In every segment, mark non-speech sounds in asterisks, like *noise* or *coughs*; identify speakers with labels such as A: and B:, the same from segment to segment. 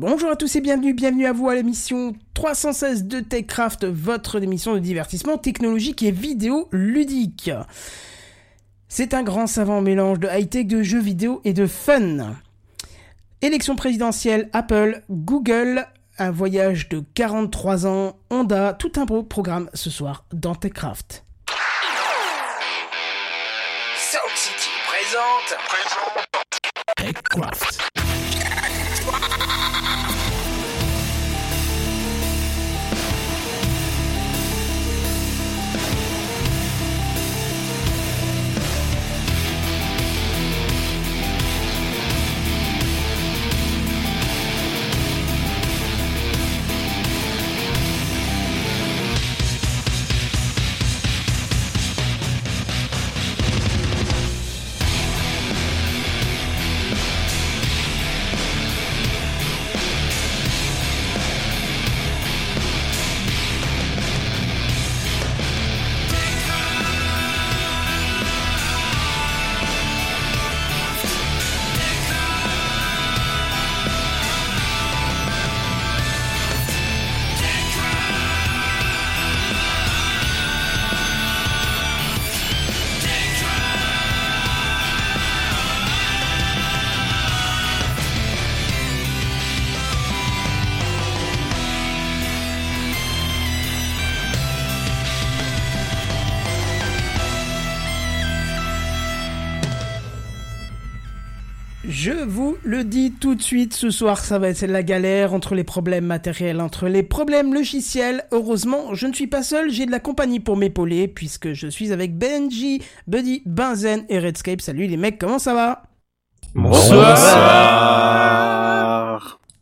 A: Bonjour à tous et bienvenue, bienvenue à vous à l'émission 316 de TechCraft, votre émission de divertissement technologique et vidéo ludique. C'est un grand savant mélange de high-tech, de jeux vidéo et de fun. Élection présidentielle, Apple, Google, un voyage de 43 ans, Honda, tout un beau programme ce soir dans TechCraft.
B: Sound City présente.
A: TechCraft. Je vous le dis tout de suite, ce soir ça va être la galère entre les problèmes matériels, entre les problèmes logiciels. Heureusement, je ne suis pas seul, j'ai de la compagnie pour m'épauler puisque je suis avec Benji, Buddy, Benzen et Redscape. Salut les mecs, comment ça va?
C: Bonsoir.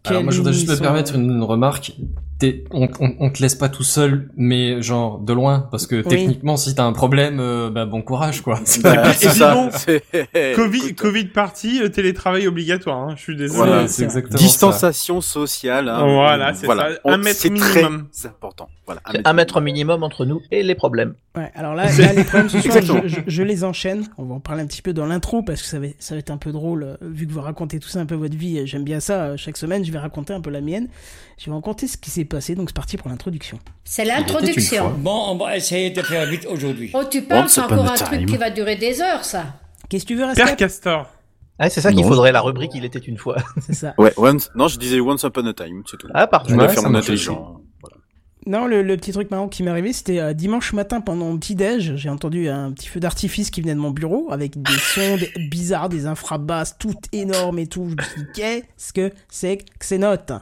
D: Alors moi je voudrais juste me permettre une, une remarque. T'es- on, on, on te laisse pas tout seul, mais genre de loin, parce que techniquement si t'as un problème, euh, bah bon courage quoi. *laughs*
C: Bah, c'est ça.
E: bon, *laughs*
C: C'est-
E: Covid,
C: Écoute,
E: Covid parti, télétravail obligatoire. Hein. Je suis désolé.
C: Voilà,
D: c'est
A: c'est
D: exactement
C: Distanciation sociale. hein.
E: Voilà, c'est ça.
C: On-
E: Un mètre
C: c'est
E: minimum.
C: Très important. Voilà,
F: un mètre minimum entre nous et les problèmes.
A: Ouais, alors là, là les problèmes ce *laughs* soir,
C: Exactement.
A: je, je- je les enchaîne. On va en parler un petit peu dans l'intro parce que ça va, ça va être un peu drôle. euh, Vu que vous racontez tout ça un peu votre vie, euh, j'aime bien ça. euh, Chaque semaine, je vais raconter un peu la mienne. Je vais raconter ce qui s'est passé. Donc c'est parti pour l'introduction.
G: C'est l'introduction.
H: Bon, on va essayer de faire vite aujourd'hui.
G: Oh, tu penses c'est encore
C: a
G: un truc qui va durer des heures, ça
A: Qu'est-ce que tu veux,
E: Père
A: Rescap
E: Castor.
F: Ah, c'est ça qu'il faudrait la rubrique Il était une fois.
A: C'est ça.
C: Ouais, once, non, je disais once upon a time, c'est tout.
F: Ah, pardon.
C: je
D: Ouais,
C: dois faire
D: ça
C: mon intelligent.
A: Non, le, le petit truc marrant qui m'est arrivé, c'était euh, dimanche matin pendant mon petit déj. J'ai entendu un petit feu d'artifice qui venait de mon bureau avec des *laughs* sons des- bizarres, des infrabasses, tout énormes et tout. Je me suis dit, qu'est-ce que c'est que ces notes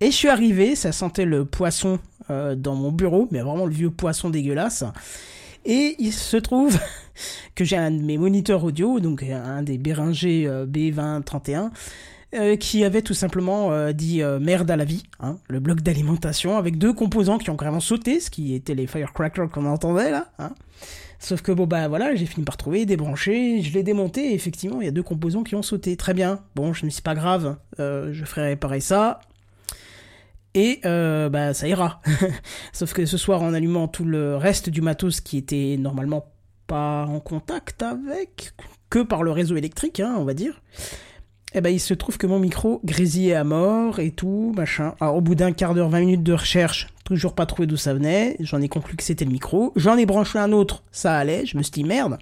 A: Et je suis arrivé, ça sentait le poisson euh, dans mon bureau, mais vraiment le vieux poisson dégueulasse. Et il se trouve *laughs* que j'ai un de mes moniteurs audio, donc un des Behringer euh, B2031, euh, qui avait tout simplement euh, dit euh, merde à la vie, hein, le bloc d'alimentation, avec deux composants qui ont carrément sauté, ce qui était les firecrackers qu'on entendait là. Hein. Sauf que bon bah voilà, j'ai fini par trouver, débrancher, je l'ai démonté, et effectivement il y a deux composants qui ont sauté, très bien. Bon, je me suis pas grave, je ferai réparer ça. Et euh, bah ça ira. *laughs* Sauf que ce soir en allumant tout le reste du matos qui était normalement pas en contact avec, que par le réseau électrique, hein, on va dire. Eh ben, il se trouve que mon micro grésillait à mort et tout, machin. Alors, au bout d'un quart d'heure, 20 minutes de recherche, toujours pas trouvé d'où ça venait. J'en ai conclu que c'était le micro. J'en ai branché un autre, ça allait. Je me suis dit, merde.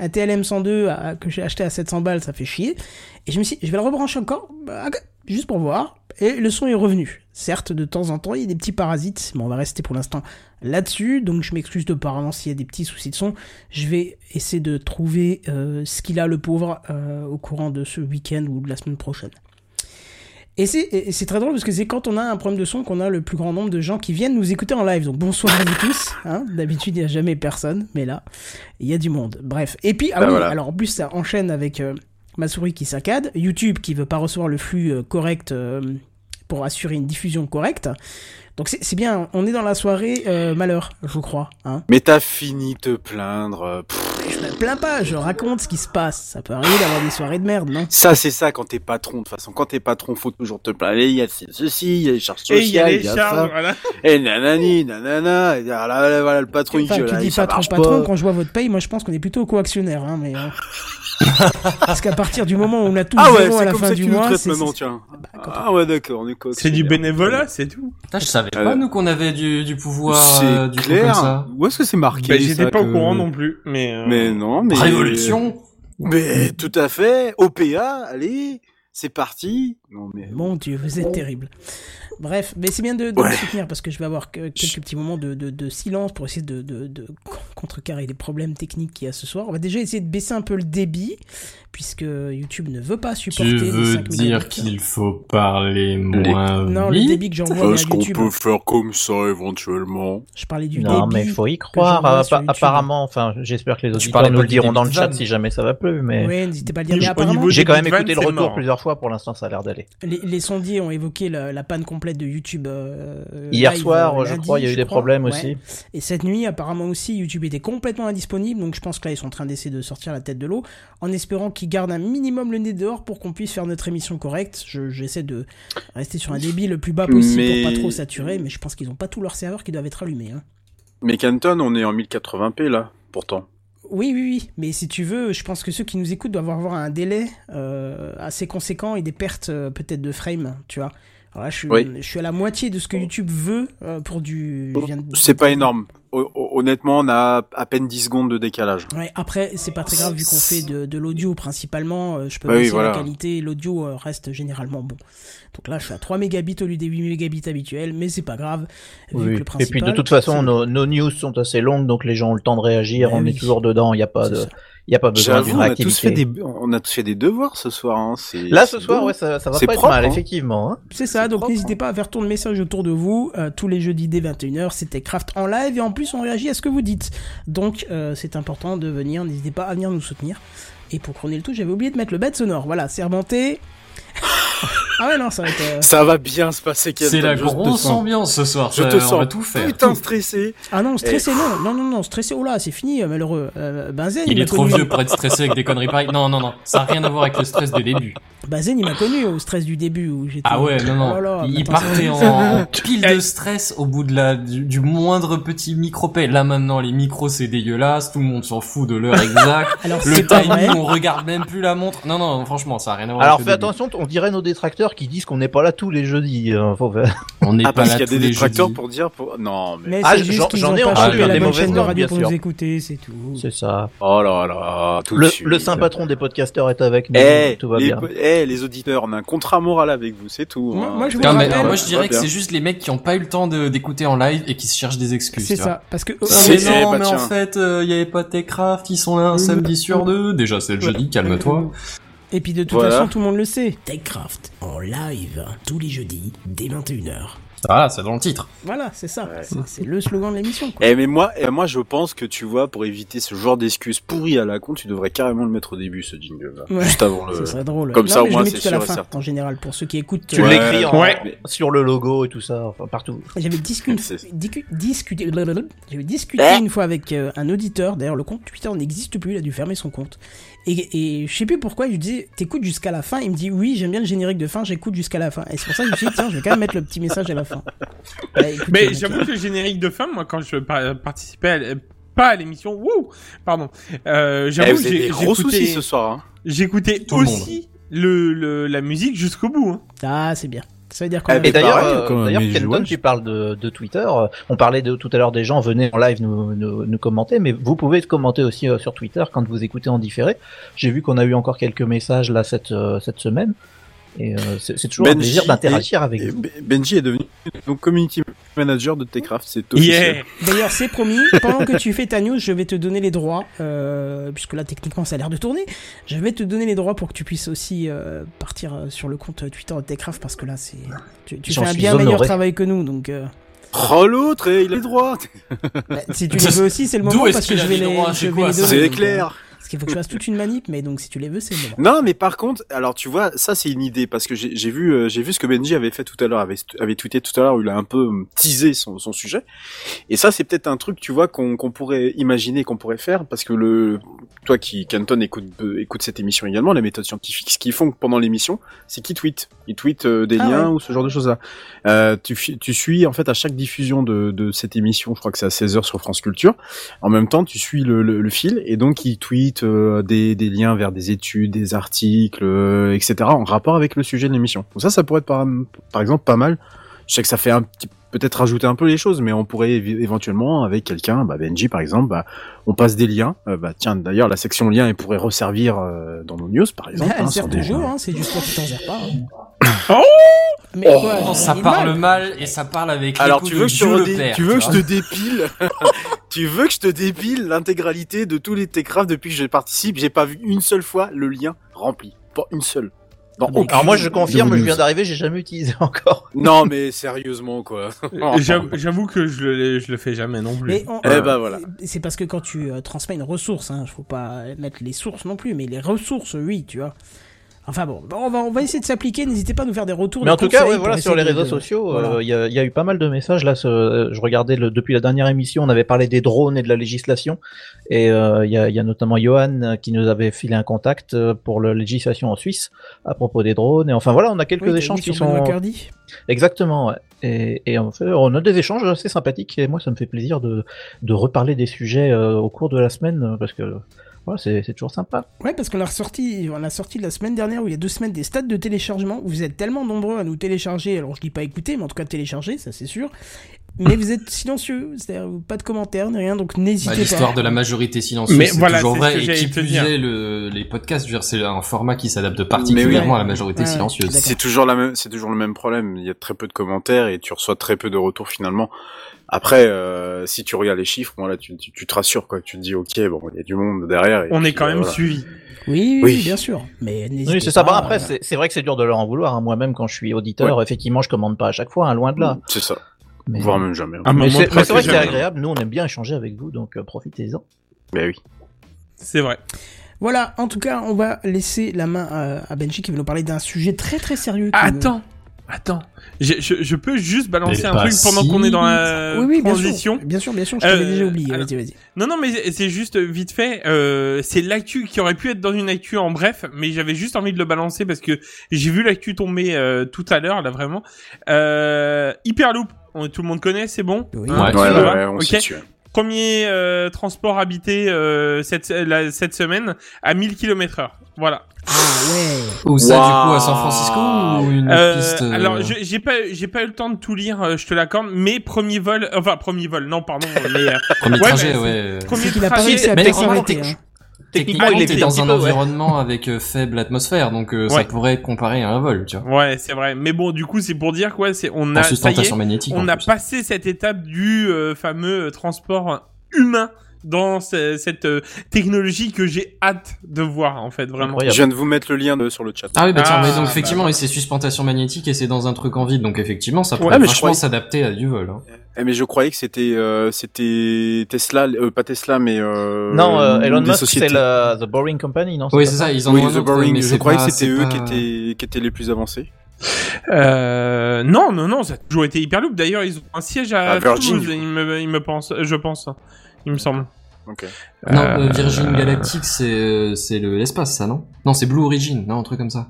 A: Un TLM 102 à- que j'ai acheté à 700 balles, ça fait chier. Et je me suis dit, je vais le rebrancher encore, bah, juste pour voir. Et le son est revenu. Certes, de temps en temps, il y a des petits parasites, mais on va rester pour l'instant là-dessus. Donc, je m'excuse de par s'il y a des petits soucis de son. Je vais essayer de trouver euh, ce qu'il a, le pauvre, euh, au courant de ce week-end ou de la semaine prochaine. Et c'est, très drôle parce que c'est quand on a un problème de son qu'on a le plus grand nombre de gens qui viennent nous écouter en live. Donc bonsoir à vous tous. Hein. D'habitude, il n'y a jamais personne, mais là, il y a du monde. Bref. Et puis, ah oui,
C: voilà.
A: alors en plus, ça enchaîne avec euh, ma souris qui saccade, YouTube qui veut pas recevoir le flux correct pour assurer une diffusion correcte. Donc c'est, bien, on est dans la soirée euh, malheur, je crois. Hein.
C: Mais t'as fini de te plaindre. euh,
A: me plains pas, je raconte ce qui se passe. Ça peut arriver d'avoir des soirées de merde, non?
C: Ça, c'est ça quand t'es patron. De toute façon, quand t'es patron, faut toujours te plaindre. Il y a ceci, il y a les charges
E: Et il y a
C: sociales,
E: les
C: il y a
E: charges,
C: ça.
E: voilà. *laughs*
C: Et nanani, nanana. Et là, là, là, voilà, le patron, il
A: Enfin,
C: gueule.
A: tu
C: là,
A: dis patron, patron,
C: pas.
A: quand je vois votre paye, moi je pense qu'on est plutôt co-actionnaire, hein, mais... euh, *laughs* Parce qu'à partir du moment où on a tout
C: Ah ouais,
A: zéro à
C: c'est
A: la
C: comme
A: fin
C: ça
A: du
C: tu
A: mois, c'est...
C: maintenant, tiens.
A: Bah,
C: Ah ouais, d'accord, on est quoi
E: C'est du bénévolat, c'est tout.
D: Putain, je savais
C: Euh,
D: pas, nous, qu'on avait du, du pouvoir, euh,
C: C'est
D: coup, comme
C: clair.
D: ça.
C: Où est-ce que c'est marqué
E: Bah, j'étais pas au courant non plus, mais. euh,
C: Mais non, mais.
D: Révolution
C: Mais tout à fait. OPA, allez, c'est parti. Non mais.
A: Mon dieu, vous êtes terrible. Bref, mais c'est bien de, de
C: Ouais.
A: me soutenir parce que je vais avoir que- quelques petits moments de, de- de silence pour essayer de, de- de contrecarrer les problèmes techniques qu'il y a ce soir. On va déjà essayer de baisser un peu le débit puisque YouTube ne veut pas supporter
D: Tu
A: les
D: veux
A: 5
D: dire qu'il faut parler moins
A: Non, le débit que j'envoie à YouTube.
C: faire comme ça éventuellement
A: Je parlais du
F: Non,
A: débit.
F: mais faut y croire. euh, apparemment, enfin, j'espère que les
D: Tu
F: auditeurs
D: parlais
F: nous le diront dans le chat si jamais ça va plus. Mais
A: Ouais, n'hésitez pas à le dire.
F: J'ai quand même écouté le retour plusieurs fois. Pour l'instant, ça a l'air d'aller.
A: les, les sondiers ont évoqué la panne complète de YouTube. euh,
F: Hier
A: live,
F: soir,
A: euh,
F: je crois, il y a eu des
A: crois.
F: problèmes
A: Ouais.
F: aussi.
A: Et cette nuit, apparemment aussi, YouTube était complètement indisponible, donc je pense que là, ils sont en train d'essayer de sortir la tête de l'eau, en espérant qu'ils gardent un minimum le nez dehors pour qu'on puisse faire notre émission correcte. Je- J'essaie de rester sur un débit le plus bas possible
C: Mais-
A: pour pas trop saturer, mais je pense qu'ils ont pas tous leurs serveurs qui doivent être allumés. hein.
C: Mais Canton, on est en 1080p là, pourtant.
A: Oui, oui, oui, mais si tu veux, je pense que ceux qui nous écoutent doivent avoir un délai euh, assez conséquent et des pertes euh, peut-être de frame, tu vois. Alors là, je suis,
C: Oui.
A: je suis à la moitié de ce que YouTube veut euh, pour du...
C: C'est pas énorme. Ho- ho- Honnêtement, on a à peine 10 secondes de décalage.
A: Ouais, après, c'est pas très grave vu qu'on fait de, de l'audio principalement. euh, je peux
C: Bah oui, voilà.
A: la qualité, l'audio euh, reste généralement bon. Donc là, je suis à 3 mégabits au lieu des 8 mégabits habituels, mais c'est pas grave. Vu que le
F: Et puis de toute façon, nos, nos news sont assez longues, donc les gens ont le temps de réagir.
A: Bah
F: on
A: oui.
F: est toujours dedans. Il n'y a pas de,
A: ça.
F: Il y a pas besoin d'une
C: on a tous
F: réactivité.
C: fait des, on a tous fait des devoirs ce soir. Hein. c'est-
F: Là, ce soir,
C: beau.
F: ouais, ça, ça va pas être mal,
C: hein.
F: effectivement. hein.
A: C'est ça, donc n'hésitez pas à faire tourner le message autour de vous. euh, tous les jeudis dès 21h, c'était Craft en live et en plus on réagit à ce que vous dites. Donc euh, c'est important de venir, n'hésitez pas à venir nous soutenir. Et pour couronner le tout, j'avais oublié de mettre le bed sonore. Voilà, c'est remonté. *laughs* ah ouais, non, ça va être. euh,
C: Ça va bien se passer.
D: C'est la grosse ambiance ce soir.
C: Je
D: ça,
C: te
D: On
C: sens
D: va tout faire.
C: putain stressé.
A: Ah non, stressé,
C: Eh.
A: non, non, non, non, stressé, oh là, c'est fini, euh, malheureux. Euh, Benzen,
D: Il est trop
A: connu.
D: vieux pour être stressé avec des conneries pareilles. Non, non, non. Ça n'a rien à voir avec le stress des débuts.
A: Benzen, il m'a connu au stress du début où j'étais.
D: Ah ouais, non, non.
A: Oh là
D: il partait en, en pile de stress au bout de la, du, du moindre petit micro-pay. Là maintenant, les micros c'est dégueulasse. Tout le monde s'en fout de l'heure exacte.
A: Alors
D: Le timing, on regarde même plus la montre. Non, non, franchement, ça a rien à voir
F: Alors
D: avec
F: fais
D: début.
F: attention, on dirait nos détracteurs qui disent qu'on n'est pas là tous les jeudis. hein, faut faire- *laughs*
D: On n'est
C: Ah,
D: pas
C: parce
D: là
C: qu'il y a
D: tous
C: des détracteurs
D: jeudis.
C: pour dire. Pour... Non, mais.
A: Mais
F: Ah,
A: c'est juste
F: j'en-
A: qu'ils
F: j'en
A: ont
F: ai entendu, hein, des
A: bonne
F: mauvaises
A: de radio
F: bien
A: pour
F: sûr.
A: nous écouter, c'est tout.
F: C'est ça.
C: Oh là là, tout
F: Le, le saint patron des podcasteurs est avec nous.
C: Eh,
F: tout va
C: les,
F: bien.
C: eh, les auditeurs, on a un contrat moral avec vous, c'est tout.
A: Moi-
C: hein.
A: moi, je vous
D: Non, mais,
A: rappelle-
D: moi je dirais que c'est juste les mecs qui ont pas eu le temps de- d'écouter en live et qui se cherchent des excuses.
A: C'est ça, parce que.
C: C'est-
D: mais non, mais en fait, il y avait pas Techcraft, ils sont là un samedi sur deux. Déjà, c'est le jeudi, calme-toi.
A: Et puis de toute
C: Voilà.
A: façon, tout le monde le sait. TechCraft en live tous les jeudis dès 21h.
D: Voilà, c'est dans le titre.
A: Voilà, c'est ça. C'est- C'est le slogan de l'émission.
C: Eh mais moi, eh, moi je pense que tu vois, pour éviter ce genre d'excuses pourries à la con, tu devrais carrément le mettre au début ce jingle, là.
A: Ouais.
C: juste avant le.
A: Ça serait drôle.
C: Comme
A: Non,
C: ça, au moins,
A: le mets
C: c'est
A: tout à la
C: sûr et
A: fin,
C: certain.
A: en général, pour ceux qui écoutent.
F: Tu
A: euh,
C: Ouais.
F: l'écris en-
E: Ouais.
F: sur le logo et tout ça, enfin partout.
A: J'avais discuté, *laughs* discu- discuté, discuté
C: Eh
A: une fois avec euh, un auditeur. D'ailleurs, le compte Twitter n'existe plus. Il a dû fermer son compte. Et, et je sais plus pourquoi. Je lui disais, t'écoutes jusqu'à la fin. Il me dit, oui, j'aime bien le générique de fin. J'écoute jusqu'à la fin. Et c'est pour ça que je me suis dit, tiens, je vais quand même mettre le petit message à la fin. *laughs* Bah,
E: Mais j'avoue que le générique de fin, moi, quand je par- participais à pas à l'émission, wouh, pardon. Euh,
C: Eh,
E: j'avoue,
C: avez
E: j'ai
C: gros
E: j'écoutais-
C: soucis ce soir. Hein.
E: J'écoutais aussi le, le, la musique jusqu'au bout. Hein.
A: Ah, c'est bien. Ça veut dire qu'on a-
F: Et d'ailleurs, euh,
C: comme
F: d'ailleurs, Kenton, tu parles de, de Twitter. euh, On parlait de tout à l'heure des gens venaient en live nous, nous, nous commenter, mais vous pouvez commenter aussi euh, sur Twitter quand vous écoutez en différé. J'ai vu qu'on a eu encore quelques messages là cette euh, cette semaine, et euh, c'est toujours un
C: Benji
F: plaisir d'interagir avec
C: Et
F: vous.
C: Be- Benji est devenu donc community manager de Techcraft, c'est officiel.
E: Yeah
A: D'ailleurs, c'est promis, pendant que tu fais ta news, je vais te donner les droits, euh, puisque là, techniquement, ça a l'air de tourner. Je vais te donner les droits pour que tu puisses aussi euh, partir sur le compte Twitter de Techcraft, parce que là, c'est tu, fais un bien meilleur travail que nous, donc euh,
C: Oh l'autre, il a les droits.
A: bah, si tu les veux aussi, c'est le moment, parce que je vais
D: les
A: je
D: C'est
A: vais
D: quoi,
A: les donner.
C: C'est
A: donc,
C: clair.
A: Parce qu'il faut que je fasse toute une manip, mais donc si tu les veux, c'est moment.
C: Non, mais par contre, alors tu vois, ça c'est une idée parce que j'ai vu, euh, j'ai vu ce que Benji avait fait tout à l'heure, avait, avait tweeté tout à l'heure, où il a un peu euh, teasé son, son sujet. Et ça, c'est peut-être un truc, tu vois, qu'on pourrait imaginer, qu'on pourrait faire, parce que le, toi qui Canton écoute euh, écoute cette émission également, la méthode scientifique, ce qu'ils font pendant l'émission, c'est qu'ils tweetent, ils tweetent euh, des
A: Ah
C: liens
A: ouais.
C: ou ce genre de choses-là. Euh, tu, tu suis en fait à chaque diffusion de, de cette émission, je crois que c'est à 16h sur France Culture. En même temps, tu suis le, le, le fil et donc ils tweetent euh, des, des liens vers des études, des articles, euh, etc. en rapport avec le sujet de l'émission. Donc ça, ça pourrait être par, par exemple pas mal. Je sais que ça fait un petit peut-être rajouter un peu les choses, mais on pourrait éventuellement avec quelqu'un, bah Benji par exemple, bah, on passe des liens. Euh, bah tiens, d'ailleurs la section liens, elle pourrait resservir euh, dans nos news par
A: Mais
C: exemple.
A: elle
C: hein,
A: sert
C: des-
A: hein, c'est juste toi qui t'en sers pas. hein.
E: Oh *coughs*
A: Mais
C: Oh,
A: quoi,
D: Oh, ça parle
A: mal.
D: mal et ça parle avec
C: Alors tu veux que je tu veux que te dépile *laughs* Tu veux que je te dépile l'intégralité de tous les Techcraft depuis que je participe? J'ai pas vu une seule fois le lien rempli, pas une seule. Dans
A: Ah
F: Alors moi je confirme, je viens d'arriver, j'ai jamais utilisé encore. *laughs*
C: Non mais sérieusement quoi. *laughs*
E: J'avoue que je le, je le fais jamais non plus.
A: Mais on-
C: Eh ben voilà.
A: C'est parce que quand tu euh, transmets une ressource, hein, faut pas mettre les sources non plus, mais les ressources, oui, tu vois. Enfin bon, on, va, on va essayer de s'appliquer. N'hésitez pas à nous faire des retours.
F: Mais en tout cas, ouais, voilà, sur les réseaux
A: de-
F: sociaux, euh, il
A: voilà.
F: y, a, il y a eu pas mal de messages. Là, ce- je regardais le- depuis la dernière émission, on avait parlé des drones et de la législation. Et euh, il y, a, il y a notamment Johan euh, qui nous avait filé un contact euh, pour la législation en Suisse à propos des drones. Et enfin voilà, on a quelques
A: Oui,
F: échanges qui sont exactement. ouais. Et, et en fait, on a des échanges assez sympathiques. Et moi, ça me fait plaisir de, de reparler des sujets euh, au cours de la semaine euh, parce que voilà, c'est c'est toujours sympa.
A: Ouais, parce qu'on l'a ressorti, on l'a sorti la semaine dernière ou il y a deux semaines des stats de téléchargement. Vous êtes tellement nombreux à nous télécharger, alors je dis pas écouter, mais en tout cas télécharger, ça c'est sûr. Mais vous êtes silencieux, c'est-à-dire pas de commentaires ni rien, donc
D: Bah,
A: n'hésitez
D: L'histoire
A: pas.
D: de la majorité silencieuse,
E: Mais
D: c'est
E: voilà,
D: toujours
E: c'est
D: vrai.
E: ce
D: Et qui plus est, le, les podcasts, je veux dire, c'est un format qui s'adapte particulièrement à la majorité
A: Ouais,
D: silencieuse.
C: C'est toujours la même, c'est toujours le même problème. Il y a très peu de commentaires et tu reçois très peu de retours finalement. Après, euh, si tu regardes les chiffres, bon là, tu, tu, tu te rassures quoi. Tu te dis ok, bon, il y a du monde derrière. et
E: On est quand
C: euh,
E: même
C: voilà.
E: suivi.
A: Oui, oui,
C: Oui.
A: bien sûr. Mais
F: Oui, c'est ça. Bah, après,
A: euh,
F: c'est vrai que c'est dur de leur en vouloir. hein. Moi-même, quand je suis auditeur, effectivement, je commande pas à chaque fois, hein, loin de là.
C: C'est ça.
F: Mais,
C: Voire même jamais.
E: Ah,
F: mais c'est vrai que c'est agréable. Nous, on aime bien échanger avec vous, donc euh, profitez-en.
C: Mais oui.
E: C'est vrai.
A: Voilà, en tout cas, on va laisser la main à, à Benji qui va nous parler d'un sujet très très sérieux. qui
E: Attends, attends. Je, je, je peux juste balancer
D: Mais
E: un truc pendant
D: si
E: qu'on est dans la
A: Oui, oui, bien
E: transition.
A: sûr. Bien sûr, bien sûr, je t'avais
E: Euh,
A: déjà oublié.
E: alors-
A: Vas-y, vas-y.
E: Non, non, mais c'est juste euh, vite fait. Euh, c'est l'actu qui aurait pu être dans une actu en bref, mais j'avais juste envie de le balancer parce que j'ai vu l'actu tomber euh, tout à l'heure, là vraiment. Euh, Hyperloop, on- tout le monde connaît, c'est bon?
A: Oui.
D: Ouais.
C: Ouais,
E: tu
C: ouais,
E: vois?
C: ouais, on.
E: Premier euh, transport habité euh, cette, la- cette semaine à 1000 km heure. Voilà.
A: Ah ouais.
D: Ou ça, du
C: Waouh.
D: coup, à San Francisco ou une
E: Euh,
D: piste euh,
E: Alors, je- j'ai pas, j'ai pas eu le temps de tout lire, euh, je te l'accorde, mais premier vol, enfin premier vol, non, pardon, mais euh,
D: Premier
E: ouais,
D: trajet,
E: mais
D: ouais.
E: premier
A: C'est qu'il a pas
E: trajet-
A: réussi à
D: mais
A: bien
D: en
A: hein.
F: Techniquement, il un
D: dans un
F: peu, ouais.
D: environnement avec euh, faible atmosphère, donc euh, ça pourrait être comparé à un vol, tu vois.
E: Ouais, c'est vrai. Mais bon, du coup, c'est pour dire quoi, c'est on a,
D: En
E: ça y est,
D: sustentation magnétique.
E: on a
D: plus.
E: passé cette étape du euh, fameux euh, transport humain dans ce- cette euh, technologie que j'ai hâte de voir en fait vraiment.
C: Je viens de vous mettre le lien de- sur le chat.
D: Ah oui, bah tiens,
E: Ah,
D: mais donc
E: bah,
D: effectivement,
E: bah.
D: et c'est suspension magnétique et c'est dans un truc en vide, donc effectivement, ça pourrait
C: Ouais, croyais-
D: s'adapter à du vol. Hein.
C: Eh, mais je croyais que c'était euh, c'était Tesla, euh, pas Tesla, mais euh,
F: Non, euh, Elon Musk, c'est la The Boring Company, non?
D: Oui, c'est ça, ils en
C: Oui,
D: ont un
C: The
D: autre,
C: Boring.
D: mais
C: Je
D: c'est
C: croyais
D: pas-
C: que c'était eux
D: pas-
C: qui étaient qui étaient les plus avancés.
E: Euh, non, non, non, ça a toujours été Hyperloop. D'ailleurs, ils ont un siège à
C: À
E: Toulouse, il me, il me pense, je pense, il me semble.
C: Ok.
D: Non,
E: Euh,
D: euh, Virgin Galactic, c'est euh, c'est le l'espace, ça, non? Non, c'est Blue Origin, non, un truc comme ça.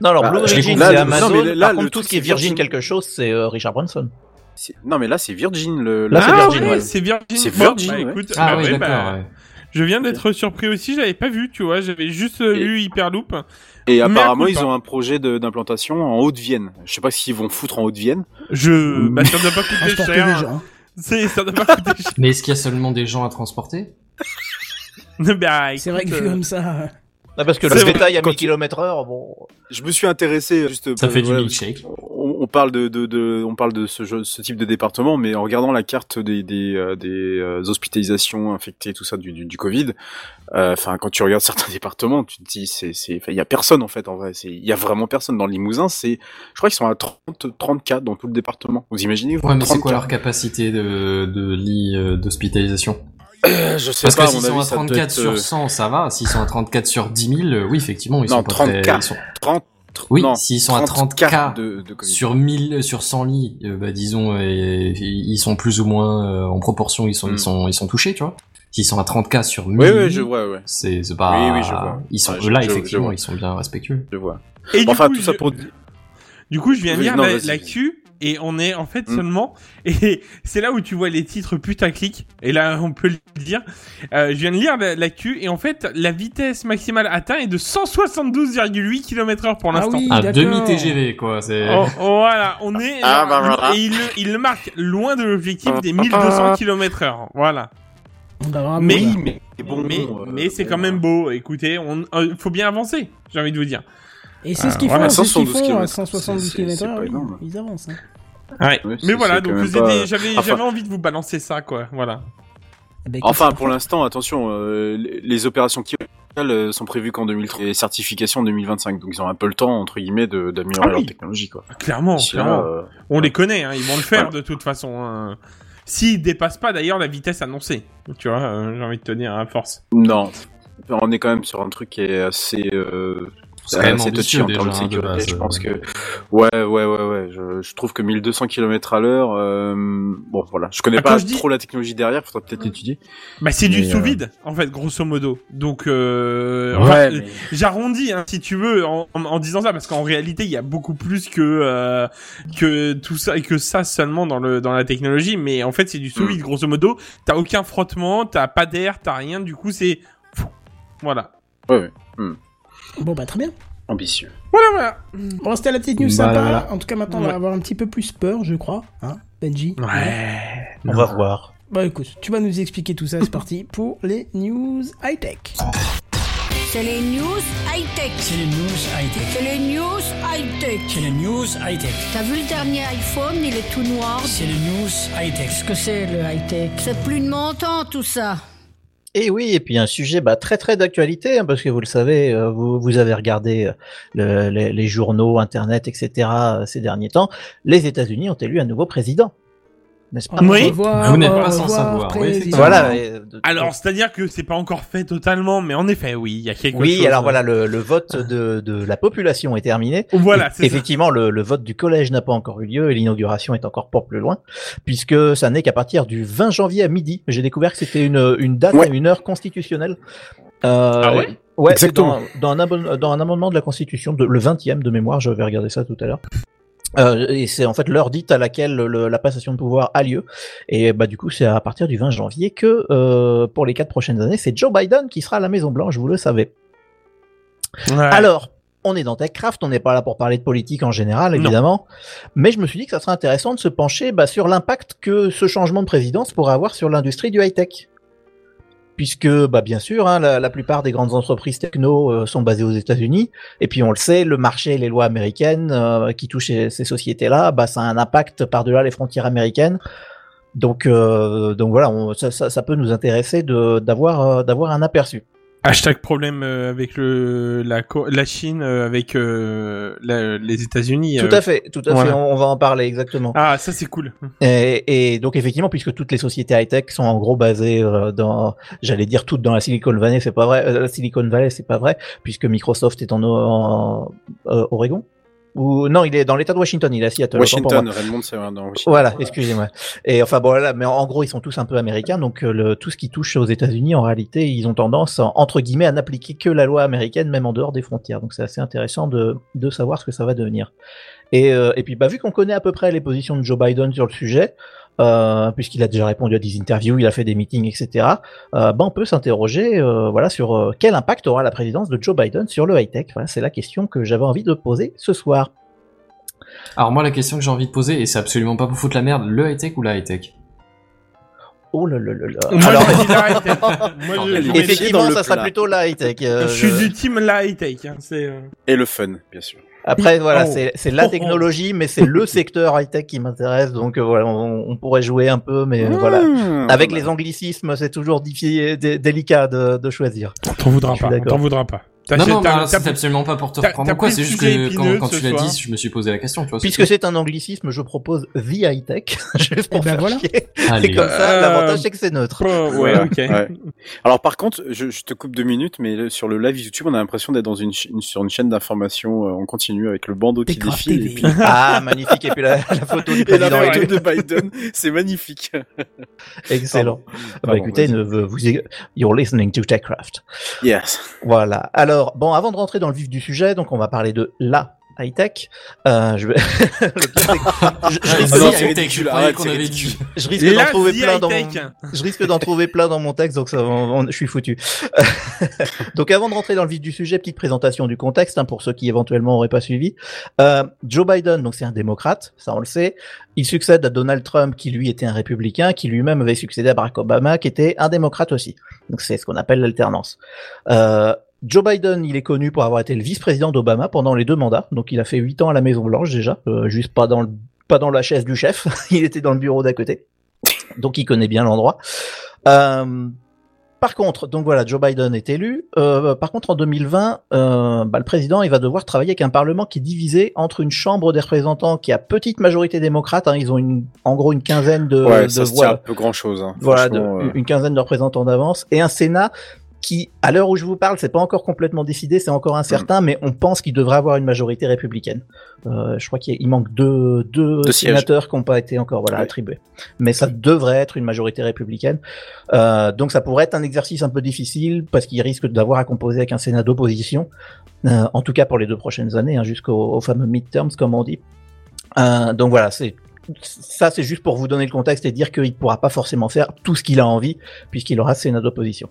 F: Non, alors
C: Bah,
F: Blue Origin, c'est
C: Là,
F: Amazon.
C: non, mais là,
F: Par contre, tout ce qui est
C: c'est
F: Virgin
C: Virgin.
F: quelque chose, c'est euh, Richard Branson.
C: C'est- Non, mais là c'est Virgin le.
F: Là, c'est
E: ah,
F: Virgin,
E: ouais,
F: ouais.
E: c'est Virgin.
C: C'est Virgin,
E: bah,
C: ouais.
E: écoute,
D: Ah
E: bah
D: oui,
E: ouais,
D: d'accord,
E: bah,
D: ouais.
E: Je viens d'être surpris aussi, j'avais pas vu, tu vois, j'avais juste euh,
C: Et-
E: lu Hyperloop.
C: Et apparemment ils ont un projet d'implantation en Haute-Vienne. Je sais pas s'ils vont foutre en Haute-Vienne.
E: Je, bah, ça doit pas coûter cher.
A: des gens. *laughs*
E: C'est, ça doit pas coûter cher.
D: Mais est-ce qu'il y a seulement des gens à transporter? *laughs*
E: Bah,
A: C'est vrai que vu
E: euh,
A: comme ça.
F: Ah, parce que le
E: vrai,
F: détail à
C: quand
F: 1000
C: tu-
F: km heure, bon.
C: Je me suis intéressé juste.
D: Ça
C: euh,
D: fait du
C: voilà,
D: milkshake.
C: Parle de, de, de on parle de ce, jeu- ce type de département, mais en regardant la carte des des, euh, des euh, hospitalisations infectées, tout ça du, du, du Covid, euh, enfin quand tu regardes *laughs* certains départements, tu te dis c'est c'est il y a personne en fait en vrai, c'est il y a vraiment personne dans le Limousin, c'est je crois qu'ils sont à 30 30 cas dans tout le département. Vous imaginez vous
D: Ouais, mais c'est
C: 30
D: quoi leur capacité de, de lit euh, d'hospitalisation?
C: Je sais
D: Parce
C: pas,
D: que s'ils sont
C: avis,
D: à
C: ça doit
D: 34
C: être,
D: sur
C: euh,
D: 100, ça va. S'ils sont à 34 sur 10 000, euh, oui, effectivement, ils
C: Non,
D: sont pas très...
C: 30K.
D: ils sont-
C: 30,
D: Oui, s'ils sont à
C: 30
D: 30K
C: de, de Covid.
D: sur 1000, euh, sur 100 lits, euh, bah, disons, euh, ils sont plus ou moins euh, en proportion, ils sont, ils sont, ils sont touchés, tu vois. S'ils sont à 30K sur 1000
C: Oui, oui,
D: lits,
C: je vois, ouais,
D: c'est c'est pas...
C: Oui, oui, je vois.
D: Ils sont
C: Ouais,
D: là,
C: je- je
D: effectivement,
C: vois.
D: ils sont bien respectueux.
C: je vois.
E: Et du
C: Enfin,
E: coup,
C: tout ça
E: je-
C: pour
E: Du coup, je viens de lire
C: non,
E: la,
C: vas-y.
E: l'actu et on est en fait
C: Mm.
E: seulement *laughs* et c'est là où tu vois les titres putaclic et là on peut le dire. Euh, je viens de lire la- l'actu et en fait la vitesse maximale atteinte est de 172,8 km/h pour
A: Ah
E: l'instant.
A: oui,
D: Un
A: d'accord.
D: demi TGV, quoi. C'est.
E: Oh, oh, voilà, on est
C: Ah, bah, voilà.
E: et il, il marque loin de l'objectif des 1200 km/h. Voilà.
A: Bah.
E: Mais-
C: Oui, mais bon,
E: mais
C: euh,
E: mais c'est quand même beau. Écoutez, on euh, faut bien avancer. J'ai envie de vous dire.
A: Et c'est ce qu'ils
E: voilà,
A: font, c'est ce qu'ils
C: 172
A: font à
C: kilomètres,
A: 170
C: c'est- c'est-
A: km
C: c'est pas
A: h
C: énorme.
A: ils avancent. Hein.
E: Ouais. Mais voilà, donc
C: pas-
E: j'avais
C: Enfin-
E: envie de vous balancer ça, quoi. Voilà.
A: Eh ben,
C: Enfin, pour l'instant, attention, euh, les, opérations qui euh, sont prévues qu'en 2030 et certification en 2025, donc ils ont un peu le temps entre guillemets de- d'améliorer
E: Ah oui.
C: leur technologie, quoi.
E: Clairement,
C: là, euh,
E: On les connaît, hein, ils vont le faire
C: Voilà.
E: de toute façon. Hein. S'ils dépassent pas d'ailleurs la vitesse annoncée, tu vois, euh, j'ai envie de te dire à force.
C: non, on est quand même sur un truc qui est assez, euh,
D: C'est quand même
C: assez touchy
D: ambitieux
C: en termes de sécurité.
D: base,
C: je
D: euh.
C: pense que, ouais, ouais, ouais, ouais. Je, je trouve que 1200 km à l'heure, euh, bon, voilà, je connais
E: Ah,
C: pas
E: je dis-
C: trop la technologie derrière, faudrait peut-être l'étudier.
E: Bah c'est du sous
C: euh,
E: vide en fait, grosso modo. Donc euh,
C: Ouais,
E: enfin, euh,
C: mais-
E: j'arrondis hein, si tu veux en, en, en disant ça parce qu'en réalité il y a beaucoup plus que euh, que tout ça et que ça seulement dans le dans la technologie. Mais en fait c'est du sous vide grosso modo. T'as aucun frottement, t'as pas d'air, t'as rien. Du coup c'est voilà.
C: Ouais, ouais,
A: Bon, bah très bien.
C: ambitieux.
E: Voilà voilà.
A: Bon, c'était la petite news
D: Voilà,
A: sympa.
D: voilà.
A: En tout cas, maintenant, on va avoir un petit peu plus peur, je crois. Hein, Benji
E: Ouais.
F: On va voir.
A: Bah écoute, tu vas nous expliquer tout ça, c'est parti pour les news high-tech.
G: C'est les news high-tech.
H: C'est les news high-tech.
G: C'est les news high-tech.
H: C'est les news high-tech.
G: T'as vu le dernier iPhone, il est tout noir.
H: C'est les news high-tech.
G: Qu'est-ce que c'est le high-tech? C'est plus de mon temps tout ça.
F: Et oui, et puis un sujet bah, très très d'actualité, hein, parce que vous le savez, euh, vous, vous avez regardé euh, le- les, journaux, Internet, etc. euh, ces derniers temps. Les États-Unis ont élu un nouveau président, n'est-ce pas
E: Oui.
A: revoir,
D: Vous n'êtes pas sans
A: revoir,
D: savoir, oui,
A: président.
D: effectivement.
F: Voilà. euh, de-
E: Alors c'est-à-dire que c'est pas encore fait totalement, mais en effet oui, il y a quelque chose.
F: oui, alors voilà, le, le vote de, de la population est terminé.
E: Voilà, c'est ça.
F: Effectivement, le, le vote du collège n'a pas encore eu lieu et l'inauguration est encore pas plus loin, puisque ça n'est qu'à partir du 20 janvier à midi. J'ai découvert que c'était une, une date,
C: Ouais.
F: une heure constitutionnelle. Euh,
E: Ah ouais
F: Ouais, c'est
C: Exactement.
F: dans, dans, un dans un amendement de la Constitution, de, le 20e de mémoire, je vais regarder ça tout à l'heure. Euh, et c'est en fait l'heure dite à laquelle le- la passation de pouvoir a lieu. Et bah du coup, c'est à partir du 20 janvier que euh, pour les quatre prochaines années, c'est Joe Biden qui sera à la Maison Blanche. Vous le savez.
E: Ouais.
F: Alors, on est dans TechCraft, on n'est pas là pour parler de politique en général,
E: Non.
F: évidemment. Mais je me suis dit que ça serait intéressant de se pencher bah, sur l'impact que ce changement de présidence pourrait avoir sur l'industrie du high-tech. Puisque, bah, bien sûr, hein, la, plupart des grandes entreprises techno euh, sont basées aux États-Unis. Et puis, on le sait, le marché et les lois américaines euh, qui touchent ces sociétés-là, bah, ça a un impact par-delà les frontières américaines. Donc, euh, donc voilà, ça, ça, peut nous intéresser d'avoir d'avoir un aperçu.
E: Hashtag problème euh, avec le la, la Chine euh, avec euh, la- les États-Unis.
F: Tout
E: euh.
F: à fait, tout à fait, on, on va en parler exactement.
E: Ah, ça c'est cool.
F: Et, et donc effectivement, puisque toutes les sociétés high-tech sont en gros basées dans, j'allais dire toutes dans la Silicon Valley, c'est pas vrai. la Silicon Valley, c'est pas vrai, puisque Microsoft est en, en euh, Oregon. Ou non, il est dans l'État de Washington, il est à Seattle.
C: Washington, Raymond, c'est dans Washington.
F: Voilà, excusez-moi. Et enfin bon, voilà, mais en, gros, ils sont tous un peu américains, donc euh, le, tout ce qui touche aux États-Unis, en réalité, ils ont tendance, en- entre guillemets, à n'appliquer que la loi américaine, même en dehors des frontières. Donc c'est assez intéressant de, de savoir ce que ça va devenir. Et, euh, et puis, bah, vu qu'on connaît à peu près les positions de Joe Biden sur le sujet, euh, puisqu'il a déjà répondu à des interviews, il a fait des meetings, etc. Euh, bah, on peut s'interroger, euh, voilà, sur euh, quel impact aura la présidence de Joe Biden sur le high tech. Voilà, c'est la question que j'avais envie de poser ce soir.
D: Alors moi, la question que j'ai envie de poser, et c'est absolument pas pour foutre la merde, le high-tech ou la high-tech?
F: Oh là là là là.
E: Moi,
F: Alors,
E: je *laughs* dis la high-tech. Moi, je,
C: Elle
E: je,
C: est
E: mets-
F: Effectivement, ça sera plutôt la high-tech. euh,
E: je suis du team la high-tech. Hein, c'est euh,
C: Et le fun, bien sûr.
F: Après, voilà,
E: Oh.
F: c'est c'est
E: Oh,
F: la
E: oh.
F: technologie, mais c'est le secteur high-tech qui m'intéresse. Donc euh, voilà, on, on pourrait jouer un peu, mais euh, voilà.
C: Mmh,
F: Avec les anglicismes, c'est toujours dé- délicat de, de choisir.
E: T'en pas. voudras pas.
D: Non, non, bah, c'est absolument pas pour te reprendre quoi, c'est juste que quand, tu l'as dit, je me suis posé la question, tu vois.
F: Puisque c'est un anglicisme, je propose The High Tech. *laughs* juste pour
A: Eh ben
F: faire
A: voilà.
F: Et comme ça,
E: Euh,
F: l'avantage c'est que c'est neutre.
E: Ouais,
C: Voilà,
E: ok.
C: ouais. Alors par contre, je, je te coupe deux minutes, mais sur le live YouTube, on a l'impression d'être dans une, sur une chaîne d'information euh, en continu avec le bandeau qui défile
A: TV.
C: et puis *laughs*
F: Ah, magnifique. Et puis la, la photo du
C: et la
F: président.
C: photo
F: et tout.
C: de Biden, c'est magnifique.
F: Excellent.
C: Pardon.
F: bah écoutez, ne- vous, you're listening to TechCraft.
C: Yes.
F: Voilà. Alors, bon, avant de rentrer dans le vif du sujet, donc on va parler de la high tech. Euh, je, vais... *laughs* je,
D: Ah,
F: risque d'en-
D: je
F: risque d'en trouver plein dans mon, je risque d'en trouver plein dans mon texte, donc ça, on- on- je suis foutu. *laughs* donc avant de rentrer dans le vif du sujet, petite présentation du contexte hein, pour ceux qui éventuellement auraient pas suivi. Euh, Joe Biden, donc c'est un démocrate, ça on le sait. Il succède à Donald Trump, qui lui était un républicain, qui lui-même avait succédé à Barack Obama, qui était un démocrate aussi. Donc c'est ce qu'on appelle l'alternance. Euh, Joe Biden, il est connu pour avoir été le vice-président d'Obama pendant les deux mandats. Donc il a fait huit ans à la Maison Blanche déjà, euh, juste pas dans le, pas dans la chaise du chef. *laughs* il était dans le bureau d'à côté. Donc il connaît bien l'endroit. Euh, par contre, donc voilà, Joe Biden est élu. Euh, par contre, en 2020, euh, bah, le président, il va devoir travailler avec un parlement qui est divisé entre une chambre des représentants qui a petite majorité démocrate. hein, ils ont une, en gros une quinzaine de,
C: ouais,
F: de
C: ça se
F: voix
C: tient un peu grand chose. Hein.
F: voilà, de-
C: euh,
F: une quinzaine de représentants d'avance, et un Sénat qui, à l'heure où je vous parle, c'est pas encore complètement décidé, c'est encore incertain, mais on pense qu'il devrait avoir une majorité républicaine. Euh, je crois qu'il manque deux, deux,
C: Deux sièges.
F: sénateurs qui n'ont pas été encore voilà attribués, mais ça devrait être une majorité républicaine. Euh, donc ça pourrait être un exercice un peu difficile parce qu'il risque d'avoir à composer avec un Sénat d'opposition, euh, en tout cas pour les deux prochaines années, hein, jusqu'au au fameux midterms comme on dit. Euh, donc voilà, c'est ça, c'est juste pour vous donner le contexte et dire qu'il ne pourra pas forcément faire tout ce qu'il a envie, puisqu'il aura Sénat d'opposition.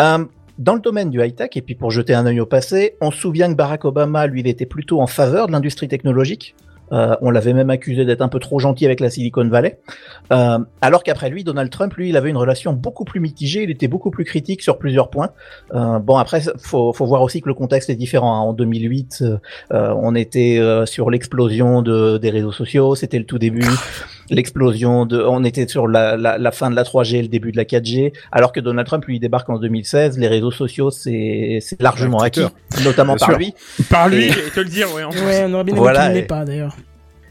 F: Euh, dans le domaine du high-tech, et puis pour jeter un œil au passé, on se souvient que Barack Obama, lui, il était plutôt en faveur de l'industrie technologique. Euh, on l'avait même accusé d'être un peu trop gentil avec la Silicon Valley. Euh, alors qu'après lui, Donald Trump, lui, il avait une relation beaucoup plus mitigée, il était beaucoup plus critique sur plusieurs points. Euh, bon, après, faut, faut voir aussi que le contexte est différent. hein. En 2008, euh, euh, on était sur l'explosion de, des réseaux sociaux, c'était le tout début. L'explosion de, on était sur la, la, la fin de la 3G, le début de la 4G, alors que Donald Trump lui il débarque en 2016. Les réseaux sociaux, c'est c'est largement
C: Ouais,
F: acquis, notamment par
C: sûr.
F: lui.
E: Par lui,
F: Et-
E: je vais te le dire, ouais. en.
A: Ouais, on aurait bien aimé
F: Voilà,
A: qu'il ne l'ait
F: et-
A: pas d'ailleurs.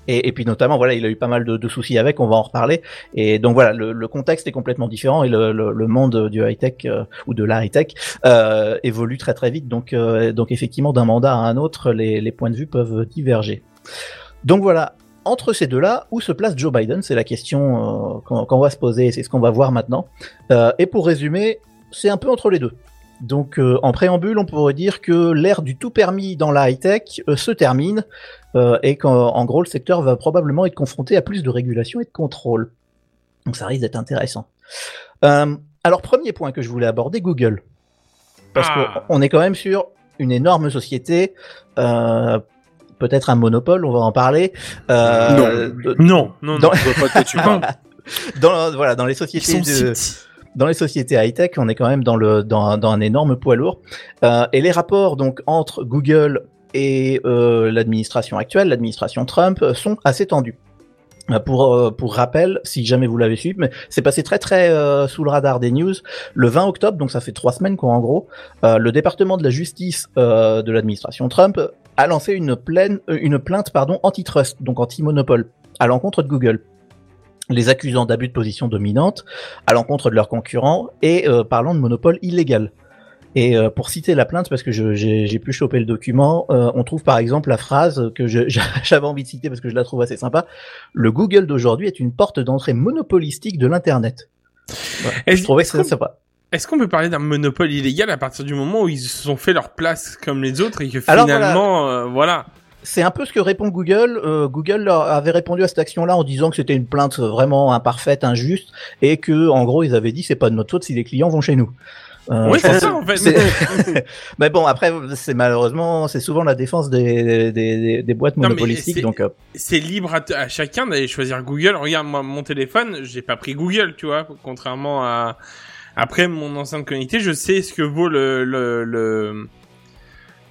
F: Et, et puis notamment, voilà, il a eu pas mal de, de soucis avec, on va en reparler. Et donc voilà, le, le contexte est complètement différent et le, le, le monde du high tech ou de la high tech euh, évolue très très vite. Donc euh, donc effectivement, d'un mandat à un autre, les, les points de vue peuvent diverger. Donc voilà. Entre ces deux-là, où se place Joe Biden C'est la question euh, qu'on va se poser, et c'est ce qu'on va voir maintenant. Euh, et pour résumer, c'est un peu entre les deux. Donc euh, en préambule, on pourrait dire que l'ère du tout permis dans la high-tech se termine et qu'en en gros le secteur va probablement être confronté à plus de régulation et de contrôle. Donc ça risque d'être intéressant. Alors premier point que je voulais aborder, Google. Parce
E: Ah.
F: qu'on est quand même sur une énorme société, euh, peut-être un monopole, on va en parler. Euh, de-
E: Non, non, non.
F: Dans-
C: Je vois pas de quoi tu *laughs* parles.
F: dans, voilà, dans les sociétés de, dans les sociétés high-tech, on est quand même dans, le, dans, dans un énorme poids lourd. Euh, et les rapports donc entre Google et euh, l'administration actuelle, l'administration Trump, sont assez tendus. Euh, Pour, euh, pour rappel, si jamais vous l'avez suivi, mais c'est passé très très euh, sous le radar des news. Le 20 octobre, donc ça fait trois semaines quoi en gros, le département de la justice de l'administration Trump a lancé une, plaine, une plainte pardon antitrust, donc anti-monopole, à l'encontre de Google les accusant d'abus de position dominante à l'encontre de leurs concurrents et parlant de monopole illégal. Et euh, pour citer la plainte, parce que j'ai pu choper le document, euh, on trouve par exemple la phrase que *laughs* j'avais envie de citer parce que je la trouve assez sympa. Le Google d'aujourd'hui est une porte d'entrée monopolistique de l'Internet. Voilà.
E: Est-ce-
F: Je trouvais que c'était sympa.
E: Est-ce qu'on peut parler d'un monopole illégal à partir du moment où ils se sont fait leur place comme les autres et que
F: Alors,
E: finalement, euh, voilà.
F: C'est un peu ce que répond Google. Euh, Google avait répondu à cette action-là en disant que c'était une plainte vraiment imparfaite, injuste, et que en gros ils avaient dit c'est pas de notre faute si les clients vont chez nous. Euh,
E: oui, c'est ça en fait. *laughs*
F: mais bon, après, c'est malheureusement, c'est souvent la défense des, des, des, des boîtes
E: Non,
F: monopolistiques.
E: c'est-
F: Donc, euh,
E: c'est libre à, chacun d'aller choisir Google. Regarde, moi, mon téléphone, j'ai pas pris Google, tu vois, contrairement à... Après, mon enceinte connectée, je sais ce que vaut le... le, le...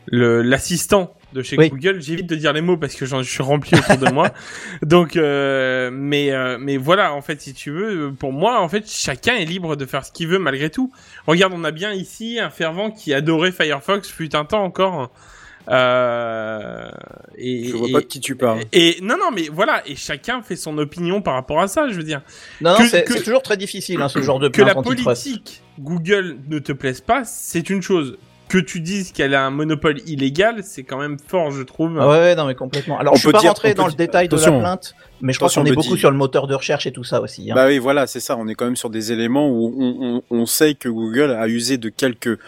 E: le- l'assistant de chez
F: Oui.
E: Google. J'évite de dire les mots parce que j'en je suis rempli autour de moi. *laughs* Donc, euh, mais euh, mais voilà, en fait, si tu veux, pour moi, en fait, chacun est libre de faire ce qu'il veut malgré tout. Regarde, on a bien ici un fervent qui adorait Firefox fut un temps encore. Euh, et,
C: Je vois
E: et-
C: pas de qui tu parles.
E: et non, non, mais voilà, et chacun fait son opinion par rapport à ça, je veux dire.
F: Non, non, c'est toujours très difficile, hein, ce genre de
E: Que la politique Google ne te plaise pas, c'est une chose. Que tu dises qu'elle a un monopole illégal, c'est quand même fort, je trouve.
F: Ah ouais, ouais, non, mais complètement. Alors,
C: On
F: je suis
C: peut
F: pas
C: dire-
F: rentré
C: on peut
F: dans le détail de la plainte, mais je crois qu'on est beaucoup
C: dire-
F: sur le moteur de recherche et tout ça aussi. hein.
C: Bah oui, voilà, c'est ça. On est quand même sur des éléments où on, on, on sait que Google a usé de quelques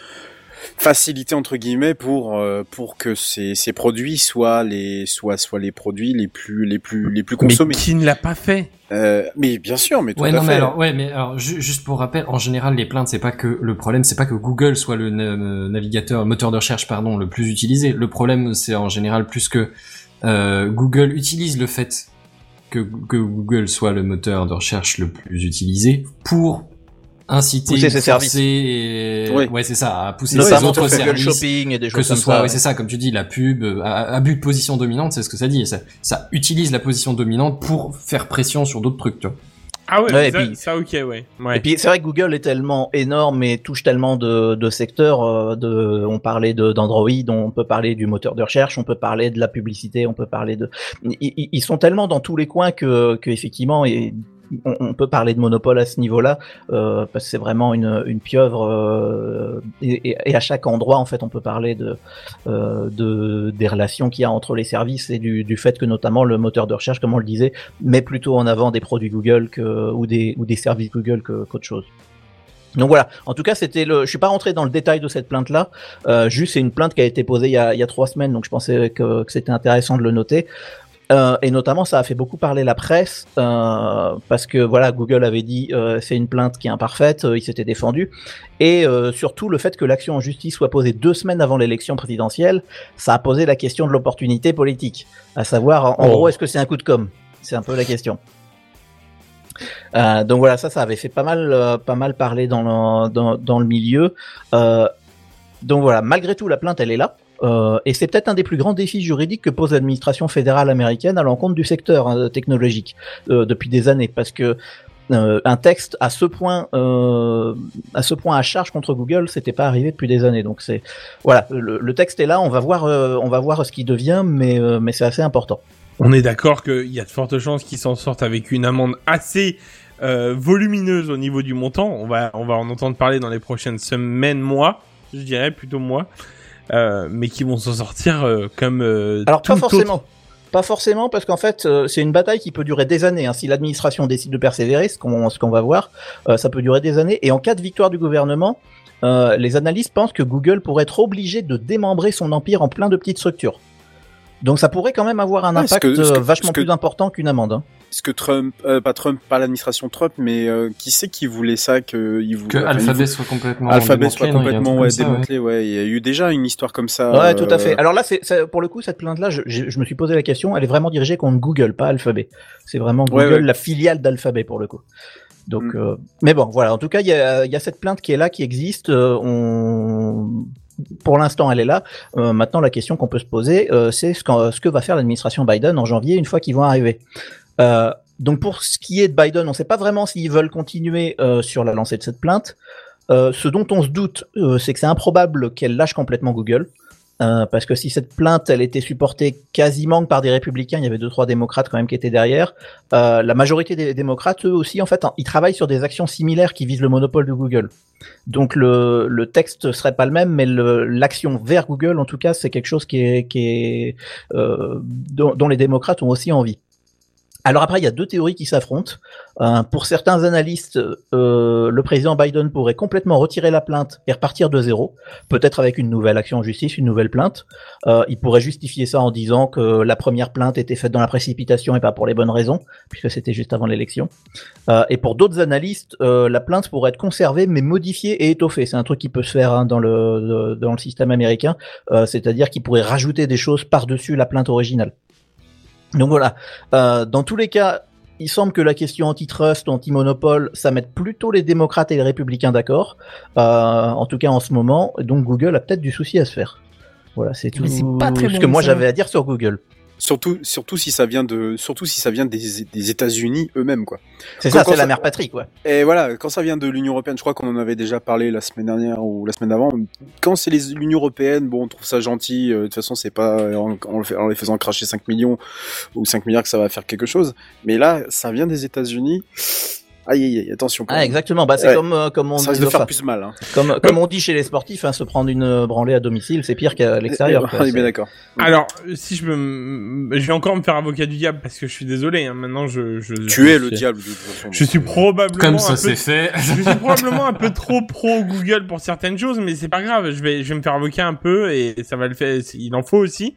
C: facilités entre guillemets pour euh, pour que ces, ces produits soient les soient soient les produits les plus les plus les plus
E: mais
C: consommés.
E: qui ne l'a pas fait
C: Euh, mais bien sûr, mais tout
D: Ouais,
C: à
D: non,
C: fait.
D: mais alors, ouais, mais alors, ju- juste pour rappel, en général, les plaintes, c'est pas que le problème, c'est pas que Google soit le na- navigateur, le moteur de recherche, pardon, le plus utilisé. Le problème, c'est en général plus que euh, Google utilise le fait que, que Google soit le moteur de recherche le plus utilisé pour inciter,
F: Pousser ses services.
D: et-
C: Oui.
D: ouais, c'est ça, à pousser
F: Notamment
D: ses autres services
F: Shopping et des
D: que
F: choses
D: ce
F: comme
D: soit,
F: ça.
D: oui, c'est ça, comme tu dis, la pub, euh, à- abus de position dominante, c'est ce que ça dit. Ça, ça utilise la position dominante pour faire pression sur d'autres trucs, tu vois.
E: Ah ouais,
F: Ouais, et
E: ça,
F: puis-
E: ça, ok, ouais. ouais.
F: Et puis c'est vrai que Google est tellement énorme et touche tellement de, de secteurs. euh, de, on parlait d'Android, on peut parler du moteur de recherche, on peut parler de la publicité, on peut parler de. Ils sont tellement dans tous les coins que, que effectivement, et on, peut parler de monopole à ce niveau-là euh, parce que c'est vraiment une, pieuvre. euh, et, à chaque endroit, en fait, on peut parler de, euh, de des relations qu'il y a entre les services et du, fait que notamment le moteur de recherche, comme on le disait, met plutôt en avant des produits Google ou, des, ou des services Google qu'autre chose. Donc voilà. En tout cas, c'était le. Je suis pas rentré dans le détail de cette plainte-là. Euh, juste, c'est une plainte qui a été posée il y a, trois semaines, donc je pensais que c'était intéressant de le noter. Euh, et notamment, ça a fait beaucoup parler la presse euh, parce que voilà, Google avait dit euh, c'est une plainte qui est imparfaite, euh, il s'était défendu, et euh, surtout le fait que l'action en justice soit posée deux semaines avant l'élection présidentielle, ça a posé la question de l'opportunité politique, à savoir en,
E: Oh.
F: gros est-ce que c'est un coup de com? C'est un peu la question. Euh, donc voilà, ça, ça avait fait pas mal, euh, pas mal parler dans le, dans, dans le milieu. Euh, donc voilà, malgré tout, la plainte, elle est là. Euh, et c'est peut-être un des plus grands défis juridiques que pose l'administration fédérale américaine à l'encontre du secteur hein, technologique euh, depuis des années, parce que euh, un texte à ce point, à ce point à charge contre Google, c'était pas arrivé depuis des années. Donc c'est voilà, le, texte est là, on va voir, on va voir ce qui devient, mais c'est assez important.
E: On est d'accord qu'il y a de fortes chances qu'ils s'en sortent avec une amende assez volumineuse au niveau du montant. On va, on va en entendre parler dans les prochaines semaines, mois, je dirais plutôt mois, mais qui vont s'en sortir euh, comme. euh,
F: Alors pas forcément.
E: autre-
F: Pas forcément parce qu'en fait euh, c'est une bataille qui peut durer des années. hein. Si l'administration décide de persévérer, ce qu'on va voir, euh, ça peut durer des années. Et en cas de victoire du gouvernement, euh, les analystes pensent que Google pourrait être obligé de démembrer son empire en plein de petites structures. Donc ça pourrait quand même avoir un
C: Ouais, ce
F: impact
C: que- ce que-
F: euh, vachement
C: ce que-
F: plus important qu'une amende. hein.
C: Est-ce que Trump, euh, pas Trump, pas l'administration Trump, mais euh, qui c'est qui voulait ça que il voulait,
D: Que
C: enfin, il
D: Alphabet
C: voulait-
D: soit complètement
C: Alphabet soit complètement ouais, démantelé, ouais. Il y a eu déjà une histoire comme ça.
F: Ouais, tout à fait.
C: euh,
F: Alors là, c'est pour le coup cette plainte-là, je, je- je me suis posé la question. Elle est vraiment dirigée contre Google, pas Alphabet. C'est vraiment Google,
C: ouais.
F: la filiale d'Alphabet pour le coup. Donc,
C: Mm.
F: euh, mais bon, voilà. En tout cas, il y a, il y a cette plainte qui est là, qui existe. Euh, on... Pour l'instant, elle est là. Euh, maintenant, la question qu'on peut se poser, euh, c'est ce, que va faire l'administration Biden en janvier, une fois qu'ils vont arriver. Euh, donc, pour ce qui est de Biden, on ne sait pas vraiment s'ils veulent continuer sur la lancée de cette plainte. Ce dont on se doute, c'est que c'est improbable qu'elle lâche complètement Google. Euh, parce que si cette plainte, elle était supportée quasiment par des républicains, il y avait deux trois démocrates quand même qui étaient derrière. Euh, la majorité des démocrates, eux aussi, en fait, hein, ils travaillent sur des actions similaires qui visent le monopole de Google. Donc le, le texte serait pas le même, mais l'action vers Google, en tout cas, c'est quelque chose qui est, qui est euh, dont les démocrates ont aussi envie. Alors après, il y a deux théories qui s'affrontent. Euh, pour certains analystes, euh, le président Biden pourrait complètement retirer la plainte et repartir de zéro, peut-être avec une nouvelle action en justice, une nouvelle plainte. Euh, il pourrait justifier ça en disant que la première plainte était faite dans la précipitation et pas pour les bonnes raisons, puisque c'était juste avant l'élection. Euh, et pour d'autres analystes, euh, la plainte pourrait être conservée mais modifiée et étoffée. C'est un truc qui peut se faire hein, dans le, dans le système américain, c'est-à-dire qu'il pourrait rajouter des choses par-dessus la plainte originale. Donc voilà. Euh, dans tous les cas, il semble que la question antitrust, anti-monopole, ça mette plutôt les démocrates et les républicains d'accord. Euh, en tout cas en ce moment. Donc Google a peut-être du souci à se faire. Voilà, c'est tout
A: pas très
F: ce
A: bon,
F: que moi j'avais à dire sur Google.
C: Surtout, surtout si ça vient de, surtout si ça vient des, des États-Unis eux-mêmes, quoi.
F: C'est ça, c'est la mère patrie, quoi.
C: Et voilà, quand ça vient de l'Union européenne, je crois qu'on en avait déjà parlé la semaine dernière ou la semaine d'avant. Quand c'est l'Union européenne, bon, on trouve ça gentil. euh, De toute façon, c'est pas en, en les faisant cracher 5 millions ou 5 milliards que ça va faire quelque chose. Mais là, ça vient des États-Unis. Aïe, aïe, aïe, attention.
F: Ah, exactement. Bah, c'est
C: Ouais.
F: comme, euh, comme on
C: Ça risque
F: dit,
C: de faire plus mal. Hein.
F: comme, *laughs* comme on dit chez les sportifs, hein, se prendre une euh, branlée à domicile, c'est pire qu'à l'extérieur. *laughs*
C: On est bien d'accord. *laughs*
E: Alors, si je me, je vais encore me faire avocat du diable parce que je suis désolé. Hein, maintenant, je, je,
C: Tu
E: je
C: es le
E: suis-
C: diable de toute façon.
E: Je suis probablement
D: Comme
E: un
D: ça
E: peu
D: c'est fait.
E: je suis probablement un peu trop pro Google pour certaines choses, mais c'est pas grave. Je vais, je vais me faire avocat un peu et ça va le faire. Il en faut aussi.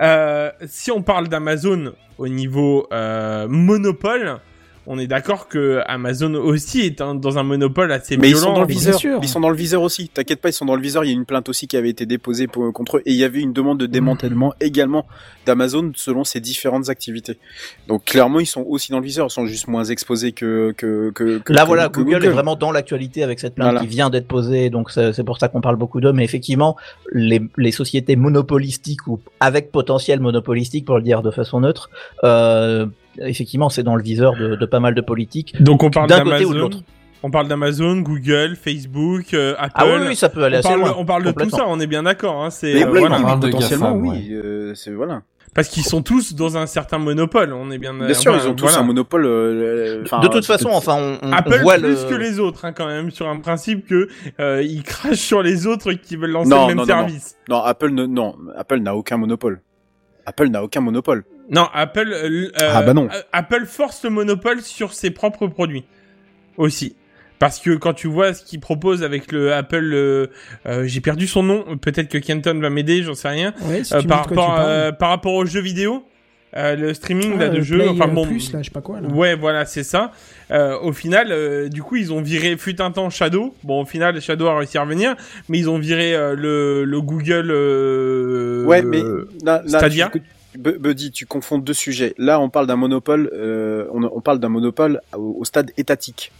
E: Euh, si on parle d'Amazon au niveau euh, monopole, on est d'accord que Amazon aussi est un- dans un monopole assez
C: Mais ils
E: violent.
C: sont dans le
A: bien
C: viseur.
A: sûr.
C: Ils sont dans le viseur aussi. T'inquiète pas, ils sont dans le viseur. Il y a une plainte aussi qui avait été déposée pour- contre eux et il y avait une demande de démantèlement également d'Amazon selon ses différentes activités. Donc clairement, ils sont aussi dans le viseur. Ils sont juste moins exposés que que que. que-
F: Là,
C: que-
F: voilà,
C: que
F: Google, est vraiment dans l'actualité avec cette plainte
C: Voilà.
F: qui vient d'être posée, donc c'est c'est pour ça qu'on parle beaucoup d'eux. Mais effectivement, les, les sociétés monopolistiques ou avec potentiel monopolistique, pour le dire de façon neutre, euh, effectivement, c'est dans le viseur de, de pas mal de politiques.
E: Donc on parle
F: D'un côté ou de
E: d'Amazon.
F: l'autre.
E: On parle d'Amazon, Google, Facebook, euh, Apple.
F: Ah oui, oui, ça peut aller
E: on
F: assez
E: parle,
F: loin.
E: on parle de tout ça, on est bien d'accord. Hein, c'est
C: Mais
E: euh, voilà.
D: de
C: potentiellement,
D: GAFAM,
C: oui. euh, c'est voilà.
E: parce qu'ils sont tous dans un certain monopole. On est bien.
C: Bien sûr, ils ont tous
E: voilà.
C: un monopole. euh,
F: de toute façon, enfin, on, on-
E: Apple
F: voit
E: plus
F: le.
E: que les autres, hein, quand même, sur un principe que euh, ils crachent sur les autres qui veulent lancer
C: Non,
E: le même
C: non, non,
E: service.
C: Non, Apple ne, non, Apple n'a aucun monopole. Apple n'a aucun monopole.
E: Non, Apple. euh, euh,
C: Ah, bah non.
E: euh, Apple force le monopole sur ses propres produits aussi. Parce que quand tu vois ce qu'ils proposent avec le Apple, euh, euh, j'ai perdu son nom. Peut-être que Kenton va m'aider, j'en sais rien.
A: Ouais, si
E: Euh, par rapport, euh, par rapport aux jeux vidéo, euh, le streaming
A: Ah,
E: là, de jeux. Enfin bon,
A: plus, là, je sais pas quoi. Là.
E: Ouais, voilà, c'est ça. Euh, au final, euh, du coup, ils ont viré fut un temps Shadow. Bon, au final, Shadow a réussi à revenir, mais ils ont viré euh, le, le Google. Euh,
C: Ouais, mais là, là
E: Stadia
C: tu, Buddy, tu confonds deux sujets. Là, on parle d'un monopole. euh, on, parle d'un monopole au stade étatique.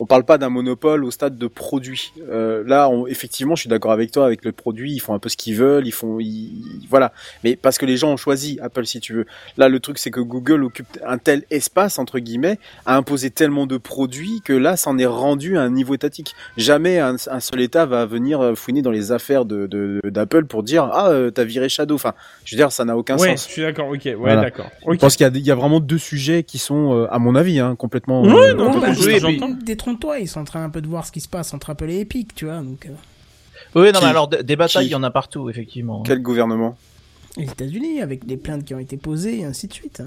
C: On parle pas d'un monopole au stade de produit. Euh, là, on, effectivement, je suis d'accord avec toi. Avec le produit, ils font un peu ce qu'ils veulent. Ils font, ils- voilà. Mais parce que les gens ont choisi Apple, si tu veux. Là, le truc, c'est que Google occupe un tel espace entre guillemets, a imposé tellement de produits que là, c'en est rendu à un niveau étatique. Jamais un, un seul État va venir euh, fouiner dans les affaires de de- d'Apple pour dire ah euh, t'as viré Shadow. Enfin, je veux dire, ça n'a aucun
E: Ouais,
C: sens.
E: je suis d'accord. Ok, ouais,
C: Voilà.
E: d'accord.
C: Je
E: Ok.
C: pense qu'il y a, il y a vraiment deux sujets qui sont, euh, à mon avis, hein, complètement.
E: Ouais,
C: euh,
E: non,
A: Non, bah,
E: je-
A: oui, détrompe-toi, ils sont en train un peu de voir ce qui se passe entre Apple et Epic, tu vois. Donc, euh,
F: Oui, non,
C: Qui-
F: mais alors des batailles, il y en a partout, effectivement.
C: Quel gouvernement
A: les États-Unis, avec des plaintes qui ont été posées, et ainsi de suite.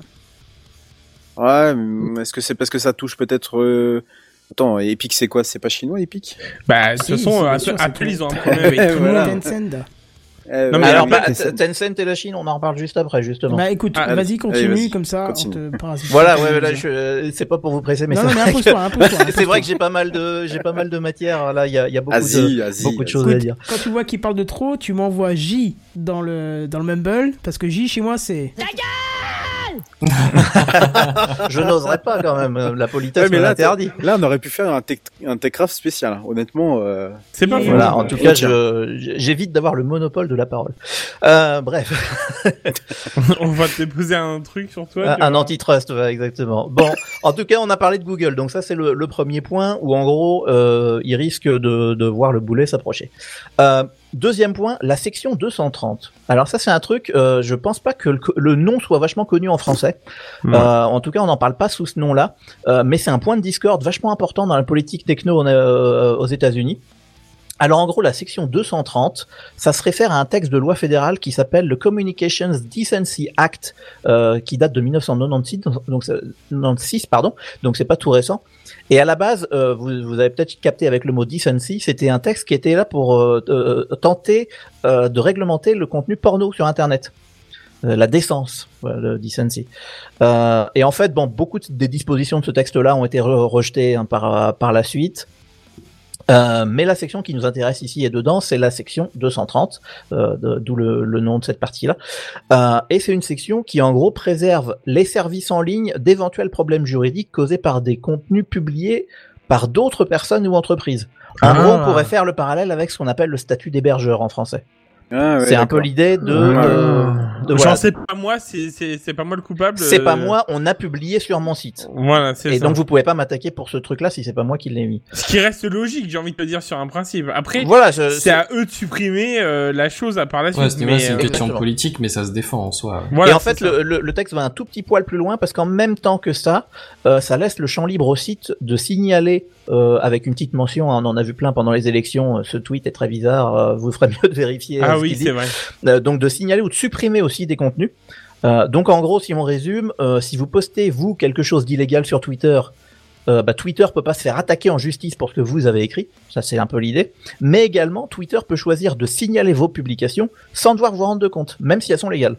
C: Ouais, mais est-ce que c'est parce que ça touche peut-être euh, Attends, Epic c'est quoi? C'est pas chinois Epic?
E: Bah,
A: Si, si, bien
E: Apple, ils ont un problème avec tout le
C: Voilà.
E: monde.
A: Tencent.
C: Euh,
E: Non, mais
F: Alors,
E: mais
F: bah,
C: Tencent.
F: Et la Chine, on en reparle juste après, justement.
A: Bah écoute,
C: Ah,
A: vas-y, continue,
C: allez, vas-y,
A: comme ça,
C: continue.
A: on te parasite.
F: Voilà,
A: pas,
F: ouais,
A: comme
F: là,
A: ça.
F: je, euh, c'est pas pour vous presser, mais
A: Non,
F: c'est
A: non, mais
F: vrai que-
A: impose-toi, *laughs*
F: c'est
A: impose-toi.
F: vrai que j'ai pas mal de, j'ai pas mal de matière. Là, il y a, il y a beaucoup de, beaucoup de
C: Asie.
F: choses à dire.
A: quand tu vois qu'il parle de trop, tu m'envoies J dans le, dans le Mumble, parce que J chez moi c'est.
F: Je n'oserais pas quand même. La politesse
C: Ouais, mais là,
F: l'interdit.
C: Là, on aurait pu faire un, tech, un Techcraft spécial. Honnêtement, euh,
E: C'est pas.
F: Voilà, en tout cas, j'évite d'avoir le monopole de la parole. Euh, bref, *laughs*
E: On va te déposer un truc sur toi.
F: un, un antitrust, ouais, exactement. Bon, en tout cas, on a parlé de Google, donc ça c'est le, le premier point où en gros, euh, il risque de, de voir le boulet s'approcher. Euh, deuxième point, la section 230. Alors ça c'est un truc, euh, je pense pas que le nom soit vachement connu en français.
E: Ouais.
F: Euh, en tout cas, on n'en parle pas sous ce nom-là, Euh, mais c'est un point de discorde vachement important dans la politique techno euh, aux États-Unis. Alors en gros, la section 230, ça se réfère à un texte de loi fédérale qui s'appelle le Communications Decency Act, euh, qui date de 1996, donc c'est- 96 pardon, donc c'est pas tout récent. Et à la base, euh, vous, vous avez peut-être capté avec le mot decency, c'était un texte qui était là pour euh, tenter de réglementer le contenu porno sur Internet. Euh, la décence, voilà, le decency. Euh, et en fait, bon, beaucoup de- des dispositions de ce texte-là ont été re- rejetées hein, par, par la suite. Euh, mais la section qui nous intéresse ici et dedans, c'est la section 230, euh, d'où le, le nom de cette partie-là. Euh, et c'est une section qui, en gros, préserve les services en ligne d'éventuels problèmes juridiques causés par des contenus publiés par d'autres personnes ou entreprises. En
D: Ah.
F: gros, on pourrait faire le parallèle avec ce qu'on appelle le statut d'hébergeur en français.
C: Ah, ouais,
F: c'est un peu l'idée de, voilà.
E: c'est pas moi, c'est pas moi le coupable.
F: C'est pas
E: euh,
F: moi, on a publié sur mon site.
E: Voilà, c'est
F: Et
E: ça.
F: donc vous pouvez pas m'attaquer pour ce truc-là si c'est pas moi qui l'ai mis.
E: Ce qui reste logique, j'ai envie de te dire sur un principe. Après,
F: Voilà,
E: c'est à eux de supprimer euh, la chose à par la suite.
D: Ouais, c'est une
E: euh,
D: question
F: Exactement.
D: politique, mais ça se défend en soi.
E: voilà,
F: et en fait, le, le, le texte va un tout petit poil plus loin parce qu'en même temps que ça, euh, ça laisse le champ libre au site de signaler euh, avec une petite mention. hein, on en a vu plein pendant les élections. euh, Ce tweet est très bizarre. euh, vous ferez mieux de vérifier.
E: Ah
F: ce
E: oui, c'est vrai.
F: Donc de signaler ou de supprimer aussi des contenus. Donc en gros, si on résume, si vous postez vous quelque chose d'illégal sur Twitter, euh, bah, Twitter peut pas se faire attaquer en justice pour ce que vous avez écrit, ça c'est un peu l'idée. Mais également, Twitter peut choisir de signaler vos publications sans devoir vous rendre de compte, même si elles sont légales.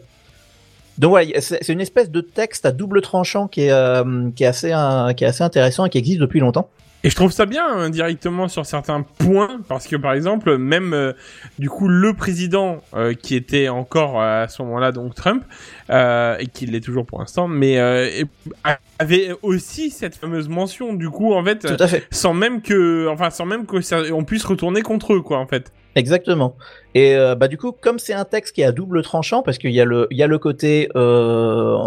F: Donc voilà, c'est une espèce de texte à double tranchant qui est, euh, qui est assez, qui est assez intéressant et qui existe depuis longtemps.
E: Et je trouve ça bien hein, directement sur certains points parce que par exemple même euh, du coup le président euh, qui était encore à ce moment-là donc Trump euh, et qui l'est toujours pour l'instant mais euh, avait aussi cette fameuse mention du coup en fait
F: Tout à fait.
E: sans même que enfin sans même que ça, on puisse retourner contre eux quoi en fait.
F: Exactement. Et euh, bah du coup, comme c'est un texte qui est à double tranchant, parce qu'il y a le, il y a le côté, euh,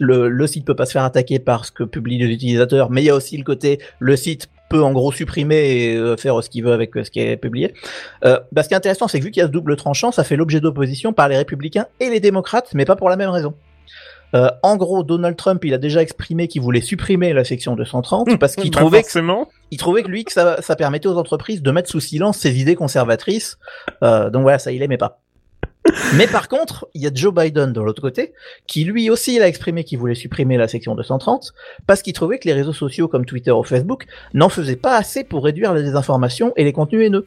F: le, le site peut pas se faire attaquer par ce que publient les utilisateurs, mais il y a aussi le côté, le site peut en gros supprimer et euh, faire ce qu'il veut avec euh, ce qui est publié. Bah, ce qui est intéressant, c'est que vu qu'il y a ce double tranchant, ça fait l'objet d'opposition par les républicains et les démocrates, mais pas pour la même raison. Euh, en gros, Donald Trump, il a déjà exprimé qu'il voulait supprimer la section 230 parce qu'il *laughs*
E: Bah,
F: trouvait que il trouvait que lui que ça, ça permettait aux entreprises de mettre sous silence ses idées conservatrices. Euh, donc voilà, ça il aimait pas. Mais par contre, il y a Joe Biden de l'autre côté, qui lui aussi il a exprimé qu'il voulait supprimer la section 230 parce qu'il trouvait que les réseaux sociaux comme Twitter ou Facebook n'en faisaient pas assez pour réduire la désinformation et les contenus haineux.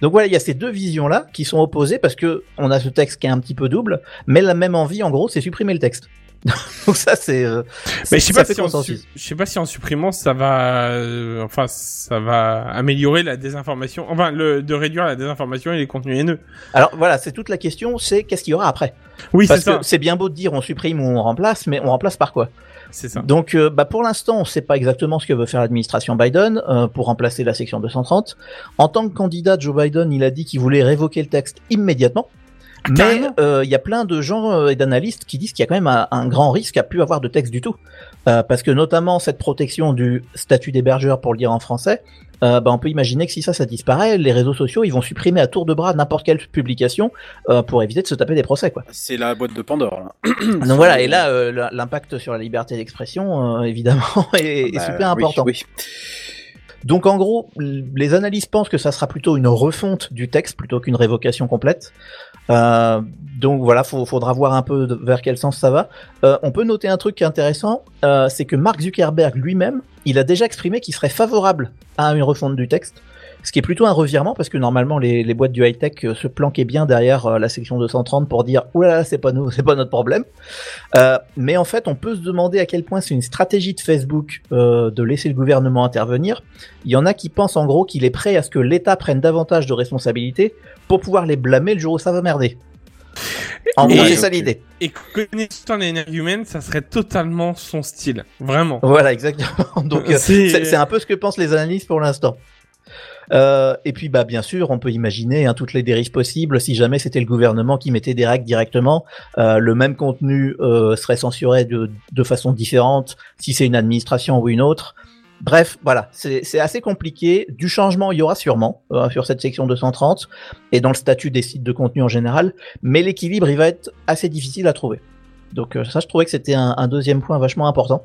F: Donc voilà, il y a ces deux visions-là qui sont opposées parce que on a ce texte qui est un petit peu double, mais la même envie en gros, c'est supprimer le texte. *laughs* Donc ça c'est. euh,
E: Mais je sais pas si en je sais pas si en supprimant ça va euh, enfin ça va améliorer la désinformation enfin le de réduire la désinformation et les contenus haineux.
F: Alors voilà, c'est toute la question, c'est qu'est-ce qu'il y aura après?
E: Oui, c'est ça.
F: c'est bien beau de dire on supprime ou on remplace, mais on remplace par quoi?
E: C'est ça.
F: Donc, euh, bah pour l'instant, on ne sait pas exactement ce que veut faire l'administration Biden pour remplacer la section 230. En tant que candidat, Joe Biden, il a dit qu'il voulait révoquer le texte immédiatement. Mais euh, il y a plein de gens euh, et d'analystes qui disent qu'il y a quand même un, un grand risque à plus avoir de texte du tout, Euh, parce que notamment cette protection du statut d'hébergeur, pour le dire en français, euh, bah, on peut imaginer que si ça, ça disparaît, les réseaux sociaux, ils vont supprimer à tour de bras n'importe quelle publication euh, pour éviter de se taper des procès, quoi.
C: C'est la boîte de Pandore. Là. *clears throat*
F: Donc voilà, et là, euh, l'impact sur la liberté d'expression, euh, évidemment, *laughs* est, est
C: Bah,
F: super important.
C: oui.
F: Donc en gros, les analystes pensent que ça sera plutôt une refonte du texte plutôt qu'une révocation complète. Euh, donc voilà, faut, faudra voir un peu vers quel sens ça va. Euh, on peut noter un truc intéressant, euh, c'est que Mark Zuckerberg lui-même, il a déjà exprimé qu'il serait favorable à une refonte du texte. Ce qui est plutôt un revirement parce que normalement les, les boîtes du high-tech euh, se planquaient bien derrière euh, la section 230 pour dire oulala c'est pas nous, *laughs* c'est pas notre problème. Euh, mais en fait on peut se demander à quel point c'est une stratégie de Facebook euh, de laisser le gouvernement intervenir. Il y en a qui pensent en gros qu'il est prêt à ce que l'État prenne davantage de responsabilités pour pouvoir les blâmer le jour où ça va merder. En
E: Et-
F: gros c'est ça l'idée.
E: Et connaissant l'énergie humaine, ça serait totalement son style, vraiment.
F: Voilà, exactement. *laughs* Donc
E: c'est
F: un peu ce que pensent les analystes pour l'instant. Euh, et puis bah bien sûr, on peut imaginer hein, toutes les dérives possibles. Si jamais c'était le gouvernement qui mettait des règles directement, euh, le même contenu euh, serait censuré de, de façon différente si c'est une administration ou une autre. Bref, voilà, c'est assez compliqué. Du changement, il y aura sûrement euh, sur cette section 230 et dans le statut des sites de contenu en général, mais l'équilibre, il va être assez difficile à trouver. Donc euh, ça, je trouvais que c'était un, un deuxième point vachement important.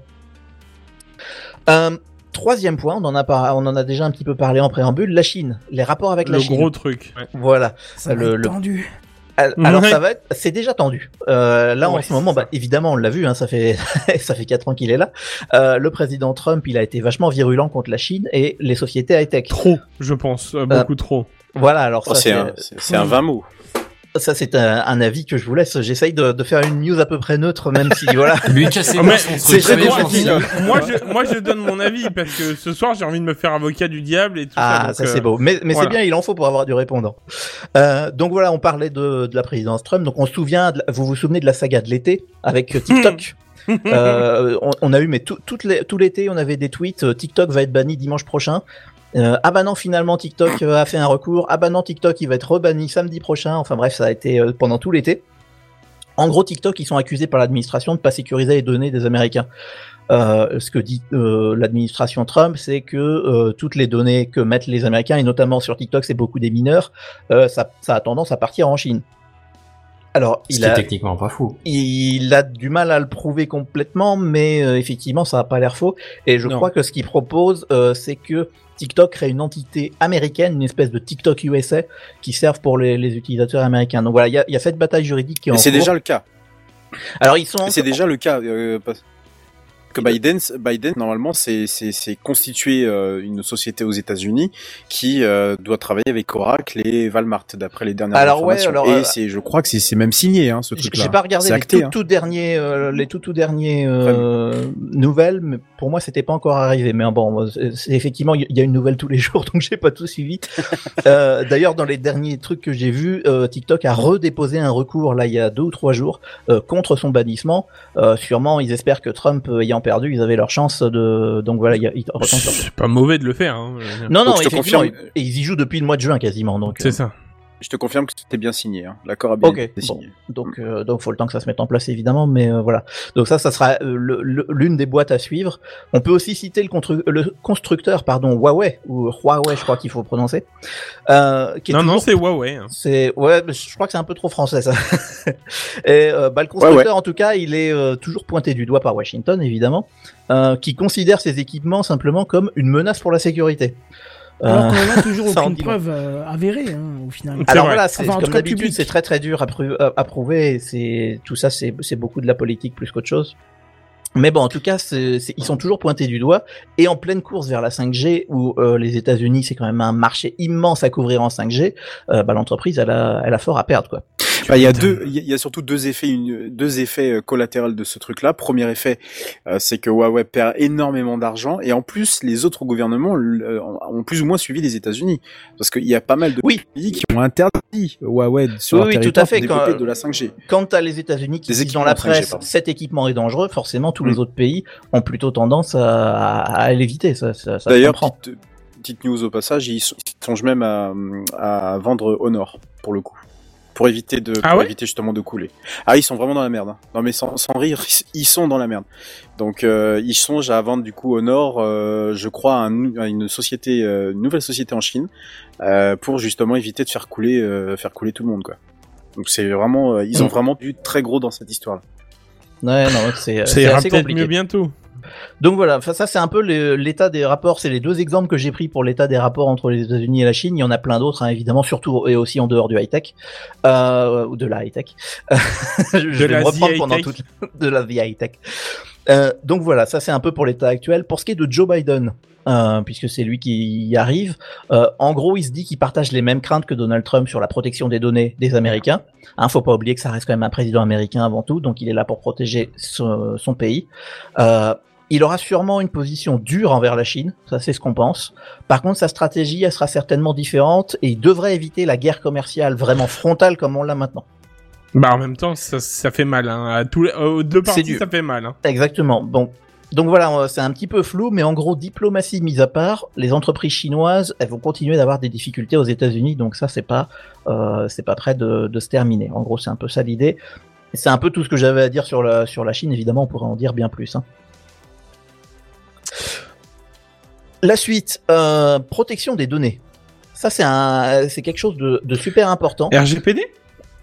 F: Euh, troisième point, on en, a par- on en a déjà un petit peu parlé en préambule, la Chine, les rapports avec la
E: Le
F: Chine.
E: gros truc. ouais.
F: Voilà.
A: Ça
F: Le- le-
A: tendu.
F: Al- Alors
E: Ouais.
F: ça va être, c'est déjà tendu. Euh, là en ce moment, bah, évidemment, on l'a vu, hein, ça fait *laughs* ça fait quatre ans qu'il est là. Euh, le président Trump, il a été vachement virulent contre la Chine et les sociétés high tech.
E: Trop, je pense, euh, beaucoup trop.
F: Voilà, alors
C: Oh,
F: ça,
C: c'est un, c'est- un 20 mots.
F: Ça c'est un, un avis que je vous laisse. J'essaye de, de faire une news à peu près neutre, même si *laughs* voilà.
D: Lui casser
E: Ah, c'est moi, je, moi, je donne mon avis parce que ce soir, j'ai envie de me faire avocat du diable et tout ça.
F: Ah, ça
E: euh,
F: c'est beau. Mais, mais
E: voilà.
F: c'est bien, il en faut pour avoir du répondant. Euh, donc voilà, on parlait de, de la présidence Trump. Donc on se souvient, de vous vous souvenez de la saga de l'été avec euh, TikTok? *laughs* Euh, on, on a eu, mais tout, toute les- tout l'été, on avait des tweets. euh, TikTok va être banni dimanche prochain. Euh, ah bah non, finalement TikTok euh, a fait un recours. Ah bah non, TikTok il va être rebanni samedi prochain. Enfin bref, ça a été euh, pendant tout l'été. En gros, TikTok, ils sont accusés par l'administration de pas sécuriser les données des Américains. Ce que dit l'administration Trump, c'est que toutes les données que mettent les Américains, et notamment sur TikTok, c'est beaucoup des mineurs, ça a tendance à partir en Chine. Alors,
D: Ce
F: il
D: qui est
F: a,
D: techniquement pas fou.
F: il a du mal à le prouver complètement, mais euh, effectivement, ça n'a pas l'air faux. Et je
C: Non.
F: crois que ce qu'il propose, euh, c'est que TikTok crée une entité américaine, une espèce de TikTok USA, qui serve pour les, les utilisateurs américains. Donc voilà, il y a, il y a cette bataille juridique qui est en
C: Et c'est
F: cours.
C: déjà le cas.
F: Alors ils sont.
C: Et C'est déjà le cas. euh, parce que Biden, Biden normalement, c'est constitué euh, une société aux États-Unis qui euh, doit travailler avec Oracle et Walmart d'après les dernières
F: Alors, ouais,
C: informations.
F: alors,
C: et
F: euh,
C: c'est, je crois que c'est même signé hein, ce truc-là.
F: J'ai pas regardé les
C: acté,
F: tout,
C: hein.
F: tout derniers, euh, les tout tout derniers nouvelles, mais pour moi c'était pas encore arrivé. Mais bon, effectivement il y a une nouvelle tous les *laughs* jours, donc j'ai pas tout suivi. *laughs* D'ailleurs, dans les derniers trucs que j'ai vus, TikTok a redéposé un recours là il y a deux ou trois jours contre son bannissement. Sûrement, ils espèrent que Trump euh, ayant perdu, ils avaient leur chance de. Donc voilà, il y a- ils retombent sur-
E: C'est pas mauvais de le faire. Hein.
F: Non, non,
C: Donc, je te
F: effectivement,
C: confirme-
F: ils y jouent depuis le mois de juin quasiment. Donc, euh,
E: C'est ça.
C: Je te confirme que c'était bien signé. Hein. L'accord a bien
F: Ok,
C: été
F: bon.
C: signé.
F: Donc, euh, donc faut le temps que ça se mette en place évidemment, mais euh, voilà. Donc ça, ça sera euh, l'une des boîtes à suivre. On peut aussi citer le, constructeur, pardon, Huawei ou Huawei, je crois qu'il faut prononcer. Euh, qui est
E: Non, non, c'est Huawei. hein.
F: c'est ouais, mais je crois que c'est un peu trop français ça. *laughs* Et euh, bah, le constructeur, en tout cas, il est euh, toujours pointé du doigt par Washington, évidemment, euh, qui considère ces équipements simplement comme une menace pour la sécurité.
A: Alors
F: Euh,
A: qu'on n'a toujours *laughs* aucune preuve euh, avérée, hein, au final.
E: C'est
F: Alors voilà,
A: Enfin,
F: comme d'habitude, c'est très très dur à, pru- à- prouver. C'est tout ça, c'est c'est beaucoup de la politique plus qu'autre chose. Mais bon, en tout cas, c'est- c'est- ils sont toujours pointés du doigt et en pleine course vers la 5G, où euh, les États-Unis, c'est quand même un marché immense à couvrir en 5G. euh, bah, l'entreprise, elle a, elle a fort à perdre, quoi.
C: Bah, il y a deux, il y a- surtout deux effets, une, deux effets euh, collatéraux de ce truc-là. Premier effet, euh, c'est que Huawei perd énormément d'argent et en plus, les autres gouvernements euh, ont plus ou moins suivi les États-Unis parce qu'il y a pas mal de
F: Oui.
C: pays qui ont interdit Huawei sur
F: Oui,
C: leur
F: oui, tout à fait, quand-
C: de la 5G.
F: Quand t'as les États-Unis qui disent dans la
C: équipements 5G,
F: presse, cet équipement est dangereux, forcément, tous
C: Mm.
F: les autres pays ont plutôt tendance à, à, à l'éviter. Ça, ça, ça se
C: D'ailleurs, petite, petite news au passage, ils songent même à, à vendre Honor pour le coup. Pour éviter de,
E: Ah
C: pour
E: ouais
C: éviter justement de couler. Ah, ils sont vraiment dans la merde. hein. Non mais sans, sans rire, *laughs* ils- sont dans la merde. Donc euh, ils songent à vendre du coup Honor, euh, je crois, à, un- à une société, euh, une nouvelle société en Chine, euh, pour justement éviter de faire couler, euh, faire couler tout le monde quoi. Donc c'est vraiment, euh, ils ont
F: Mm.
C: vraiment du très gros dans cette histoire-là.
F: Ouais, non, c'est c'est
E: peut-être
F: compliqué.
E: mieux bientôt.
F: Donc voilà, enfin, ça c'est un peu l'état des rapports. C'est les deux exemples que j'ai pris pour l'état des rapports entre les États-Unis et la Chine. Il y en a plein d'autres, hein, évidemment, surtout et aussi en dehors du high tech euh, ou de la high tech. *laughs* je vais me reprendre
E: the
F: pendant
E: high-tech.
F: toute de la the high tech. Euh, donc voilà, ça c'est un peu pour l'état actuel. Pour ce qui est de Joe Biden, euh, puisque c'est lui qui y arrive, euh, en gros, il se dit qu'il partage les mêmes craintes que Donald Trump sur la protection des données des Américains. Hein, faut pas oublier que ça reste quand même un président américain avant tout, donc il est là pour protéger son pays. Euh, il aura sûrement une position dure envers la Chine, ça c'est ce qu'on pense. Par contre, sa stratégie, elle sera certainement différente et il devrait éviter la guerre commerciale vraiment frontale comme on l'a maintenant.
E: Bah en même temps, ça, ça fait mal. Hein. À tous les, aux deux parties, ça fait mal. Hein.
F: Exactement. Bon. Donc voilà, euh, c'est un petit peu flou, mais en gros, diplomatie mise à part, les entreprises chinoises, elles vont continuer d'avoir des difficultés aux États-Unis, donc ça, c'est pas, euh, c'est pas prêt de, de se terminer. En gros, c'est un peu ça l'idée. C'est un peu tout ce que j'avais à dire sur la, sur la Chine. Évidemment, on pourrait en dire bien plus. hein. La suite, euh, protection des données. Ça, c'est un, c'est quelque chose de, de super important.
E: RGPD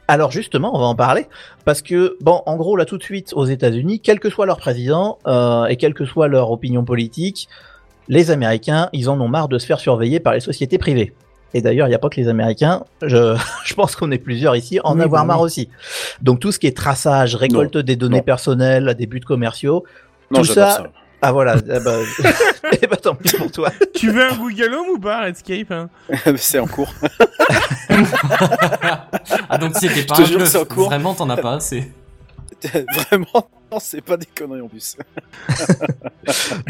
F: Alors justement, on va en parler parce que bon, en gros là tout de suite aux États-Unis, quel que soit leur président euh, et quelle que soit leur opinion politique, les Américains, ils en ont marre de se faire surveiller par les sociétés privées. Et d'ailleurs, il n'y a pas que les Américains. Je, *laughs* je pense qu'on est plusieurs ici en
A: Oui,
F: avoir marre
A: oui.
F: aussi. Donc tout ce qui est traçage, récolte des données
C: Non.
F: personnelles à des buts commerciaux.
C: Non,
F: Tout ça. Ah voilà. *laughs* eh ben, tant pis pour toi.
E: Tu veux un Google Home ou pas, Redscape hein *laughs*
C: c'est en cours. *laughs*
D: Ah donc c'était pas
C: te jure, c'est en cours.
D: Vraiment, t'en as pas assez.
C: Vraiment, non, c'est pas des conneries en plus.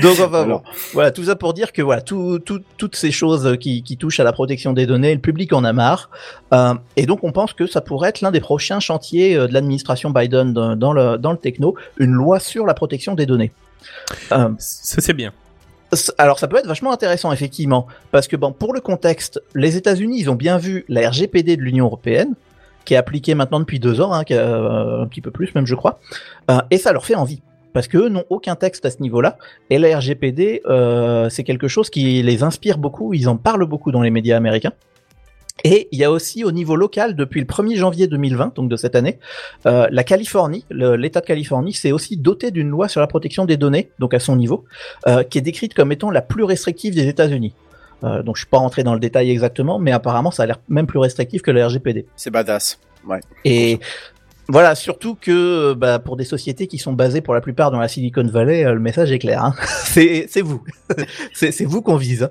F: Donc enfin
C: Alors.
F: bon, voilà, tout ça pour dire que voilà, tout, tout- toutes ces choses qui, qui touchent à la protection des données, le public en a marre, Euh, et donc on pense que ça pourrait être l'un des prochains chantiers euh, de l'administration Biden dans, dans le dans le techno, une loi sur la protection des données. Euh,
E: Ça c'est bien.
F: Alors ça peut être vachement intéressant effectivement, parce que bon, pour le contexte, les États-Unis ils ont bien vu la RGPD de l'Union européenne, qui est appliquée maintenant depuis deux ans, hein, qui a, euh, un petit peu plus même je crois, euh, et ça leur fait envie. Parce qu'eux n'ont aucun texte à ce niveau-là, et la RGPD, c'est quelque chose qui les inspire beaucoup, ils en parlent beaucoup dans les médias américains. Et il y a aussi au niveau local, depuis le 1er janvier 2020, donc de cette année, euh, la Californie, l'État de Californie, s'est aussi doté d'une loi sur la protection des données, donc à son niveau, euh, qui est décrite comme étant la plus restrictive des États-Unis. Euh, donc je suis pas rentré dans le détail exactement, mais apparemment ça a l'air même plus restrictif que le RGPD.
C: C'est badass. Ouais.
F: Et voilà, surtout que bah, pour des sociétés qui sont basées pour la plupart dans la Silicon Valley, euh, le message est clair. hein. *laughs* c'est vous, *laughs* c'est c'est vous qu'on vise. hein.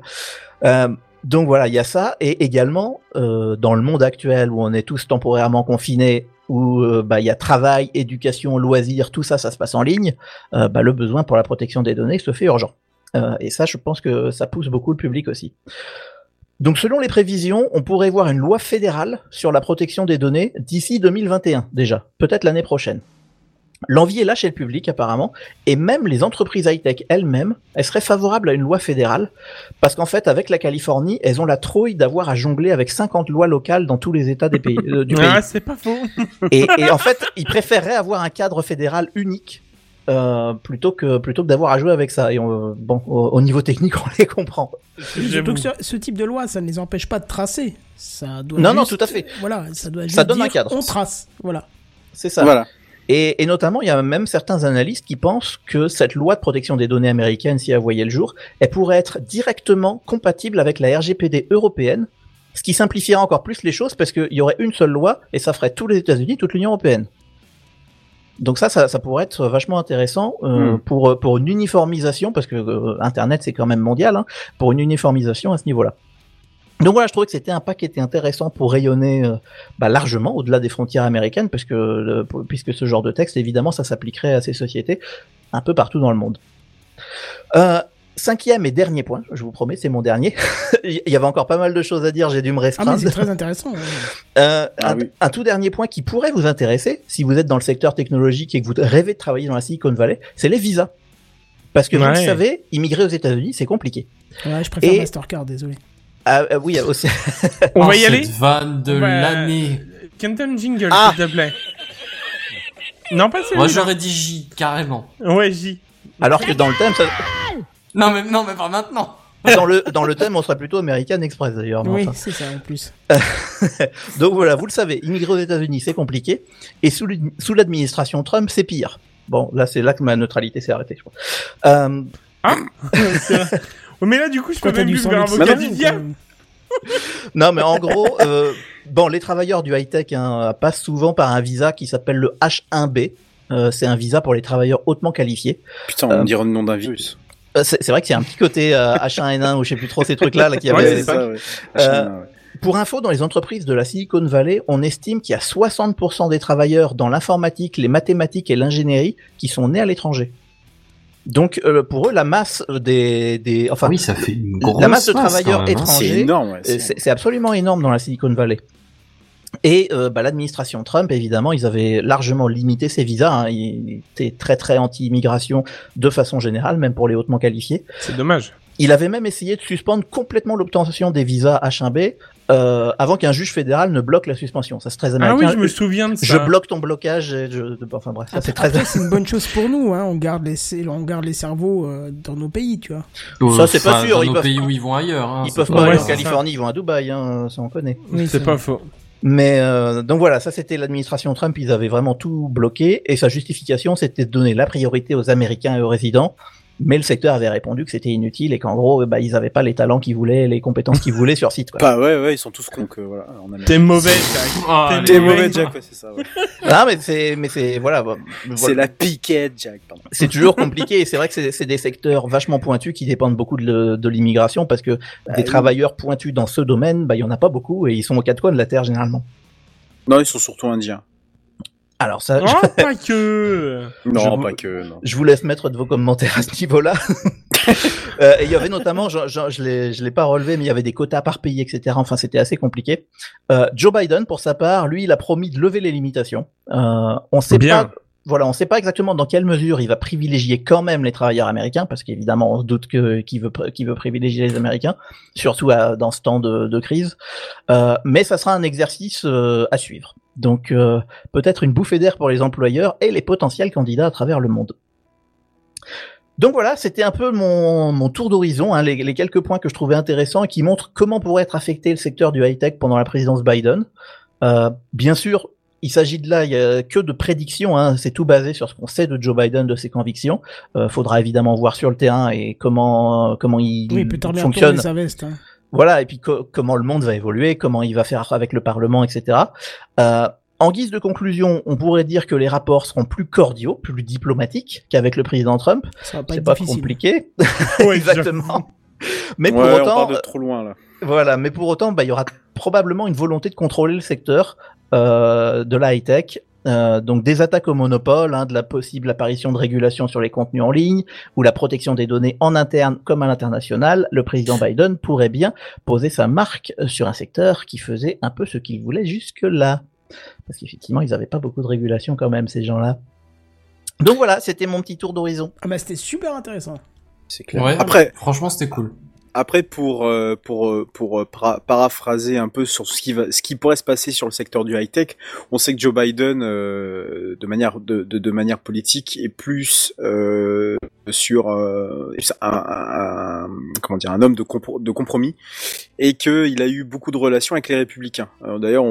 F: Euh, donc voilà, il y a ça, et également euh, dans le monde actuel où on est tous temporairement confinés, où euh, bah, il y a travail, éducation, loisirs, tout ça, ça se passe en ligne, euh, bah, le besoin pour la protection des données se fait urgent. Et ça, je pense que ça pousse beaucoup le public aussi. Donc selon les prévisions, on pourrait voir une loi fédérale sur la protection des données d'ici 2021 déjà, peut-être l'année prochaine. L'envie est là chez le public apparemment, et même les entreprises high-tech elles-mêmes, elles seraient favorables à une loi fédérale, parce qu'en fait avec la Californie, elles ont la trouille d'avoir à jongler avec 50 lois locales dans tous les États des pays, euh, du pays.
E: Ah, c'est pas faux. *laughs*
F: Et, et en fait, ils préféreraient avoir un cadre fédéral unique euh, plutôt que plutôt que d'avoir à jouer avec ça. Et on- bon, au, au niveau technique, *laughs* on les comprend.
A: Surtout que ce, ce type de loi, ça ne les empêche pas de tracer. Ça doit
F: Non, non, tout à fait.
A: Voilà, ça doit juste
F: Ça donne un cadre.
A: On trace, voilà.
F: C'est ça.
C: Voilà.
F: Et, et notamment, il y a même certains analystes qui pensent que cette loi de protection des données américaine, si elle voyait le jour, elle pourrait être directement compatible avec la RGPD européenne, ce qui simplifierait encore plus les choses parce qu'il y aurait une seule loi et ça ferait tous les États-Unis, toute l'Union européenne. Donc ça, ça, ça pourrait être vachement intéressant euh,
C: Mm.
F: pour pour une uniformisation parce que euh, Internet c'est quand même mondial, hein, pour une uniformisation à ce niveau-là. Donc voilà, je trouvais que c'était un pas qui était intéressant pour rayonner euh, bah, largement au-delà des frontières américaines, parce que euh, pour- puisque ce genre de texte, évidemment, ça s'appliquerait à ces sociétés un peu partout dans le monde. Euh, cinquième et dernier point, je vous promets, c'est mon dernier. *laughs* Il y avait encore pas mal de choses à dire, j'ai dû me
A: Ah, mais
F: restreindre.
A: c'est très intéressant. ouais.
F: Euh,
C: Ah
F: un,
C: oui.
F: un tout dernier point qui pourrait vous intéresser, si vous êtes dans le secteur technologique et que vous rêvez de travailler dans la Silicon Valley, c'est les visas. Parce que vous le savez, immigrer aux États-Unis, c'est compliqué.
A: Ouais, je préfère
F: Et-
A: Mastercard, désolé.
F: Ah, euh, oui, aussi.
E: On
D: Oh,
E: va y
D: cette
E: aller
D: vanne de l'année.
E: Quentin Jingle,
C: Ah.
E: s'il te plaît. Non, pas celui
D: Moi j'aurais dit J, carrément.
E: Ouais, J.
F: Alors que dans le thème, ça-
D: Non mais, non mais pas maintenant.
F: dans le dans le thème, on serait plutôt American Express d'ailleurs.
A: Oui,
F: enfin.
A: c'est ça en plus. *laughs*
F: Donc voilà, vous le savez, immigrer aux États-Unis, c'est compliqué, et sous l'ad- sous l'administration Trump, c'est pire. Bon, là, c'est là que ma neutralité s'est arrêtée, je crois. Euh, *laughs*
E: C'est vrai. Ouais, mais là, du coup, je peux
A: Quand
E: même
A: du
E: plus faire un diable.
A: même.
F: non, mais en gros, euh, bon, les travailleurs du high-tech hein, passent souvent par un visa qui s'appelle le H1B. Euh, c'est un visa pour les travailleurs hautement qualifiés.
C: Putain, on
F: Euh,
C: dirait le nom d'un virus.
F: C'est c'est vrai qu'il y a un petit côté euh, H1N1 ou je sais plus trop ces trucs-là là, qu'il *laughs* y
E: Ouais,
F: avait à
E: c'est
F: l'époque.
C: ça, ouais. H&M, ouais.
F: Pour info, dans les entreprises de la Silicon Valley, on estime qu'il y a 60% des travailleurs dans l'informatique, les mathématiques et l'ingénierie qui sont nés à l'étranger. Donc euh, pour eux, la masse des, des enfin,
D: oui, ça fait une grosse
F: la masse de travailleurs
D: même, hein.
F: étrangers,
C: C'est énorme, ouais.
F: euh,
C: c'est-
F: c'est c'est absolument énorme dans la Silicon Valley. Et euh, bah, l'administration Trump, évidemment, ils avaient largement limité ces visas. hein. Ils étaient très très anti-immigration de façon générale, même pour les hautement qualifiés.
E: C'est dommage.
F: Il avait même essayé de suspendre complètement l'obtention des visas H1B euh, avant qu'un juge fédéral ne bloque la suspension. Ça c'est très
E: Ah
F: américain.
E: oui, je me souviens de ça.
F: Je bloque ton blocage. Et je... Enfin bref, ça c'est très.
A: après, c'est une bonne *laughs* chose pour nous, hein. On garde les, on garde les cerveaux euh, dans nos pays, tu vois.
F: Ça, c'est pas sûr,
D: Dans
F: ils
D: nos
F: peuvent
D: pays
F: pas-
D: où ils vont ailleurs. Hein,
F: Ils peuvent
D: pas-
F: aller en
E: ça.
F: Californie, ils vont à Dubaï, hein, ça on connaît.
A: Oui,
E: C'est pas faux.
F: Mais euh, donc voilà, ça c'était l'administration Trump, ils avaient vraiment tout bloqué et sa justification c'était de donner la priorité aux Américains et aux résidents. Mais le secteur avait répondu que c'était inutile et qu'en gros, bah, ils avaient pas les talents qu'ils voulaient, les compétences qu'ils voulaient sur site. Quoi.
C: Bah ouais, ouais, ils sont tous cons que voilà.
E: T'es mauvais, *laughs* Jack.
D: Ah,
E: T'es
C: T'es
E: mauvais.
C: Jack, ouais, c'est ça. ouais. *laughs*
F: Ah mais c'est, mais c'est voilà, bah,
C: C'est la piquette, Jack.
F: C'est toujours compliqué et c'est vrai que c'est, c'est des secteurs vachement pointus qui dépendent beaucoup de, l'immigration parce que des
C: oui.
F: travailleurs pointus dans ce domaine, bah il y en a pas beaucoup et ils sont aux quatre coins de la terre généralement.
C: Non, ils sont surtout indiens.
F: Alors ça,
E: Oh, *laughs* pas que.
C: Non,
F: Je vous-
C: pas que. Non.
F: Je vous laisse mettre de vos commentaires à ce niveau-là. *laughs* Euh, et il y avait notamment, je, je, je l'ai, je l'ai pas relevé, mais il y avait des quotas par pays, etc. Enfin, c'était assez compliqué. Euh, Joe Biden, pour sa part, lui, il a promis de lever les limitations. Euh, on sait
E: Bien.
F: pas. voilà, on ne sait pas exactement dans quelle mesure il va privilégier quand même les travailleurs américains, parce qu'évidemment, on se doute que qu'il veut qu'il veut privilégier les Américains, surtout à- dans ce temps de, de crise. Euh, mais ça sera un exercice euh, à suivre. Donc euh, peut-être une bouffée d'air pour les employeurs et les potentiels candidats à travers le monde. Donc voilà, c'était un peu mon, mon tour d'horizon, hein, les, les quelques points que je trouvais intéressants et qui montrent comment pourrait être affecté le secteur du high-tech pendant la présidence Biden. Euh, bien sûr, il s'agit de là, il y a que de prédictions, hein, c'est tout basé sur ce qu'on sait de Joe Biden, de ses convictions. Euh, faudra évidemment voir sur le terrain et comment comment il
A: Oui, bien
F: fonctionne.
A: tourner sa veste. hein.
F: Voilà, et puis co- comment le monde va évoluer, comment il va faire avec le Parlement, etc. Euh, en guise de conclusion, on pourrait dire que les rapports seront plus cordiaux, plus diplomatiques qu'avec le président Trump.
A: Ça va pas être
F: pas
A: difficile.
F: compliqué, *laughs* *laughs*
E: Ouais,
F: exactement. Mais pour
C: Ouais, on
F: autant,
C: part de trop loin là.
F: voilà, mais pour autant, bah, il y aura probablement une volonté de contrôler le secteur euh, de la high-tech. Euh, donc des attaques au monopole, hein, de la possible apparition de régulation sur les contenus en ligne ou la protection des données en interne comme à l'international, le président Biden pourrait bien poser sa marque euh, sur un secteur qui faisait un peu ce qu'il voulait jusque-là. Parce qu'effectivement, ils n'avaient pas beaucoup de régulation quand même, ces gens-là. Donc voilà, c'était mon petit tour d'horizon.
A: Ah bah c'était super intéressant.
C: C'est clair.
D: Ouais,
C: Après,
D: franchement, c'était cool.
C: Après, pour euh, pour euh, pour euh, para- paraphraser un peu sur ce qui va, ce qui pourrait se passer sur le secteur du high tech, on sait que Joe Biden, de manière de, de, manière politique, est plus sur euh, un, comment dire un homme de, compro- de compromis et que il a eu beaucoup de relations avec les républicains. D'ailleurs,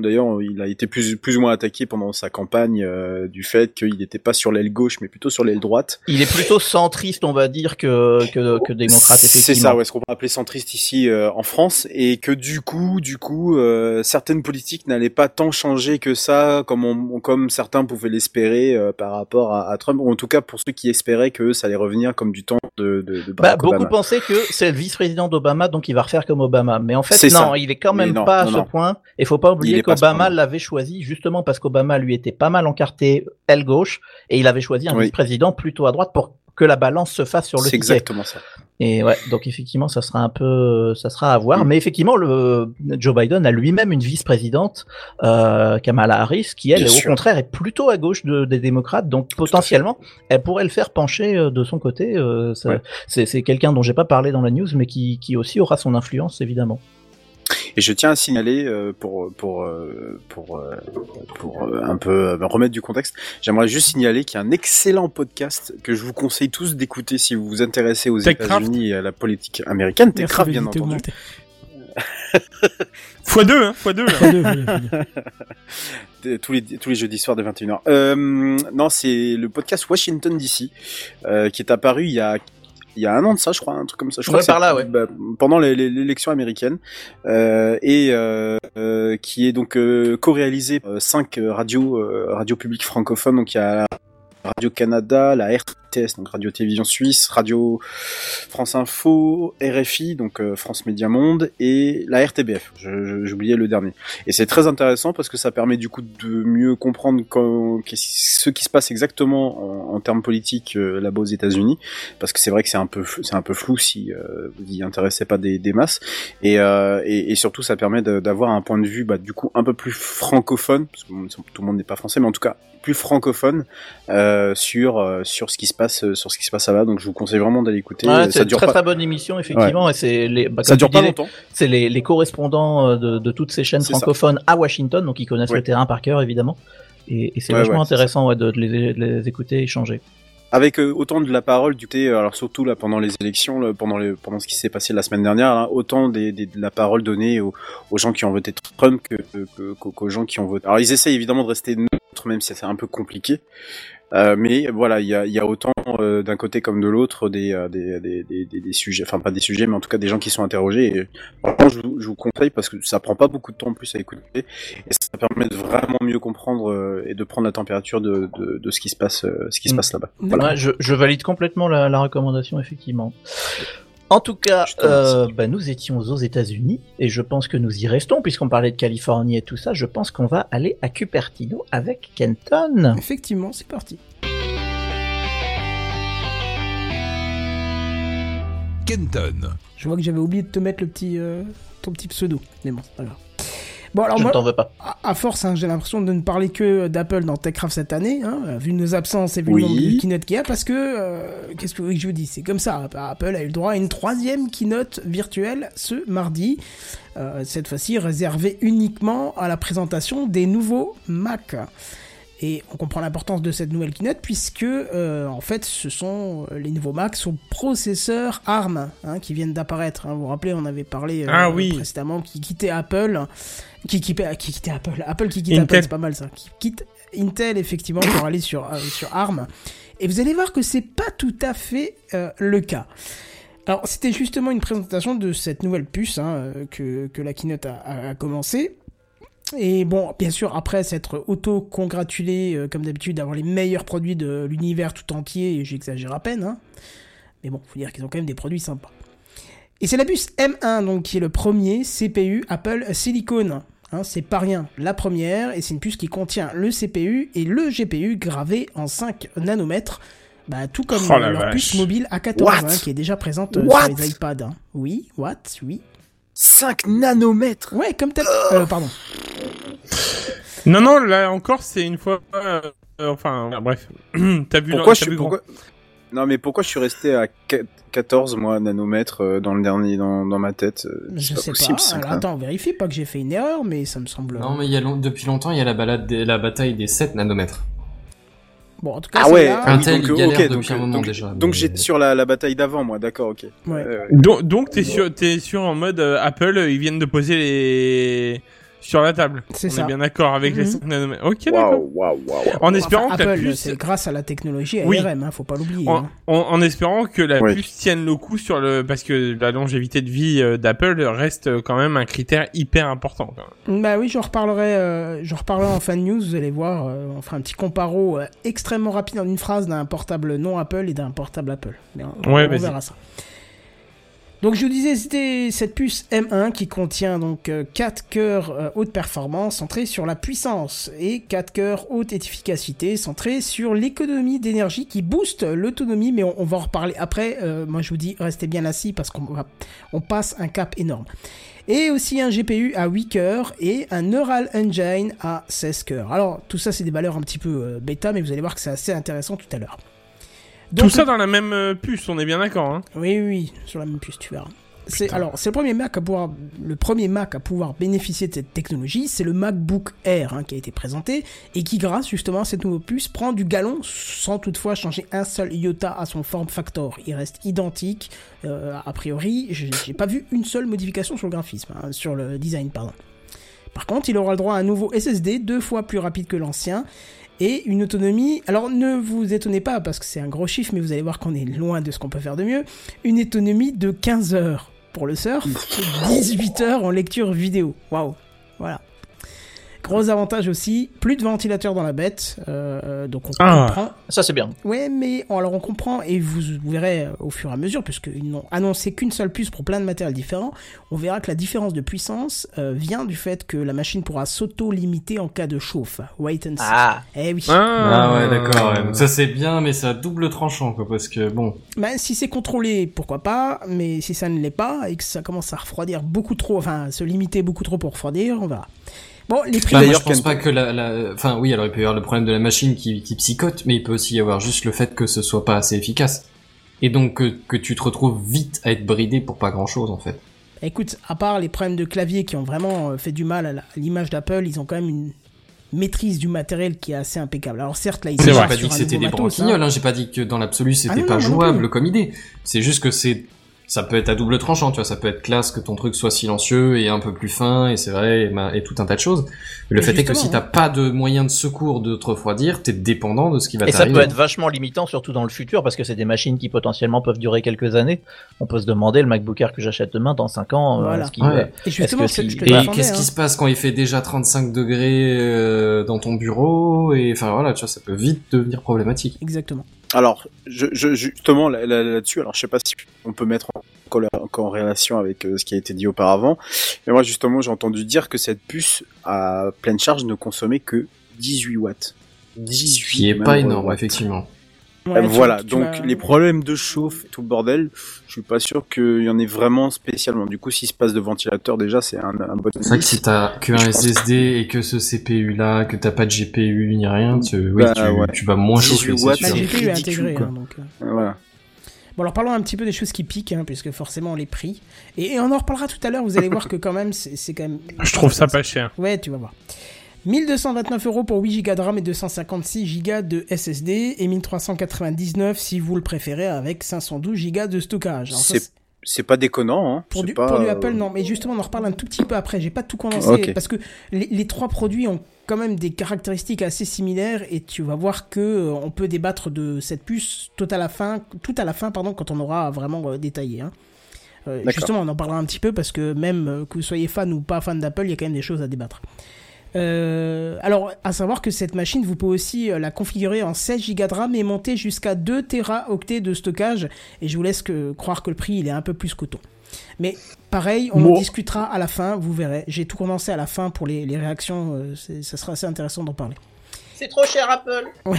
C: d'ailleurs il a été plus plus ou moins attaqué pendant sa campagne euh, du fait qu'il n'était pas sur l'aile gauche mais plutôt sur l'aile droite.
F: Il est plutôt centriste, on va dire, que, que, que démocrate,
C: C'est ça, ouais, ce qu'on peut appeler centriste ici euh, en France, et que du coup, du coup, certaines politiques n'allaient pas tant changer que ça, comme on, comme certains pouvaient l'espérer par rapport à, à Trump, ou en tout cas pour ceux qui espéraient que ça allait revenir comme du temps de, de, de
F: Bah, beaucoup pensaient que c'est le vice-président d'Obama, donc il va refaire comme Obama. Mais en fait, non,
C: ça.
F: il est quand même
C: non,
F: pas à ce point. Et faut pas oublier qu'Obama l'avait choisi justement parce qu'Obama lui était pas mal encarté aile gauche et il avait choisi un
C: Oui.
F: vice-président plutôt à droite pour que la balance se fasse sur le
C: C'est
F: ticket.
C: exactement ça.
F: Et ouais, donc effectivement, ça sera un peu, ça sera à voir.
C: Mm.
F: Mais effectivement, le Joe Biden a lui-même une vice-présidente, euh, Kamala Harris, qui elle,
C: Bien
F: au
C: sûr.
F: contraire, est plutôt à gauche de- des démocrates. Donc potentiellement, elle pourrait le faire pencher euh, de son côté. euh,
C: Ouais.
F: C'est c'est quelqu'un dont j'ai pas parlé dans la news, mais qui, qui aussi aura son influence, évidemment.
C: Et je tiens à signaler euh, pour pour euh, pour euh, pour euh, un peu euh, remettre du contexte, j'aimerais juste signaler qu'il y a un excellent podcast que je vous conseille tous d'écouter si vous vous intéressez aux. États-Unis et à la politique américaine. Techcraft, bien entendu.
E: Fois deux, hein, fois deux. là.
A: Fois deux, fois deux, fois deux.
C: de- tous les tous les jeudis soirs de 21h. Euh, non, c'est le podcast Washington DC euh, qui est apparu il y a il y a un an de ça, je crois, un truc comme ça. Je crois
F: Ouais,
C: que
F: par là, ouais.
C: bah, pendant l'élection américaine euh, et euh, euh, qui est donc euh, co-réalisé euh, cinq radios euh, radios publiques francophones. Donc il y a Radio Canada, la RTS, donc Radio Télévision Suisse, Radio France Info, RFI, donc euh, France Média Monde, et la RTBF. J'oubliais le dernier. Et c'est très intéressant parce que ça permet du coup de mieux comprendre ce qui se passe exactement en, termes politiques euh, là-bas aux États-Unis, parce que c'est vrai que c'est un peu un peu flou si euh, vous y intéressez pas des, masses, et, euh, et, surtout ça permet d'avoir un point de vue bah, du coup un peu plus francophone, parce que tout le monde n'est pas français, mais en tout cas plus francophone sur sur ce qui se passe euh, sur ce qui se passe là-bas. Donc je vous conseille vraiment d'aller écouter.
F: Ouais,
C: Euh,
F: c'est une très
C: pas.
F: très bonne émission, effectivement. Et c'est les, bah,
C: Ça dure pas
F: disais,
C: longtemps.
F: C'est les, les correspondants euh, de, de toutes ces chaînes
C: ça.
F: francophones à Washington, donc ils connaissent
C: Ouais.
F: le terrain par cœur, évidemment. Et, et c'est
C: Ouais,
F: vachement
C: ouais,
F: intéressant ouais, de, de les, de les écouter et échanger.
C: avec autant de la parole du côté, euh, alors surtout là pendant les élections, là, pendant les, pendant ce qui s'est passé la semaine dernière, là, autant des, des- de la parole donnée aux, aux gens qui ont voté Trump que, que- que- qu'aux gens qui ont voté. Alors ils essayent évidemment de rester neutres, même si c'est un peu compliqué. Euh, mais voilà, il y a, il y a autant euh, d'un côté comme de l'autre des, euh, des, des, des, des- des sujets, enfin pas des sujets, mais en tout cas des gens qui sont interrogés. Et franchement, je, vous- je vous conseille parce que ça prend pas beaucoup de temps en plus à écouter et ça permet de vraiment mieux comprendre euh, et de prendre la température de, de, de ce qui se passe, euh, ce qui se
F: Mm.
C: passe là-bas.
A: D'accord.
F: Ouais, je, je valide complètement la, la recommandation, effectivement. En tout cas, euh, bah, nous étions aux États-Unis et je pense que nous y restons puisqu'on parlait de Californie et tout ça. Je pense qu'on va aller à Cupertino avec Kenton.
A: Effectivement, c'est parti.
I: Kenton.
A: Je vois que j'avais oublié de te mettre le petit, euh, ton petit pseudo. Mais bon, grave. Bon, alors
F: Je ne
A: moi,
F: t'en veux pas.
A: à, à force, hein, j'ai l'impression de ne parler que d'Apple dans TechCraft cette année, hein, vu nos absences et vu
C: Oui.
A: le nombre de keynote qu'il y a, parce que, euh, qu'est-ce que vous voulez que je vous dise? C'est comme ça, Apple a eu le droit à une troisième keynote virtuelle ce mardi, euh, cette fois-ci réservée uniquement à la présentation des nouveaux Mac. Et on comprend l'importance de cette nouvelle keynote puisque euh, en fait ce sont euh, les nouveaux Macs au processeur ARM hein, qui viennent d'apparaître. hein. Vous vous rappelez, on avait parlé euh,
E: Ah oui.
A: précédemment qui quittait Apple, qui, qui, qui quittait Apple, Apple qui quitte
E: Intel.
A: Apple, c'est pas mal ça, qui quitte Intel effectivement pour aller sur euh, sur ARM. Et vous allez voir que c'est pas tout à fait euh, le cas. Alors, c'était justement une présentation de cette nouvelle puce hein, euh, que, que la keynote a, a- a commencé. Et bon, bien sûr, après s'être auto-congratulé, euh, comme d'habitude, d'avoir les meilleurs produits de l'univers tout entier, et j'exagère à peine, hein. mais bon, faut dire qu'ils ont quand même des produits sympas. Et c'est la puce M1, donc, qui est le premier CPU Apple Silicon. Hein, c'est pas rien, la première, et c'est une puce qui contient le CPU et le GPU gravé en 5 nanomètres, bah, tout comme
E: Oh la
A: leur
E: vache.
A: puce mobile A14,
C: What?
A: hein, qui est déjà présente euh,
C: What?
A: sur les iPads. hein. Oui, what? Oui.
C: 5 nanomètres
A: Ouais, comme tel. Euh, pardon.
E: Non, non, là encore, c'est une fois. euh, euh, enfin, bref. *clears throat* T'as vu
C: Pourquoi
E: le-
C: je
E: vu grand-
C: pourquoi Non mais pourquoi je suis resté à qu- 14 moi nanomètres euh, dans le dernier dans, dans ma tête euh,
A: Je
C: C'est pas
A: sais
C: possible
A: pas.
C: ça.
A: Alors,
C: quoi.
A: attends, vérifie pas que j'ai fait une erreur, mais ça me semble.
D: Non, mais il y a long- depuis longtemps, il y a la, balade des- la bataille des 7 nanomètres.
A: Bon, en tout cas,
C: Ah ouais,
A: celle-là-
C: ah oui,
D: Intel,
C: donc,
D: il
C: euh,
D: galère
C: ok,
D: depuis
C: donc,
D: un moment
C: donc,
D: déjà,
C: Donc
D: mais-
C: j'étais sur la, la bataille d'avant moi, d'accord, ok.
A: Ouais.
C: Ouais.
E: Donc, donc t'es sûr, t'es sûr en mode euh, Apple, euh, ils viennent de poser les sur la table.
A: C'est
E: On
A: ça.
E: est bien d'accord avec les
A: Mhm.
E: 5 nanomètres. Ok, d'accord.
C: Waouh, waouh, waouh.
E: En espérant
A: Enfin,
E: que la
A: Apple,
E: puce,
A: c'est grâce à la technologie
E: Oui.
A: ARM, hein, faut pas l'oublier.
E: en,
A: hein.
E: en- en espérant que la
C: Oui.
E: puce tienne le coup sur le, parce que la longévité de vie euh, d'Apple reste quand même un critère hyper important. quand même.
A: Bah oui, j'en reparlerai, euh, j'en reparlerai en fin de news, vous allez voir, euh, on fera un petit comparo euh, extrêmement rapide en une phrase d'un portable non Apple et d'un portable Apple. Mais on,
E: Ouais,
A: on
E: vas-y.
A: verra ça. Donc je vous disais, c'était cette puce M1 qui contient donc 4 cœurs euh, haute performance centrés sur la puissance et 4 cœurs haute efficacité centrés sur l'économie d'énergie qui booste l'autonomie, mais on, va en reparler après. Euh, moi je vous dis, restez bien assis parce qu'on on passe un cap énorme. Et aussi un GPU à 8 cœurs et un Neural Engine à 16 cœurs. Alors tout ça c'est des valeurs un petit peu euh, bêta, mais vous allez voir que c'est assez intéressant tout à l'heure.
E: Tout ça dans la même euh, puce, on est bien d'accord. Hein.
A: oui, oui, oui, sur la même puce, tu verras. C'est, alors, c'est le premier Mac à pouvoir, le premier Mac à pouvoir bénéficier de cette technologie, c'est le MacBook Air hein, qui a été présenté et qui, grâce justement à cette nouvelle puce, prend du galon sans toutefois changer un seul iota à son form factor. Il reste identique. euh, a priori, j'ai, j'ai pas vu une seule modification sur le graphisme, hein, sur le design, pardon. Par contre, il aura le droit à un nouveau SSD deux fois plus rapide que l'ancien et une autonomie. Alors ne vous étonnez pas parce que c'est un gros chiffre, mais vous allez voir qu'on est loin de ce qu'on peut faire de mieux. Une autonomie de 15 heures pour le surf, et 18 heures en lecture vidéo. Waouh, voilà. Gros avantage aussi, plus de ventilateur dans la bête, euh, donc on
E: Ah.
A: comprend
F: Ça, c'est bien.
A: Ouais, mais alors on comprend, et vous, vous verrez euh, au fur et à mesure, puisqu'ils n'ont annoncé qu'une seule puce pour plein de matériels différents, on verra que la différence de puissance euh, vient du fait que la machine pourra s'auto-limiter en cas de chauffe. Wait and see.
F: Ah,
A: Eh oui.
D: Ah ouais, d'accord. ouais. Donc ça c'est bien, mais c'est à double tranchant, quoi, parce que bon.
A: Ben, si c'est contrôlé, pourquoi pas, mais si ça ne l'est pas, et que ça commence à refroidir beaucoup trop, enfin, se limiter beaucoup trop pour refroidir, on verra. Bon, les prix...
D: Bah,
C: D'ailleurs,
D: je pense pas que la, la, enfin oui, alors il peut y avoir le problème de la machine qui, qui psychote, mais il peut aussi y avoir juste le fait que ce soit pas assez efficace. Et donc que, que tu te retrouves vite à être bridé pour pas grand chose en fait.
A: Écoute, à part les problèmes de clavier qui ont vraiment euh, fait du mal à l'image d'Apple, ils ont quand même une maîtrise du matériel qui est assez impeccable. Alors certes, là, ils
E: C'est
D: J'ai pas
A: sur
D: dit que
A: un
D: c'était
A: nouveau
D: des
A: matos, hein.
D: branquignoles, hein. j'ai pas dit que dans l'absolu c'était
A: Ah
D: pas
A: non, moi non
D: jouable
A: plus.
D: comme idée. C'est juste que c'est, ça peut être à double tranchant, tu vois, ça peut être classe que ton truc soit silencieux et un peu plus fin, et c'est vrai, et, ma- et tout un tas de choses. Mais le
A: Mais
D: fait est que si t'as pas de moyen de secours de te refroidir, t'es dépendant de ce qui va
F: et ça
D: t'arriver.
F: peut être vachement limitant, surtout dans le futur, parce que c'est des machines qui potentiellement peuvent durer quelques années. On peut se demander, le MacBook Air que j'achète demain, dans 5 ans, euh,
A: Voilà.
F: est-ce qu'il-
D: Ouais.
A: Et justement,
D: qu'est-ce
A: hein.
D: qui se passe quand il fait déjà 35 degrés euh, dans ton bureau Et enfin voilà, tu vois, ça peut vite devenir problématique.
A: Exactement.
C: Alors, je, je, justement là- là- là-dessus, alors je sais pas si on peut mettre en, relation avec euh, ce qui a été dit auparavant, mais moi justement j'ai entendu dire que cette puce à pleine charge ne consommait que 18 watts. 18
D: Qui est pas énorme,
C: watts.
D: effectivement.
A: Ouais,
C: Euh,
A: tu-
C: voilà,
A: tu
C: donc les problèmes de chauffe et tout le bordel, je suis pas sûr qu'il y en ait vraiment spécialement. Du coup, s'il se passe de ventilateur, déjà, c'est un, un bon
D: C'est vrai que si t'as que un SSD et que ce CPU là, que t'as pas de GPU ni rien, tu, oui,
C: Bah,
D: tu,
C: ouais.
D: tu vas moins
C: 18
D: chauffer,
C: watts, c'est ridicule,
A: intégré,
C: quoi.
A: hein, donc. euh.
C: Voilà.
A: Bon, alors parlons un petit peu des choses qui piquent, hein, puisque forcément les prix. Et, et on en reparlera tout à l'heure, vous allez voir que quand même, c'est c'est quand même...
E: Je trouve ça pas cher.
A: Ouais, tu vas voir. 1229 euros pour 8 Go de RAM et 256 Go de SSD, et 1399 si vous le préférez avec 512 Go de stockage.
C: C'est pas déconnant, hein.
A: Pour du,
C: pas,
A: pour du
C: euh,
A: Apple, non. Mais justement, on en reparle un tout petit peu après. J'ai pas tout condensé parce que les, les trois produits ont quand même des caractéristiques assez similaires et tu vas voir que euh, on peut débattre de cette puce tout à la fin, tout à la fin, pardon, quand on aura vraiment euh, détaillé. Hein. Euh, justement, on en parlera un petit peu parce que même que vous soyez fan ou pas fan d'Apple, il y a quand même des choses à débattre. Euh, alors, à savoir que cette machine, vous pouvez aussi euh, la configurer en 16 Go de RAM et monter jusqu'à 2 Teraoctets de stockage. Et je vous laisse que, croire que le prix, il est un peu plus coton. Mais pareil, on en discutera à la fin, vous verrez. J'ai tout commencé à la fin pour les, les réactions, euh, c'est- ça sera assez intéressant d'en parler.
F: C'est trop cher Apple. *laughs*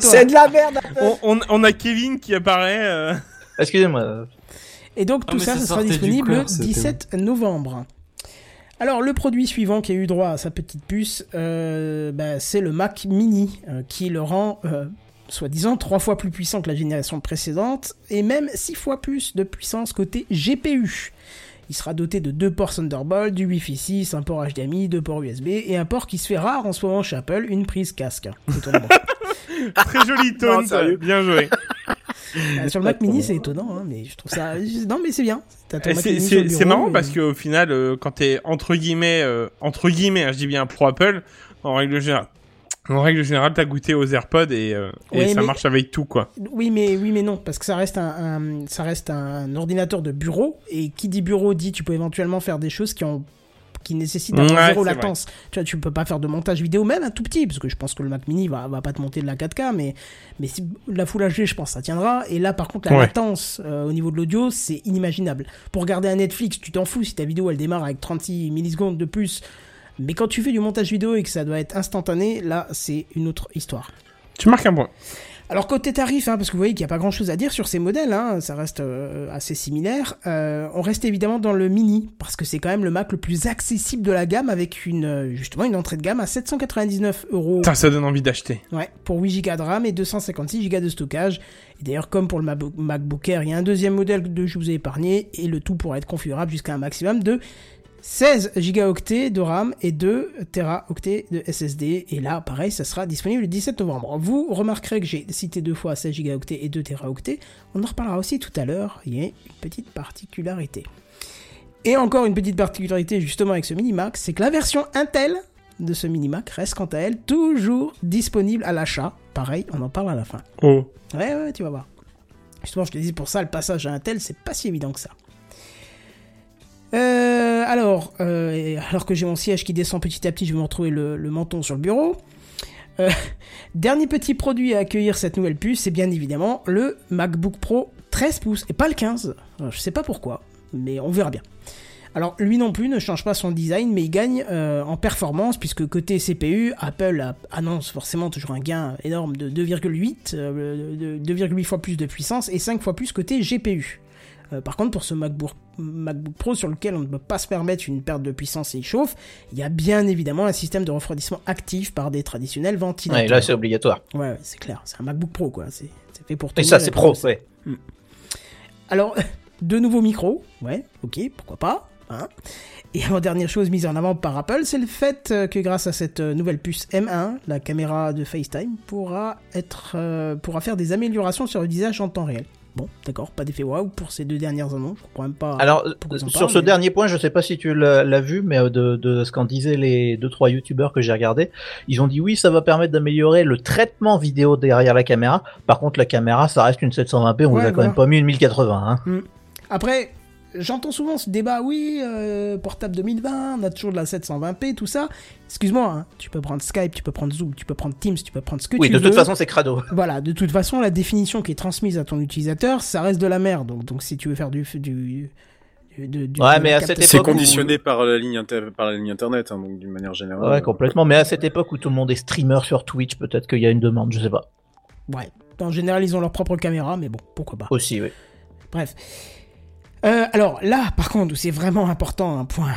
A: C'est
F: de la merde.
E: On, on, on a Kevin qui apparaît. euh,
F: Excusez-moi.
A: Et donc
D: Ah,
A: tout ça,
D: ça
A: ce sera disponible le
D: corps, c'était
A: 17 novembre. Alors le produit suivant qui a eu droit à sa petite puce, euh, bah, c'est le Mac Mini, euh, qui le rend, euh, soi-disant, trois fois plus puissant que la génération précédente, et même six fois plus de puissance côté GPU. Il sera doté de deux ports Thunderbolt, du Wi-Fi 6, un port HDMI, deux ports USB, et un port qui se fait rare en ce moment chez Apple, une prise casque. Étonnamment. *laughs*
E: Très joli
C: Non,
E: tone.
C: sérieux
E: bien joué. *laughs*
A: Euh, sur le Mac Mini, c'est étonnant, hein, mais je trouve ça... Non mais c'est bien.
E: C'est marrant parce qu'au final, euh, quand t'es entre guillemets, euh, entre guillemets, hein, je dis bien pro Apple, en règle générale, en règle générale, t'as goûté aux AirPods et, euh, et ça
A: mais-
E: marche avec tout quoi.
A: Oui, mais oui, mais non, parce que ça reste un, un- ça reste un ordinateur de bureau et qui dit bureau dit tu peux éventuellement faire des choses qui ont qui d'avoir
E: Ouais,
A: zéro latence. Tu vois, tu peux pas faire de montage vidéo même un tout petit parce que je pense que le Mac Mini va va pas te monter de la 4K mais mais si, la Full HD je pense ça tiendra et là par contre la
E: Ouais.
A: latence euh, au niveau de l'audio c'est inimaginable. Pour regarder un Netflix, tu t'en fous si ta vidéo elle démarre avec 36 millisecondes de plus. Mais quand tu fais du montage vidéo et que ça doit être instantané, là c'est une autre histoire.
E: Tu marques un point.
A: Alors côté tarif, hein, parce que vous voyez qu'il n'y a pas grand-chose à dire sur ces modèles, hein, ça reste euh, assez similaire. euh, on reste évidemment dans le mini, parce que c'est quand même le Mac le plus accessible de la gamme, avec une euh, justement une entrée de gamme à 799 euros
E: Putain, ça donne envie d'acheter.
A: ouais, pour 8 Go de RAM et 256 Go de stockage. Et d'ailleurs, comme pour le MacBook Air, il y a un deuxième modèle que je vous ai épargné, et le tout pourra être configurable jusqu'à un maximum de 16 gigaoctets de RAM et 2 teraoctets de SSD. Et là, pareil, ça sera disponible le 17 novembre. Vous remarquerez que j'ai cité deux fois 16 gigaoctets et 2 teraoctets. On en reparlera aussi tout à l'heure. Il y a une petite particularité. Et encore une petite particularité justement avec ce mini Mac, c'est que la version Intel de ce mini Mac reste quant à elle toujours disponible à l'achat. Pareil, on en parle à la fin.
E: Oh.
A: Ouais, ouais, tu vas voir. Justement, je te dis pour ça, le passage à Intel, c'est pas si évident que ça. Euh, alors, euh, alors que j'ai mon siège qui descend petit à petit, je vais me retrouver le, menton sur le bureau. Euh, *laughs* dernier petit produit à accueillir cette nouvelle puce, c'est bien évidemment le MacBook Pro 13 pouces et pas le 15. Alors, je sais pas pourquoi, mais on verra bien. Alors lui non plus ne change pas son design, mais il gagne en performance puisque côté CPU, Apple annonce forcément toujours un gain énorme de 2,8, de 2,8 fois plus de puissance et 5 fois plus côté GPU. Euh, par contre, pour ce MacBook, MacBook Pro sur lequel on ne peut pas se permettre une perte de puissance et il chauffe, il y a bien évidemment un système de refroidissement actif par des traditionnels ventilateurs.
F: Ouais, là, c'est obligatoire.
A: Ouais, ouais, c'est clair, c'est un MacBook Pro quoi, c'est fait pour
F: Et ça, c'est pro,
A: pousser.
F: ouais.
A: Alors, *laughs* de nouveaux micros, ouais, ok, pourquoi pas. Hein. Et en dernière chose mise en avant par Apple, c'est le fait euh, que grâce à cette euh, nouvelle puce M1, la caméra de FaceTime pourra être, euh, pourra faire des améliorations sur le visage en temps réel. Bon, d'accord, pas d'effet waouh pour ces deux dernières annonces, je comprends même pas.
F: Alors, sur ce
A: mais-
F: dernier point, je sais pas si tu l'as vu, mais euh, de, de ce qu'en disaient les deux trois youtubeurs que j'ai regardé, ils ont dit oui, ça va permettre d'améliorer le traitement vidéo derrière la caméra. Par contre, la caméra, ça reste une 720p, on
A: Ouais,
F: vous a quand même pas mis une 1080. Hein.
A: Après, j'entends souvent ce débat, oui, euh, portable 2020, on a toujours de la 720p, tout ça. Excuse-moi, hein, tu peux prendre Skype, tu peux prendre Zoom, tu peux prendre Teams, tu peux prendre ce que
F: Oui,
A: tu
F: de
A: veux.
F: toute façon, c'est crado. *laughs*
A: Voilà, de toute façon, la définition qui est transmise à ton utilisateur, ça reste de la merde. Donc, donc si tu veux faire du. du, du, de- du-
F: Ouais,
A: de
F: mais à cette
C: C'est
F: où-
C: conditionné par la ligne inter- par la ligne internet, hein, donc d'une manière générale.
F: Ouais, complètement. Mais à cette époque où tout le monde est streamer sur Twitch, peut-être qu'il y a une demande, je sais pas.
A: Ouais. En général, ils ont leur propre caméra, mais bon, pourquoi pas.
F: Aussi, oui.
A: Bref. Euh, alors là, par contre, où c'est vraiment important, un point,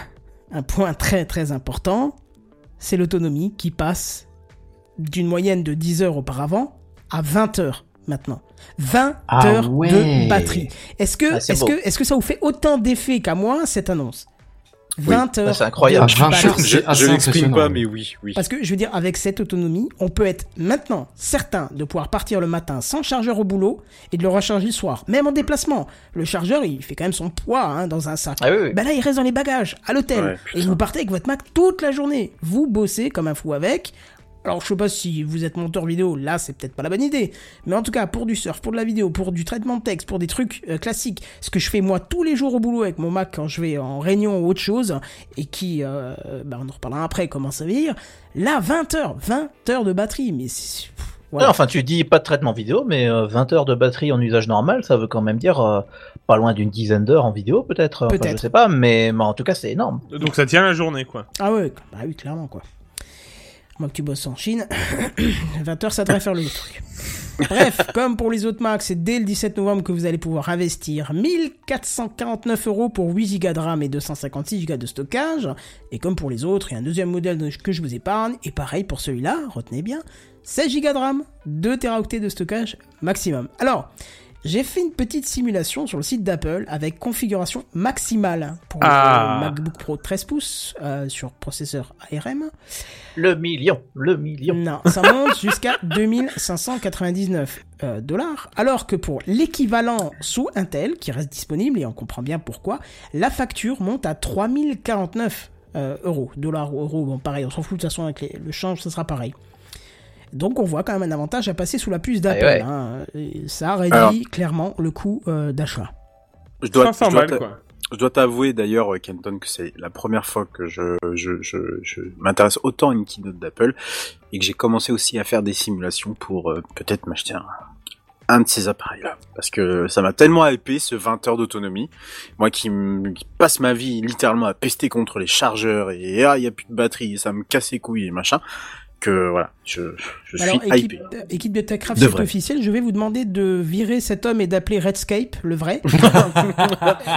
A: un point très très important, c'est l'autonomie qui passe d'une moyenne de 10 heures auparavant à 20 heures maintenant. 20
D: Ah
A: heures
D: ouais.
A: de batterie. Est-ce que,
F: Ah,
A: que, est-ce que ça vous fait autant d'effet qu'à moi cette annonce? 20 heures.
F: Ah, c'est incroyable.
A: de
D: Ah, 20
A: batterie.
D: heures,
C: Je, je
D: impressionnant.
C: pas, mais oui, oui.
A: Parce que je veux dire, avec cette autonomie, on peut être maintenant certain de pouvoir partir le matin sans chargeur au boulot et de le recharger le soir, même en déplacement. Le chargeur, il fait quand même son poids hein, dans un sac.
F: Ah oui, oui.
A: Ben là, il reste dans les bagages, à l'hôtel.
C: Ouais,
A: et vous partez avec votre Mac toute la journée. Vous bossez comme un fou avec. Alors, je sais pas si vous êtes monteur vidéo, là, c'est peut-être pas la bonne idée. Mais en tout cas, pour du surf, pour de la vidéo, pour du traitement de texte, pour des trucs euh, classiques, ce que je fais moi tous les jours au boulot avec mon Mac quand je vais en réunion ou autre chose, et qui, euh, bah, on en reparlera après comment ça veut dire. Là, 20 heures, 20 heures de batterie, mais c'est... voilà.
F: Ouais, enfin, tu dis pas de traitement vidéo, mais euh, 20 heures de batterie en usage normal, ça veut quand même dire euh, pas loin d'une dizaine d'heures en vidéo, peut-être. Enfin,
A: Peut-être.
F: je sais pas, mais, mais en tout cas, c'est énorme.
E: Donc ça tient la journée, quoi.
A: Ah ouais, bah oui, clairement, quoi. Moi que tu bosses en Chine, *coughs* 20 heures, ça devrait faire le truc. Bref, comme pour les autres Macs, c'est dès le 17 novembre que vous allez pouvoir investir 1449 euros pour 8 Go de RAM et 256 Go de stockage. Et comme pour les autres, il y a un deuxième modèle que je vous épargne. Et pareil pour celui-là, retenez bien, 16 Go de RAM, 2 Teraoctets de stockage maximum. Alors, j'ai fait une petite simulation sur le site d'Apple avec configuration maximale pour
E: Ah.
A: le MacBook Pro 13 pouces euh, sur processeur ARM.
F: Le million, le million.
A: Non, ça monte jusqu'à *laughs* 2599 euh, dollars, alors que pour l'équivalent sous Intel, qui reste disponible, et on comprend bien pourquoi, la facture monte à 3049 euh, euros. Dollars ou euros, bon pareil, on s'en fout de toute façon avec les- le change, ça sera pareil. Donc on voit quand même un avantage à passer sous la puce d'Apple.
F: ouais.
A: hein, et ça réduit
C: Alors-
A: clairement le coût euh, d'achat.
C: Je dois,
E: 500
C: je dois
E: balles,
C: t'a-
E: quoi.
C: je dois t'avouer d'ailleurs, euh, Kenton, que c'est la première fois que je, je, je, je m'intéresse autant à une keynote d'Apple et que j'ai commencé aussi à faire des simulations pour euh, peut-être m'acheter un, un de ces appareils-là. Parce que ça m'a tellement hypé ce 20 heures d'autonomie. Moi qui, qui passe ma vie littéralement à pester contre les chargeurs et ah, il y a plus de batterie et ça me casse les couilles et machin. Voilà, je, je suis
A: Alors, équipe,
C: hypé.
A: équipe de TechCraft, c'est officiel, je vais vous demander de virer cet homme et d'appeler Redscape, le vrai. *laughs*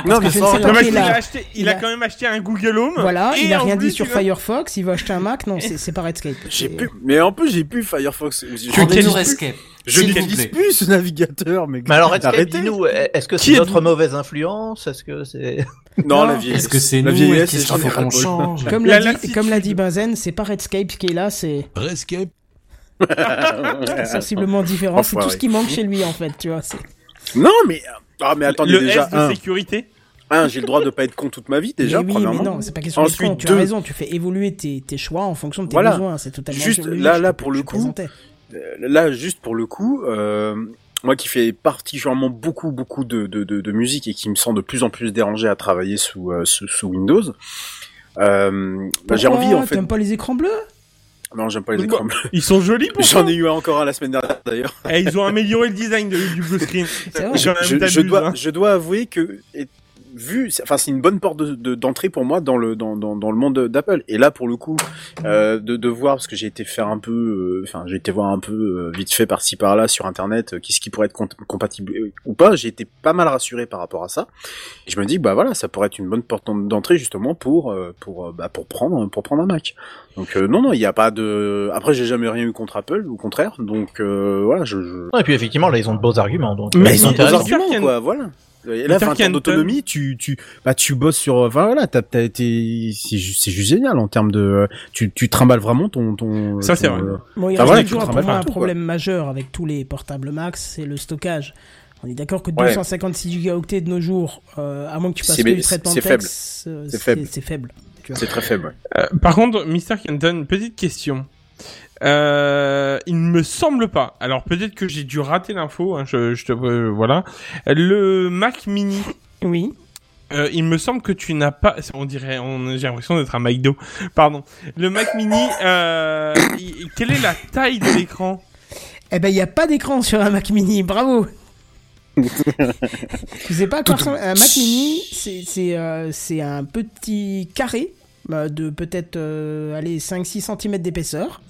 C: Non,
A: que
C: mais sans-
E: Non, mais
A: qu'il
E: il,
A: a-
E: acheté, il,
A: il
E: a
A: a-
E: quand même acheté un Google Home.
A: Voilà,
E: et
A: il a
E: en
A: rien dit sur
E: il
A: Firefox, il veut acheter un Mac, non, c'est pas Redscape.
C: J'ai plus, mais en plus j'ai plus Firefox.
D: Rendez-nous
C: je-
D: Escape.
C: je n'utilise plus ce navigateur, mais.
F: Mais alors, Redscape, dis-nous, est-ce que
C: Qui
F: c'est notre mauvaise influence Est-ce que c'est...
C: Non,
A: Non.
C: la vieillesse.
D: Est-ce que c'est
C: la
D: nous
C: vieillesse,
D: Qu'est-ce qu'il faut qu'on
C: Jean-Pierre
D: change
A: Comme
E: La
A: dit, comme l'a dit Benzen, c'est pas Redscape qui est là, c'est
H: Rescape.
C: Paul. *laughs*
A: sensiblement différent. C'est tout ce qui manque chez lui en fait, tu vois. c'est-
C: Non, mais ah, mais attendez
E: le
C: déjà
E: S de
C: un,
E: sécurité.
C: un, j'ai le droit de pas être con toute ma vie déjà.
A: mais oui,
C: premièrement.
A: mais non, c'est pas question
C: Ensuite,
A: con, tu
C: deux.
A: as raison, tu fais évoluer tes, tes choix en fonction de tes
C: Voilà.
A: besoins, c'est totalement
C: Juste là-
A: je
C: là,
A: te-
C: pour le coup. Euh, Là, juste pour le coup, euh, moi qui fais particulièrement beaucoup, beaucoup de, de, de, de musique et qui me sent de plus en plus dérangé à travailler sous, euh, sous, sous Windows. Euh, bah, j'ai envie en fait.
A: T'aimes pas les écrans bleus?
C: Non, j'aime pas les écrans bleus.
E: Ils sont jolis *laughs* pour
C: J'en ai eu un encore un la semaine dernière d'ailleurs.
E: Eh, ils ont amélioré le design de- du blue screen.
A: Vrai.
C: Je, je
E: t'abuses,
C: dois,
E: hein.
C: je dois avouer que, vu, c'est- enfin, c'est une bonne porte de- de- d'entrée pour moi dans le dans, dans, dans le monde d'Apple. Et là, pour le coup, euh, de, de voir parce que j'ai été faire un peu, euh, enfin, j'ai été voir un peu euh, vite fait par-ci par-là sur internet, euh, qu'est-ce qui pourrait être com- compatible euh, ou pas. J'ai été pas mal rassuré par rapport à ça. Et je me dis, bah voilà, ça pourrait être une bonne porte d'entrée justement pour euh, pour bah, pour prendre pour prendre un Mac. Donc euh, non non, il n'y a pas de. Après, j'ai jamais rien eu contre Apple, au contraire. Donc euh, voilà, je, je...
F: Et puis effectivement, là, ils ont de beaux arguments. Donc,
E: Mais ils ont
F: intéressant.
E: arguments.
C: arguments, quoi, voilà. Et là,
E: Peter
C: 20 ans
E: Kenton.
C: d'autonomie, tu, tu, bah, tu bosses sur, enfin voilà, t'as, t'as été, c'est juste, c'est juste génial en termes de, tu, tu trimbales vraiment ton, ton.
E: Ça, c'est vrai.
C: euh,
A: Bon, il
C: Enfin,
A: reste
C: voilà,
A: toujours pour moi un problème majeur avec tous les portables Max, c'est le stockage. On est d'accord que
C: Ouais.
A: 256 gigaoctets de nos jours, euh, à moins que tu passes que du traitement de
C: c'est faible.
A: texte, euh,
C: C'est faible.
A: C'est faible.
C: C'est très faible. ouais.
E: Euh, par contre, Mr. Kenton, petite question. Euh, me semble pas. Alors peut-être que j'ai dû rater l'info. hein, je, je te euh, voilà. Le Mac Mini.
A: Oui.
E: euh, il me semble que tu n'as pas. On dirait. On, j'ai l'impression d'être un McDo. Pardon. Le Mac Mini. Euh, quelle est la taille de l'écran?
A: Eh ben, il n'y a pas d'écran sur un Mac Mini, bravo *laughs* Tu sais pas quoi un Mac Mini, c'est c'est euh, c'est un petit carré euh, de peut-être euh, allez 5-6 cm d'épaisseur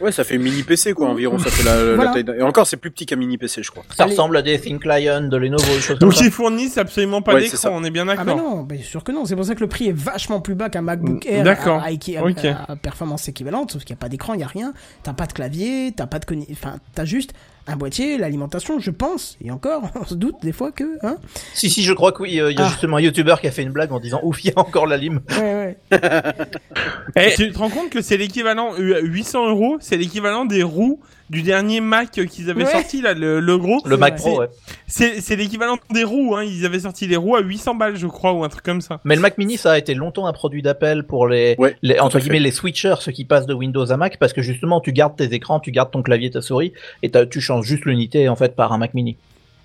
C: Ouais, ça fait mini PC quoi environ. Ça fait la, la
A: Voilà.
C: taille d'un- Et encore, c'est plus petit qu'un mini PC, je crois.
F: Ça
A: Allez.
F: ressemble à des Thin Client, de Lenovo, des choses comme
E: Donc
F: ça.
E: ils fournissent absolument pas
C: Ouais,
E: d'écran,
C: ça.
E: on est bien
A: Ah bah
E: d'accord.
A: non, bien sûr que non. C'est pour ça que le prix est vachement plus bas qu'un MacBook
E: Mm,
A: Air
E: d'accord.
A: à, à- à-
E: Ok.
A: à performance équivalente, sauf qu'il n'y a pas d'écran, il n'y a rien. T'as pas de clavier, t'as pas de Enfin, t'as juste un boîtier, l'alimentation, je pense. Et encore, *laughs* on se doute des fois que... Hein
F: Si, si, je crois que oui. euh, Il y a
A: Ah.
F: justement un YouTuber qui a fait une blague en disant Ouf, il y a encore la lime.
A: ouais, ouais. *laughs*
E: Tu te rends compte que c'est l'équivalent, euh, 800 euros, c'est l'équivalent des roues du dernier Mac qu'ils avaient
A: Ouais.
E: sorti, là, le, le gros.
F: Le Mac. Pro, ouais.
E: C'est l'équivalent des roues, hein. Ils avaient sorti les roues à 800 balles, je crois, ou un truc comme ça.
F: Mais le Mac Mini, ça a été longtemps un produit d'appel pour les,
C: Ouais,
F: les entre guillemets les switchers, ceux qui passent de Windows à Mac, parce que justement, tu gardes tes écrans, tu gardes ton clavier, ta souris, et tu changes juste l'unité en fait par un Mac Mini.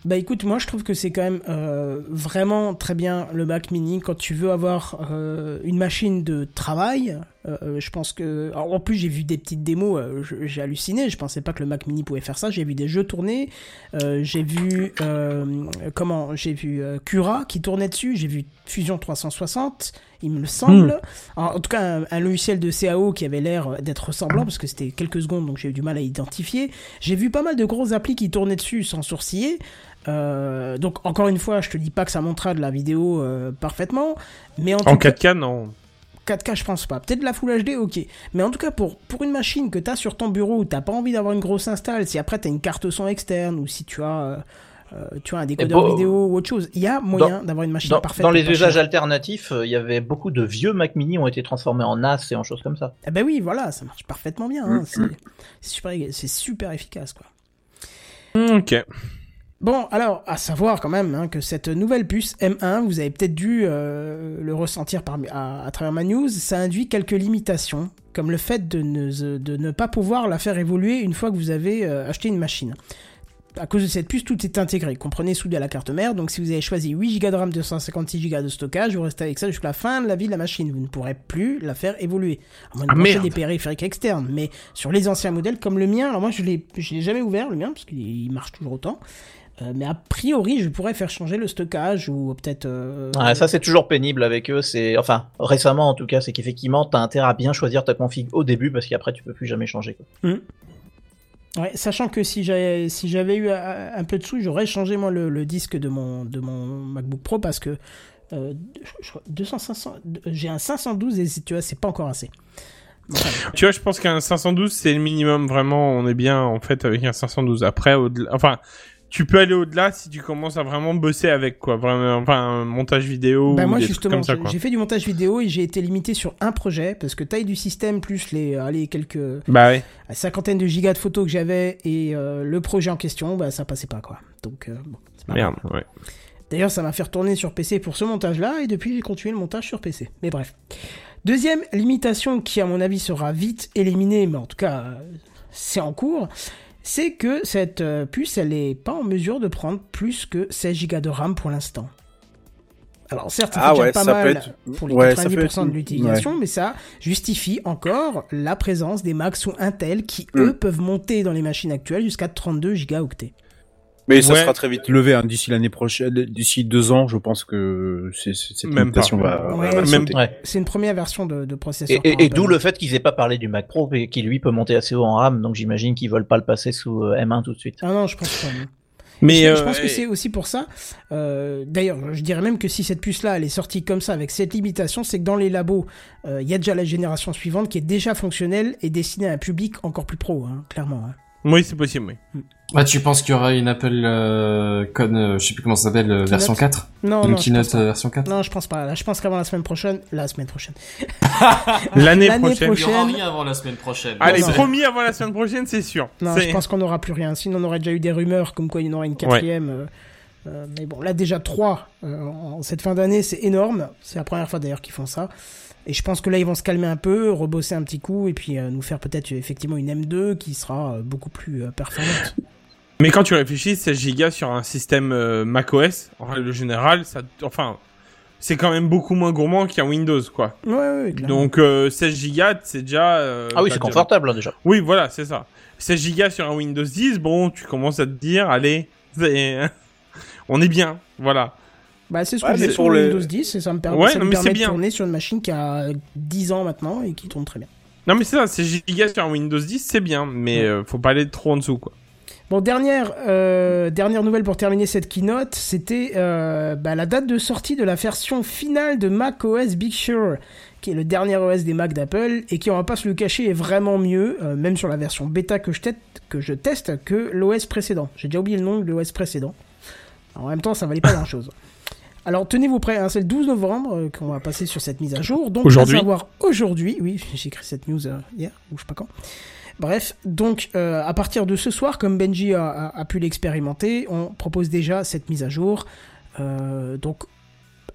A: Bah écoute, moi je trouve que c'est quand même euh, vraiment très bien le Mac Mini quand tu veux avoir euh, une machine de travail. Euh, je pense que. alors, en plus, j'ai vu des petites démos, euh, j'ai halluciné. Je pensais pas que le Mac Mini pouvait faire ça. J'ai vu des jeux tourner. euh, j'ai vu. comment J'ai vu Cura qui tournait dessus. J'ai vu Fusion 360, il me le semble. Alors, en tout cas, un, un logiciel de CAO qui avait l'air d'être ressemblant parce que c'était quelques secondes donc j'ai eu du mal à identifier. J'ai vu pas mal de grosses applis qui tournaient dessus sans sourciller. Donc encore une fois, je te dis pas que ça montera de la vidéo parfaitement, mais en,
E: En
A: tout cas,
E: 4K, non.
A: 4K je pense pas. Peut-être de la Full HD, ok. Mais en tout cas pour pour une machine que t'as sur ton bureau où t'as pas envie d'avoir une grosse install, si après t'as une carte son externe ou si tu as euh, euh, tu as un décodeur
F: bon,
A: vidéo ou autre chose, il y a moyen d'avoir une machine
F: Dans,
A: parfaite.
F: dans les usages
A: cher.
F: alternatifs, euh, il y avait beaucoup de vieux Mac Mini ont été transformés en NAS et en choses comme ça.
A: Eh ben oui, voilà, ça marche parfaitement bien.
F: Mm,
A: hein. C'est c'est super, super efficace quoi.
E: Hmm, Ok.
A: Bon, alors, à savoir quand même hein, que cette nouvelle puce M1, vous avez peut-être dû euh, le ressentir par, à, à travers ma news, ça induit quelques limitations, comme le fait de ne, de ne pas pouvoir la faire évoluer une fois que vous avez euh, acheté une machine. À cause de cette puce, tout est intégré. Comprenez soudé à la carte mère. Donc, si vous avez choisi 8 Go de RAM, 256 Go de stockage, vous restez avec ça jusqu'à la fin de la vie de la machine. Vous ne pourrez plus la faire évoluer. À moins de
E: Ah,
A: brancher des périphériques externes. Mais sur les anciens modèles, comme le mien, alors moi, je l'ai je l'ai jamais ouvert, le mien, parce qu'il il marche toujours autant. Euh, mais a priori, je pourrais faire changer le stockage ou peut-être. euh,
F: Ouais, ça c'est toujours pénible avec eux. C'est enfin récemment en tout cas, c'est qu'effectivement t'as intérêt à bien choisir ta config au début parce qu'après tu peux plus jamais changer. Quoi.
A: Ouais, sachant que si j'avais si j'avais eu un, un peu de sous, j'aurais changé moi le, le disque de mon de mon MacBook Pro parce que euh, je- je crois 200 500 j'ai un 512 et si tu vois c'est pas encore assez. Enfin,
E: Tu vois, je pense qu'un 512, c'est le minimum, vraiment, on est bien, en fait, avec un 512. Après, enfin, tu peux aller au-delà si tu commences à vraiment bosser avec, quoi, vraiment, enfin, un montage vidéo
A: bah
E: ou
A: moi
E: des
A: justement j'ai- fait du montage vidéo et j'ai été limité sur un projet parce que taille du système plus les allez quelques
E: Bah ouais.
A: cinquantaine de gigas de photos que j'avais et euh, le projet en question bah ça passait pas quoi. Donc euh, bon, grave.
E: Merde, ouais.
A: D'ailleurs, ça m'a fait retourner sur PC pour ce montage-là, et depuis, j'ai continué le montage sur PC. Mais bref. Deuxième limitation qui, à mon avis, sera vite éliminée, mais en tout cas, euh, c'est en cours, c'est que cette euh, puce, elle n'est pas en mesure de prendre plus que 16 Go de RAM pour l'instant. Alors certes, ça
C: Ah
A: fait déjà
C: ouais,
A: pas
C: ça
A: mal
C: peut être-
A: pour les
C: ouais, ça
A: 90%
C: peut être-
A: de l'utilisation, mais ça justifie encore la présence des Macs sous Intel qui,
C: Mm.
A: eux, peuvent monter dans les machines actuelles jusqu'à 32 gigaoctets.
C: Mais ça sera très vite levé hein, d'ici l'année prochaine, d'ici deux ans, je pense que c'est, c'est, cette
E: Même
C: limitation
E: pas.
C: va,
A: Ouais,
C: va
E: même-
C: sauter.
F: Ouais.
A: C'est une première version de, processeur.
F: et- d'où le fait qu'ils aient pas parlé du Mac Pro et qui lui peut monter assez haut en RAM, donc j'imagine qu'ils veulent pas le passer sous euh, M1 tout de suite.
A: Ah non, je pense pas.
E: Mais,
A: je, je
E: euh,
A: pense que c'est aussi pour ça. euh, D'ailleurs, je dirais même que si cette puce-là, elle est sortie comme ça, avec cette limitation, c'est que dans les labos, euh, il y a déjà la génération suivante qui est déjà fonctionnelle et destinée à un public encore plus pro, hein, clairement. hein.
E: Oui, c'est possible, oui.
D: Ah, tu penses qu'il y aura une Apple euh, Con, euh, je sais plus comment ça s'appelle, euh, version 4
A: Non,
D: Une
A: non, je pense
D: keynote
A: pas.
D: euh, version 4
A: Non, je pense pas. Là, je pense qu'avant la semaine prochaine, la semaine prochaine. *laughs*
E: L'année
A: L'année
E: prochaine.
D: Il y aura
A: prochaine-
D: rien avant la semaine prochaine.
E: Allez,
A: Non.
E: promis avant la semaine prochaine, c'est sûr.
A: Non, je pense qu'on n'aura plus rien. Sinon, on aurait déjà eu des rumeurs comme quoi il y en aurait une quatrième. euh, euh, mais bon, là déjà trois euh, en cette fin d'année, c'est énorme. C'est la première fois d'ailleurs qu'ils font ça. Et je pense que là, ils vont se calmer un peu, rebosser un petit coup, et puis euh, nous faire peut-être effectivement une M2 qui sera euh, beaucoup plus euh, performante.
E: Mais quand tu réfléchis, 16 Go sur un système euh, macOS, en règle générale, ça, enfin, c'est quand même beaucoup moins gourmand qu'un Windows, quoi.
A: Ouais, ouais.
E: Donc, euh, 16 Go, c'est déjà. euh,
F: ah oui, c'est confortable hein, déjà.
E: Oui, voilà, c'est ça. 16 Go sur un Windows 10, bon, tu commences à te dire, allez, *laughs* on est bien, voilà.
A: Bah, c'est ce que j'ai sur
C: le-
A: Windows 10, et ça me permet,
E: Ouais,
A: ça
E: non,
A: me
E: mais c'est
A: permet de
E: bien.
A: tourner sur une machine qui a 10 ans maintenant et qui tourne très bien.
E: Non mais c'est ça, c'est giga sur Windows 10, c'est bien, mais euh, faut pas aller trop en dessous quoi.
A: Bon, dernière, euh, dernière nouvelle pour terminer cette keynote, c'était euh, bah, la date de sortie de la version finale de Mac OS Big Sur, qui est le dernier OS des Mac d'Apple, et qui, on va pas se le cacher, est vraiment mieux, euh, même sur la version bêta que je, teste, que je teste, que l'OS précédent. J'ai déjà oublié le nom de l'OS précédent. Alors, en même temps, ça valait pas grand-chose. Alors, tenez-vous prêts, hein, c'est le 12 novembre euh, qu'on va passer sur cette mise à jour. Donc,
E: Aujourd'hui.
A: à savoir aujourd'hui, oui, *laughs* j'ai écrit cette news euh, hier, ou je sais pas quand. Bref, donc euh, à partir de ce soir, comme Benji a, a- a pu l'expérimenter, on propose déjà cette mise à jour. Donc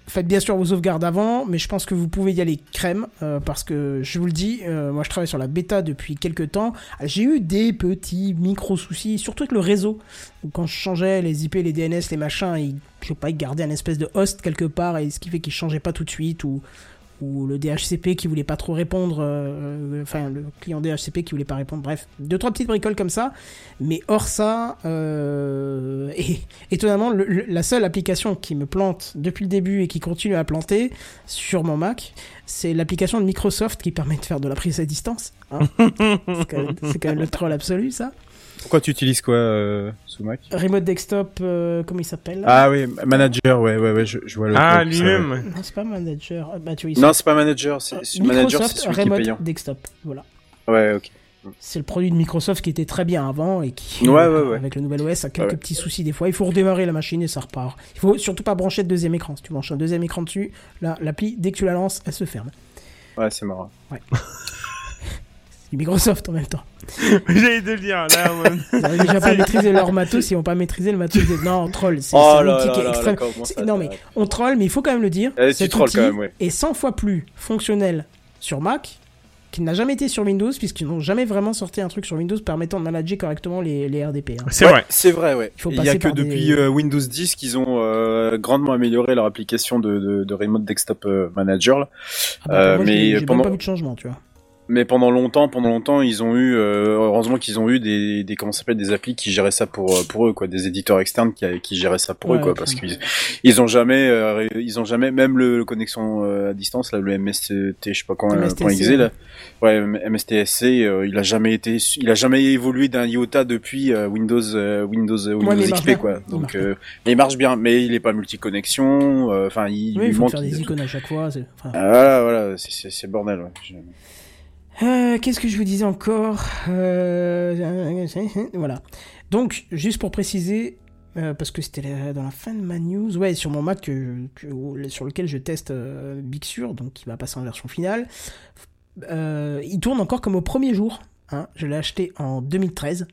A: faites bien sûr vos sauvegardes avant, mais je pense que vous pouvez y aller crème, euh, parce que je vous le dis, euh, moi je travaille sur la bêta depuis quelques temps. J'ai eu des petits micro soucis, surtout avec le réseau. Quand je changeais les IP, les DNS, les machins, ils, je sais pas, ils gardaient un espèce de host quelque part, et ce qui fait qu'ils changeaient pas tout de suite, ou ou le DHCP qui voulait pas trop répondre, euh, enfin le client DHCP qui voulait pas répondre, bref, deux trois petites bricoles comme ça, mais hors ça, euh, et *laughs* étonnamment, le- le- la seule application qui me plante depuis le début et qui continue à planter sur mon Mac, c'est l'application de Microsoft qui permet de faire de la prise à distance. hein. *laughs* c'est quand, même- c'est quand même le troll absolu ça.
C: Pourquoi tu utilises quoi euh, sous Mac
A: Remote Desktop, euh, comment il s'appelle
C: Ah oui, Manager, ouais, ouais, ouais, je, je vois le.
E: Ah lui-même.
A: Non, c'est pas Manager. Ah, Bah, tu vois,
C: ouais. Non, c'est pas Manager, c'est Manager, c'est
A: Microsoft
C: celui qui est
A: Remote
C: payant.
A: Desktop. Voilà.
C: Ouais, ok.
A: C'est le produit de Microsoft qui était très bien avant et qui,
C: Ouais, ouais, ouais.
A: avec le nouvel OS, a quelques
C: Ouais.
A: petits soucis des fois. Il faut redémarrer la machine et ça repart. Il faut surtout pas brancher de deuxième écran. Si tu branches un deuxième écran dessus, là, l'appli, dès que tu la lances, elle se ferme.
C: Ouais, c'est marrant.
A: Du *laughs* Microsoft en même temps. *laughs*
E: J'allais te le dire là. *laughs* ouais.
A: Ils déjà pas à maîtriser leur matos, ils vont pas maîtriser le matos des... Non, on troll. C'est
C: Oh
A: un outil qui est extrême. Non mais on troll, mais il faut quand même le dire.
C: Eh, tu
A: cet outil
C: quand même, ouais.
A: est 100 fois plus fonctionnel sur Mac qu'il n'a jamais été sur Windows, puisqu'ils n'ont jamais vraiment sorti un truc sur Windows permettant de manager correctement les, les RDP. hein.
E: C'est
C: Ouais,
E: vrai.
C: C'est vrai, ouais.
A: Il faut
C: Il y a que depuis
A: des-
C: euh, Windows 10 qu'ils ont euh, grandement amélioré leur application de, de, de Remote Desktop euh, Manager. Là.
A: Ah bah,
C: Euh,
A: moi,
C: mais pendant-
A: pas vu de changement, tu vois.
C: Mais pendant longtemps, pendant longtemps, ils ont eu, euh, heureusement qu'ils ont eu des, des comment s'appelle, des applis qui géraient ça pour euh, pour eux, quoi, des éditeurs externes qui, qui géraient ça pour
A: Ouais,
C: eux, quoi,
A: ouais,
C: parce qu'ils ils ont jamais, euh, ils ont jamais, même le, le connexion euh, à distance, là, le MST, je sais pas
A: MSTC,
C: comment il disait, là, ouais, MSTSC, euh, il a jamais été, il a jamais évolué d'un iota depuis euh, Windows, euh, Windows, euh, Windows
A: il marche
C: XP, quoi.
A: Il
C: Donc,
A: marche
C: euh, mais il marche bien, mais il est pas multi-connexion, euh, enfin, il
A: Oui, il faut
C: manque.
A: faire des icônes à chaque fois. c'est- enfin,
C: Ah, Voilà, voilà, c'est- c'est c'est bordel. Ouais.
A: Euh, Qu'est-ce que je vous disais encore Euh, Voilà. Donc, juste pour préciser, euh, parce que c'était dans la fin de ma news, ouais, sur mon Mac sur lequel je teste Big Sur, donc qui va passer en version finale, il tourne encore comme au premier jour. hein. je l'ai acheté en 2013.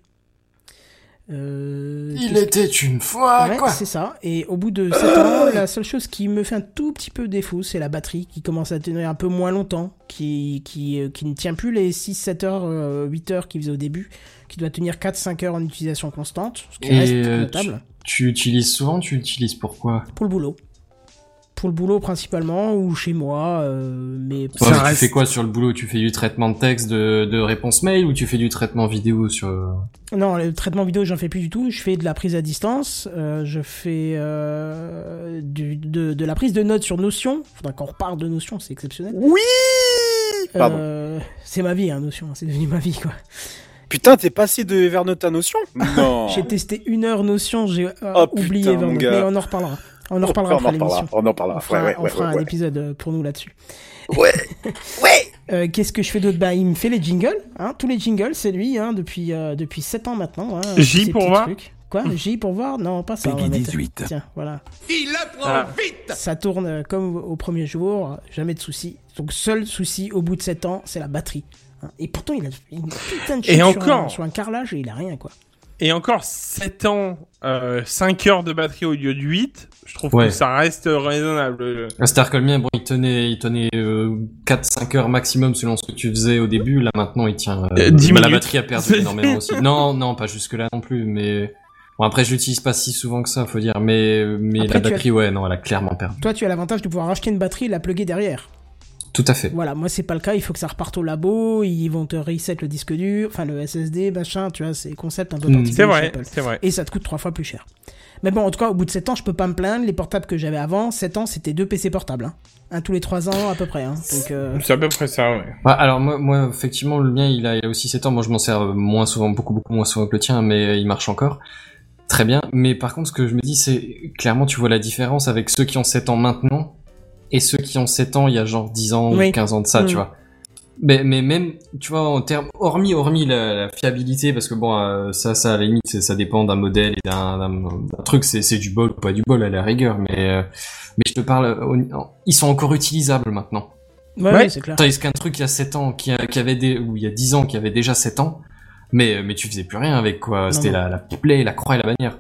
A: Euh,
D: Il était une fois,
A: Ouais,
D: quoi.
A: c'est ça. Et au bout de *coughs* 7 ans, la seule chose qui me fait un tout petit peu défaut, c'est la batterie qui commence à tenir un peu moins longtemps, qui, qui, euh, qui ne tient plus les 6-7 heures, euh, 8 heures qu'il faisait au début, qui doit tenir 4-5 heures en utilisation constante, ce qui
D: Et,
A: reste
D: euh,
A: notable,
D: Tu utilises souvent, tu utilises pourquoi
A: pour le boulot. Pour le boulot principalement, ou chez moi, euh, mais...
D: Ouais,
E: Ça
D: Tu fais quoi sur le boulot? Tu fais du traitement de texte, de, de réponse mail ou tu fais du traitement vidéo sur
A: Non, le traitement vidéo, j'en fais plus du tout. Je fais de la prise à distance. euh, je fais euh, du, de, de la prise de notes sur Notion. Faudra qu'on reparle de Notion, c'est exceptionnel.
C: Oui Pardon.
A: Euh, c'est ma vie, hein, Notion. C'est devenu ma vie, quoi.
C: Putain, t'es passé de Evernote à Notion? *laughs* Non.
A: J'ai testé une heure Notion, j'ai euh,
C: Oh,
A: oublié
C: putain, mon
A: Evernote.
C: gars.
A: Mais on en reparlera. On en reparlera après l'émission.
C: On en parlera.
A: On fera,
C: ouais,
A: on
C: ouais,
A: fera
C: ouais,
A: un
C: ouais.
A: épisode euh, pour nous là-dessus. *laughs*
C: Ouais. Ouais. *laughs*
A: Euh, Qu'est-ce que je fais d'autre? Bah, il me fait les jingles. Hein, tous les jingles, c'est lui, hein, depuis, euh, depuis 7 ans maintenant. Hein,
E: J pour voir
A: trucs. Quoi? J pour voir? Non, pas ça.
B: Peggy
A: mettre-
B: 18.
A: Tiens, voilà.
B: Il apprend
E: Ah.
B: vite
A: Ça tourne comme au premier jour, jamais de soucis. Donc, seul souci au bout de 7 ans, c'est la batterie. Hein, Et pourtant, il a une putain de
E: Et
A: chute sur,
E: encore.
A: un, sur un carrelage et il a rien, quoi.
E: Et encore 7 ans, euh, 5 heures de batterie au lieu de 8, je trouve
D: Ouais.
E: que ça reste raisonnable.
D: Ah, C'est-à-dire que le mien, bon, il tenait, il tenait euh, 4-5 heures maximum selon ce que tu faisais au début. Là, maintenant, il tient...
E: Euh, 10
D: bah, La batterie a perdu énormément aussi. Non, non, pas jusque-là non plus, mais... Bon, après, je l'utilise pas si souvent que ça, faut dire. Mais, mais
A: Après,
D: la
A: as-
D: batterie, ouais, non, elle a clairement perdu.
A: Toi, tu as l'avantage de pouvoir acheter une batterie et la plugger derrière.
D: Tout à fait.
A: Voilà, moi c'est pas le cas, il faut que ça reparte au labo, ils vont te reset le disque dur, enfin le SSD, machin, tu vois, c'est des concepts un peu
D: Mm.
A: particuliers.
E: C'est vrai, c'est vrai.
A: Et ça te coûte trois fois plus cher. Mais bon, en tout cas, au bout de 7 ans, je peux pas me plaindre. Les portables que j'avais avant, 7 ans, c'était deux PC portables. Hein. Un tous les 3 ans à peu près. Hein. Euh,
E: C'est à peu près ça, ouais.
D: Ouais, alors moi, moi, effectivement, le mien, il a, il a aussi 7 ans. Moi, je m'en sers moins souvent, beaucoup, beaucoup moins souvent que le tien, mais il marche encore. Très bien. Mais par contre, ce que je me dis, c'est clairement, tu vois la différence avec ceux qui ont 7 ans maintenant et ceux qui ont 7 ans il y a genre 10 ans
A: Oui.
D: ou 15 ans de ça,
A: Mm.
D: tu vois. Mais, mais même, tu vois, en termes, hormis, hormis la, la fiabilité, parce que bon, euh, ça, ça, à la limite, ça dépend d'un modèle et d'un, truc, c'est, c'est du bol ou pas du bol à la rigueur, mais, euh, mais je te parle, euh, ils sont encore utilisables maintenant.
A: ouais,
E: Ouais.
A: c'est clair.
D: Tandis qu'un truc il y a 7 ans, qui, a- qui avait des, ou il y a 10 ans, qui avait déjà 7 ans, mais, mais tu faisais plus rien avec quoi. C'était la, la plaie, la croix et la bannière.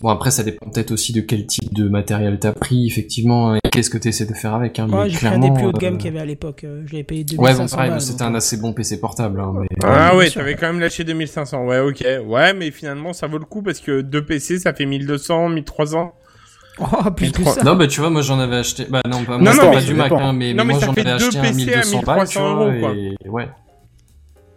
D: Bon, après, ça dépend peut-être aussi de quel type de matériel t'as pris, effectivement, et qu'est-ce que t'essaies de faire avec, hein.
A: Moi,
D: mais
A: j'ai pris un des plus haut de gamme
D: euh,
A: qu'il y avait à l'époque. Euh, Je l'avais payé
D: Ouais,
A: 2500
D: bon, pareil,
A: balles,
D: c'était
A: donc,
D: un
A: euh,
D: assez bon PC portable, hein, mais...
E: Ah ouais, t'avais quand même lâché 2500. Ouais, ok. Ouais, mais finalement, ça vaut le coup parce que deux PC, ça fait 1200, 1300. *laughs*
A: Oh, plus que ça.
D: Non, bah, tu vois, moi, j'en avais acheté, bah, non, pas,
E: Non,
D: moi,
E: non,
D: pas du Mac, hein, mais,
E: Non, mais
D: moi, j'en avais acheté un
E: PC à
D: 1200 balles, tu
E: 1300
D: vois,
E: euros, quoi.
D: et ouais.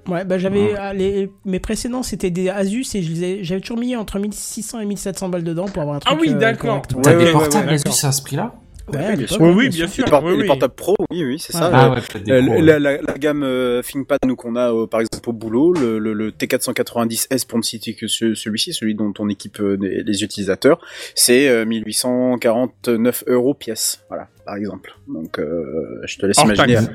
A: Ouais, bah j'avais ah, les mes précédents c'était des Asus et je les ai- j'avais toujours mis entre 1600 et 1700 balles dedans pour avoir un truc
E: Ah oui,
A: euh,
E: d'accord.
C: Ouais,
D: T'as
C: ouais,
D: des portables
E: ouais,
D: Asus à ce prix-là?
A: Ouais.
E: Oui, oui, bien sûr.
C: Les,
E: oui,
C: les
E: oui.
C: portables pro, oui, oui, c'est
A: Ah,
C: ça.
D: Ah
C: Euh,
D: ouais,
C: euh,
D: pros,
C: la, la, la gamme euh, ThinkPad nous qu'on a euh, par exemple au boulot, le, le, le T490S pour ne citer que ce- celui-ci, celui dont on équipe euh, les, les utilisateurs, c'est euh, 1849 euros pièce, voilà, par exemple. Donc euh, je te laisse
E: Hors
C: imaginer.
E: taxe.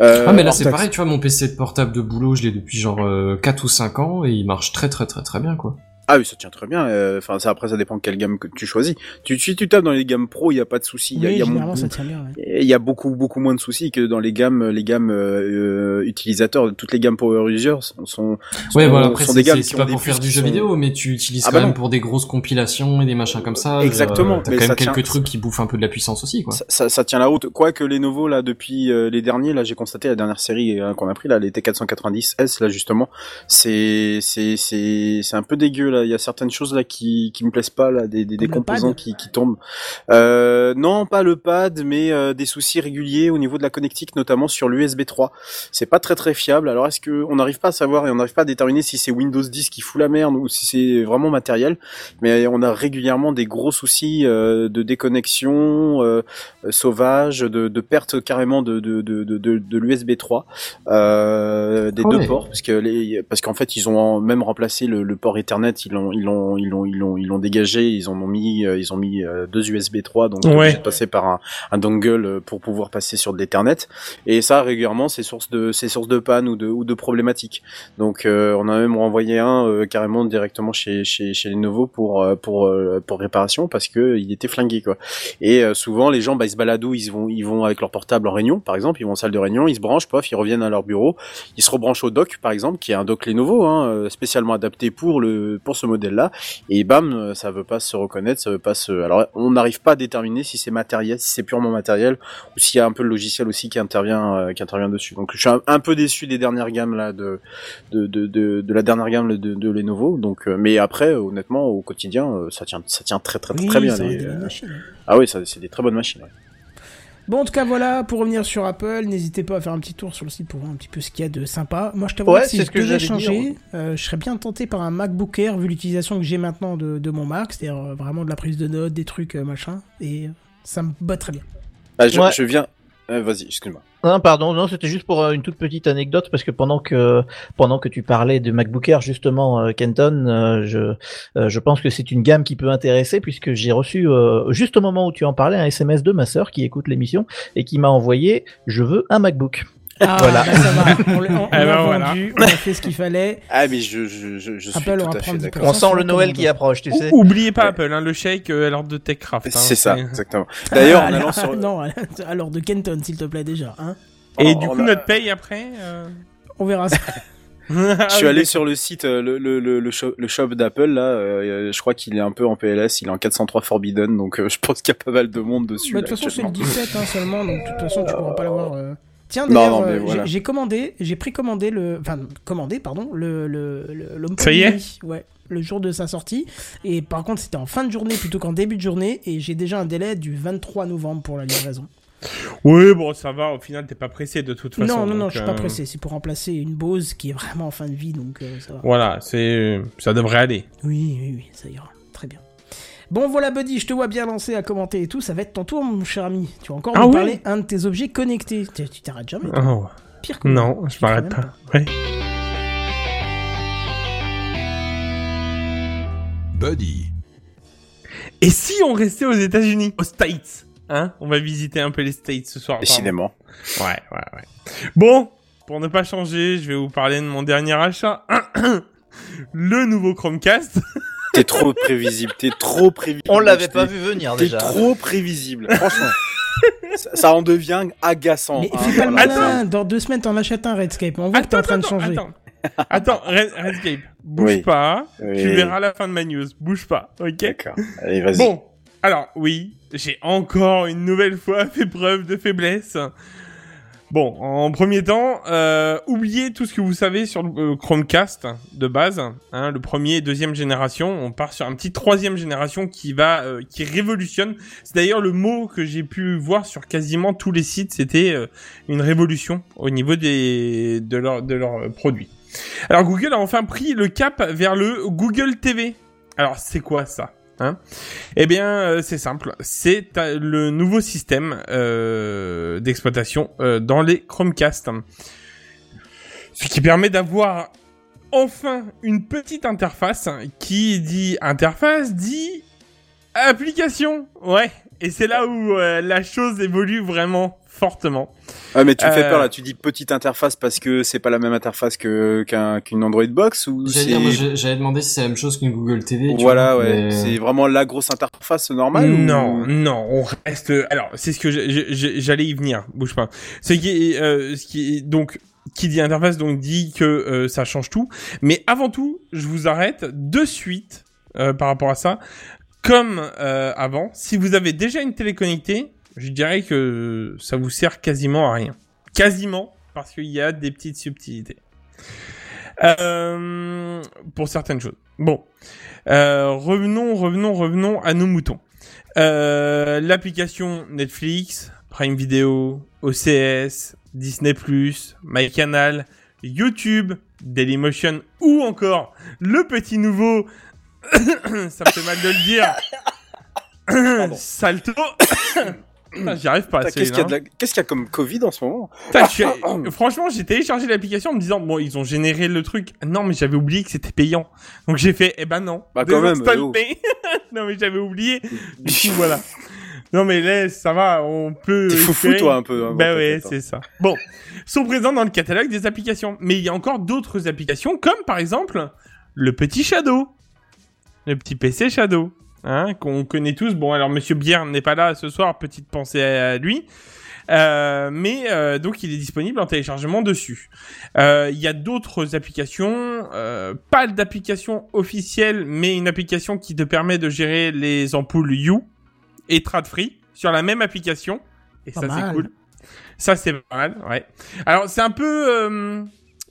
C: Euh,
D: Ah mais là c'est pareil, tu vois, mon PC de portable de boulot, je l'ai depuis genre euh, 4 ou 5 ans et il marche très très très très bien quoi.
C: Ah oui, ça tient très bien. euh, Enfin, ça après ça dépend de quelle gamme que tu choisis. Tu, si tu tapes dans les gammes pro, il y a pas de souci. Il y a-
A: Oui,
C: il y a
A: généralement
C: mon-
A: ça tient bien. ouais.
C: Y a beaucoup beaucoup moins de soucis que dans les gammes les gammes euh, euh, utilisateurs toutes les gammes power users sont, sont
D: Ouais,
C: sont-
D: voilà, après
C: sont
D: c'est
C: des gammes
D: c'est-
C: qui
D: c'est
C: ont
D: pas
C: des
D: pour faire du jeu
C: sont-
D: vidéo, mais tu utilises
C: Ah
D: quand
C: bah
D: même
C: non.
D: pour des grosses compilations et des machins comme ça.
C: Exactement,
D: Euh, T'as quand même quelques
C: tient-
D: trucs qui bouffent un peu de la puissance aussi quoi.
C: ça, ça, ça tient la route. Quoique les nouveaux là depuis euh, les derniers là j'ai constaté la dernière série euh, qu'on a pris là les T490S là justement c'est c'est c'est c'est un peu dégueu là il y a certaines choses là qui qui me plaisent pas là des des, composants
A: pad
C: qui qui tombent. Euh, non pas le pad mais euh, des soucis réguliers au niveau de la connectique notamment sur l'USB 3. C'est pas très très fiable. Alors est-ce que on n'arrive pas à savoir et on n'arrive pas à déterminer si c'est Windows 10 qui fout la merde ou si c'est vraiment matériel? Mais on a régulièrement des gros soucis euh, de déconnexion sauvage, de, de perte carrément de, de, de, de, de, de l'USB 3, euh, des
D: Ah
C: deux
D: ouais.
C: ports, parce que les, parce qu'en fait ils ont même remplacé le, le port Ethernet, ils l'ont ils l'ont ils l'ont ils l'ont ils l'ont dégagé, ils en ont mis euh, ils ont mis euh, deux USB 3, donc
E: Ouais.
C: obligé de passer par un, un dongle euh, pour pouvoir passer sur de l'Ethernet, et ça régulièrement c'est source de c'est source de panne ou de ou de problématiques. Donc euh, on a même renvoyé un euh, carrément directement chez chez chez Lenovo pour euh, pour euh, pour réparation parce que il était flingué quoi. Et euh, souvent les gens bah ils se baladent où ils vont ils vont avec leur portable en réunion par exemple, ils vont en salle de réunion, ils se branchent pof, ils reviennent à leur bureau, ils se rebranchent au dock par exemple qui est un dock Lenovo hein, euh, spécialement adapté pour le pour ce modèle-là et bam euh, ça veut pas se reconnaître, ça veut pas se alors on n'arrive pas à déterminer si c'est matériel, si c'est purement matériel ou s'il y a un peu le logiciel aussi qui intervient euh, qui intervient dessus. Donc je suis un, un peu déçu des dernières gammes là de de de de, de la dernière gamme de, de Lenovo donc euh, mais après honnêtement au quotidien ça tient ça tient très très très,
A: Oui,
C: très bien les-
A: hein.
C: ah oui ça c'est des très bonnes machines ouais.
A: Bon, en tout cas, voilà, pour revenir sur Apple, n'hésitez pas à faire un petit tour sur le site pour voir un petit peu ce qu'il y a de sympa. Moi, je t'avoue
F: Ouais,
A: que si
F: c'est
A: je
F: ce que
A: devais changer,
F: dire.
A: euh, je serais bien tenté par un MacBook Air, vu l'utilisation que j'ai maintenant de, de mon Mac, c'est-à-dire euh, vraiment de la prise de notes, des trucs, euh, machin, et ça me botte très bien.
C: Ah, je,
F: Ouais.
C: je viens euh, vas-y excuse-moi
F: Non, pardon, non, c'était juste pour euh, une toute petite anecdote parce que pendant que pendant que tu parlais de MacBook Air justement, euh, Kenton, euh, je je pense que c'est une gamme qui peut intéresser puisque j'ai reçu juste au moment où tu en parlais un SMS de ma sœur qui écoute l'émission et qui m'a envoyé je veux un MacBook.
A: Ah,
F: Voilà.
A: bah, ça va, *laughs* on l'a on
E: Eh ben, voilà.
A: vendu, on a fait ce qu'il fallait.
C: ah mais je je je, je suis
A: Apple
C: tout
A: aura
C: à fait
A: prendre
C: d'accord
A: des
F: On sent le Noël qui approche, tu sais.
E: Ou- Oubliez pas
C: Ouais.
E: Apple, hein, le shake euh, à l'ordre de TechCraft. hein,
C: c'est ça exactement *laughs* d'ailleurs
A: Ah,
C: en allant sur
A: Non, alors de Kenton, s'il te plaît, déjà. Hein
E: Et
C: Oh,
E: du
C: on
E: coup,
C: a-
E: notre paye après euh...
A: on verra ça.
E: Ah *laughs*
C: Je suis allé sur le site, euh, le, le, le, le shop, le shop d'Apple là. euh, je crois qu'il est un peu en PLS. Il est en 403 Forbidden, donc euh, je pense qu'il y a pas mal de monde dessus.
A: Bah, de toute façon, c'est le
C: actuellement.
A: 17 hein, seulement, donc de toute façon, tu pourras pas l'avoir. Tiens,
C: Non,
A: d'ailleurs, euh,
C: voilà.
A: j'ai- commandé, j'ai précommandé le, enfin commandé, pardon, le le le
E: Ça y est
A: ouais, le jour de sa sortie. Et par contre, c'était en fin de journée plutôt qu'en début de journée, et j'ai déjà un délai du 23 novembre pour la livraison.
E: Oui, bon, ça va. Au final, t'es pas pressé de toute façon.
A: non, non, non, je suis pas
E: euh,
A: pressé. C'est pour remplacer une Bose qui est vraiment en fin de vie, donc euh, ça va.
E: Voilà, c'est, ça devrait aller.
A: Oui, oui, oui, ça ira. Bon, voilà, Buddy, je te vois bien lancé à commenter et tout. Ça va être ton tour, mon cher ami. Tu vas encore
E: Ah
A: nous
E: oui
A: parler un de tes objets connectés. Tu t'arrêtes jamais. toi.
E: Oh,
A: Pire que
E: non, je m'arrête pas. Ouais.
I: Buddy.
E: Et si on restait aux États-Unis, aux States, hein? On va visiter un peu les States ce soir.
C: Décidément.
E: Ouais, ouais, ouais. Bon, pour ne pas changer, je vais vous parler de mon dernier achat. *coughs* Le nouveau Chromecast.
C: T'es trop prévisible, t'es trop prévisible.
F: On l'avait pas
C: T'es-
F: vu venir
C: T'es
F: déjà.
C: trop prévisible, franchement. ça, ça en devient agaçant.
A: Mais
C: hein,
A: fais pas le malin. Dans deux semaines, t'en achètes un Redscape. On voit que t'es en train de changer.
E: Attends, attends, Red- Redscape, bouge
C: Oui.
E: pas.
C: Oui.
E: Tu verras la fin de ma news. Bouge pas, ok?
C: D'accord. Allez, vas-y.
E: Bon, alors oui, j'ai encore une nouvelle fois fait preuve de faiblesse. Bon, en premier temps, euh, oubliez tout ce que vous savez sur le euh, Chromecast de base, hein, le premier et deuxième génération. On part sur un petit troisième génération qui va, euh, qui révolutionne. C'est d'ailleurs le mot que j'ai pu voir sur quasiment tous les sites. C'était une révolution au niveau des de leurs de leurs produits. Alors Google a enfin pris le cap vers le Google TV. Alors c'est quoi ça? Hein eh bien, euh, c'est simple. C'est euh, le nouveau système euh, d'exploitation dans les Chromecast. Ce qui permet d'avoir enfin une petite interface qui dit interface dit application. Ouais. Et c'est là où la chose évolue vraiment fortement.
C: Ah, mais tu me fais
E: Euh,
C: peur là, tu dis petite interface parce que c'est pas la même interface que qu'un qu'une Android box ou
D: J'allais demander si c'est la même chose qu'une Google TV.
C: voilà
D: vois,
C: ouais,
D: mais-
C: c'est vraiment la grosse interface normale ou-
E: Non, non, on reste. Alors, c'est ce que j'allais y venir. Bouge pas. Ce qui est, euh, ce qui est donc qui dit interface donc dit que euh, ça change tout. Mais avant tout, je vous arrête de suite euh, par rapport à ça. Comme euh, avant, si vous avez déjà une télé connectée, je dirais que ça vous sert quasiment à rien. Quasiment, parce qu'il y a des petites subtilités. Euh, pour certaines choses. Bon. Euh, revenons, revenons, revenons à nos moutons. Euh, L'application Netflix, Prime Video, OCS, Disney+, MyCanal, YouTube, Dailymotion ou encore le petit nouveau, *coughs* ça me fait mal de le dire, *coughs* Salto. Putain, J'y arrive pas.
C: Putain, Qu'est-ce qu'il y a la- y comme Covid en ce moment?
E: Putain, je suis- *coughs* Franchement, j'ai téléchargé l'application en me disant, bon, ils ont généré le truc. Non, mais j'avais oublié que c'était payant. Donc j'ai fait, eh ben non.
C: Bah, quand même, *laughs*
E: non, mais j'avais oublié. Du coup, voilà. Non, mais laisse, ça va, on peut.
C: T'es foufou toi un peu. hein,
E: Bah ouais,
C: hein.
E: c'est ça. Bon, sont présents dans le catalogue des applications. Mais il y a encore d'autres applications, comme par exemple le petit Shadow. Le petit PC Shadow. Hein, qu'on connaît tous. Bon, alors Monsieur Bière n'est pas là ce soir, petite pensée à lui. Euh, mais euh, donc il est disponible en téléchargement dessus. Euh, Il y a d'autres applications, euh, pas d'application officielle, mais une application qui te permet de gérer les ampoules You et Trad Free sur la même application. Et
A: Pas
E: ça c'est cool. Ça c'est pas mal, ouais. Alors c'est un peu,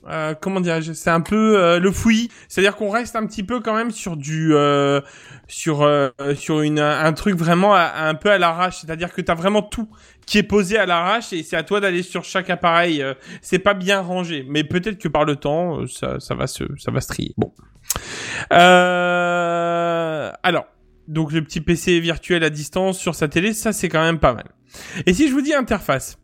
E: euh, comment dirais-je, c'est un peu euh, le fouillis. C'est-à-dire qu'on reste un petit peu quand même sur du, euh, sur euh, sur une un truc vraiment un peu à l'arrache. C'est-à-dire que t'as vraiment tout qui est posé à l'arrache et c'est à toi d'aller sur chaque appareil. euh, c'est pas bien rangé, mais peut-être que par le temps, ça ça va se ça va se trier. Bon. Alors. Donc le petit PC virtuel à distance sur sa télé, ça c'est quand même pas mal. Et si je vous dis interface,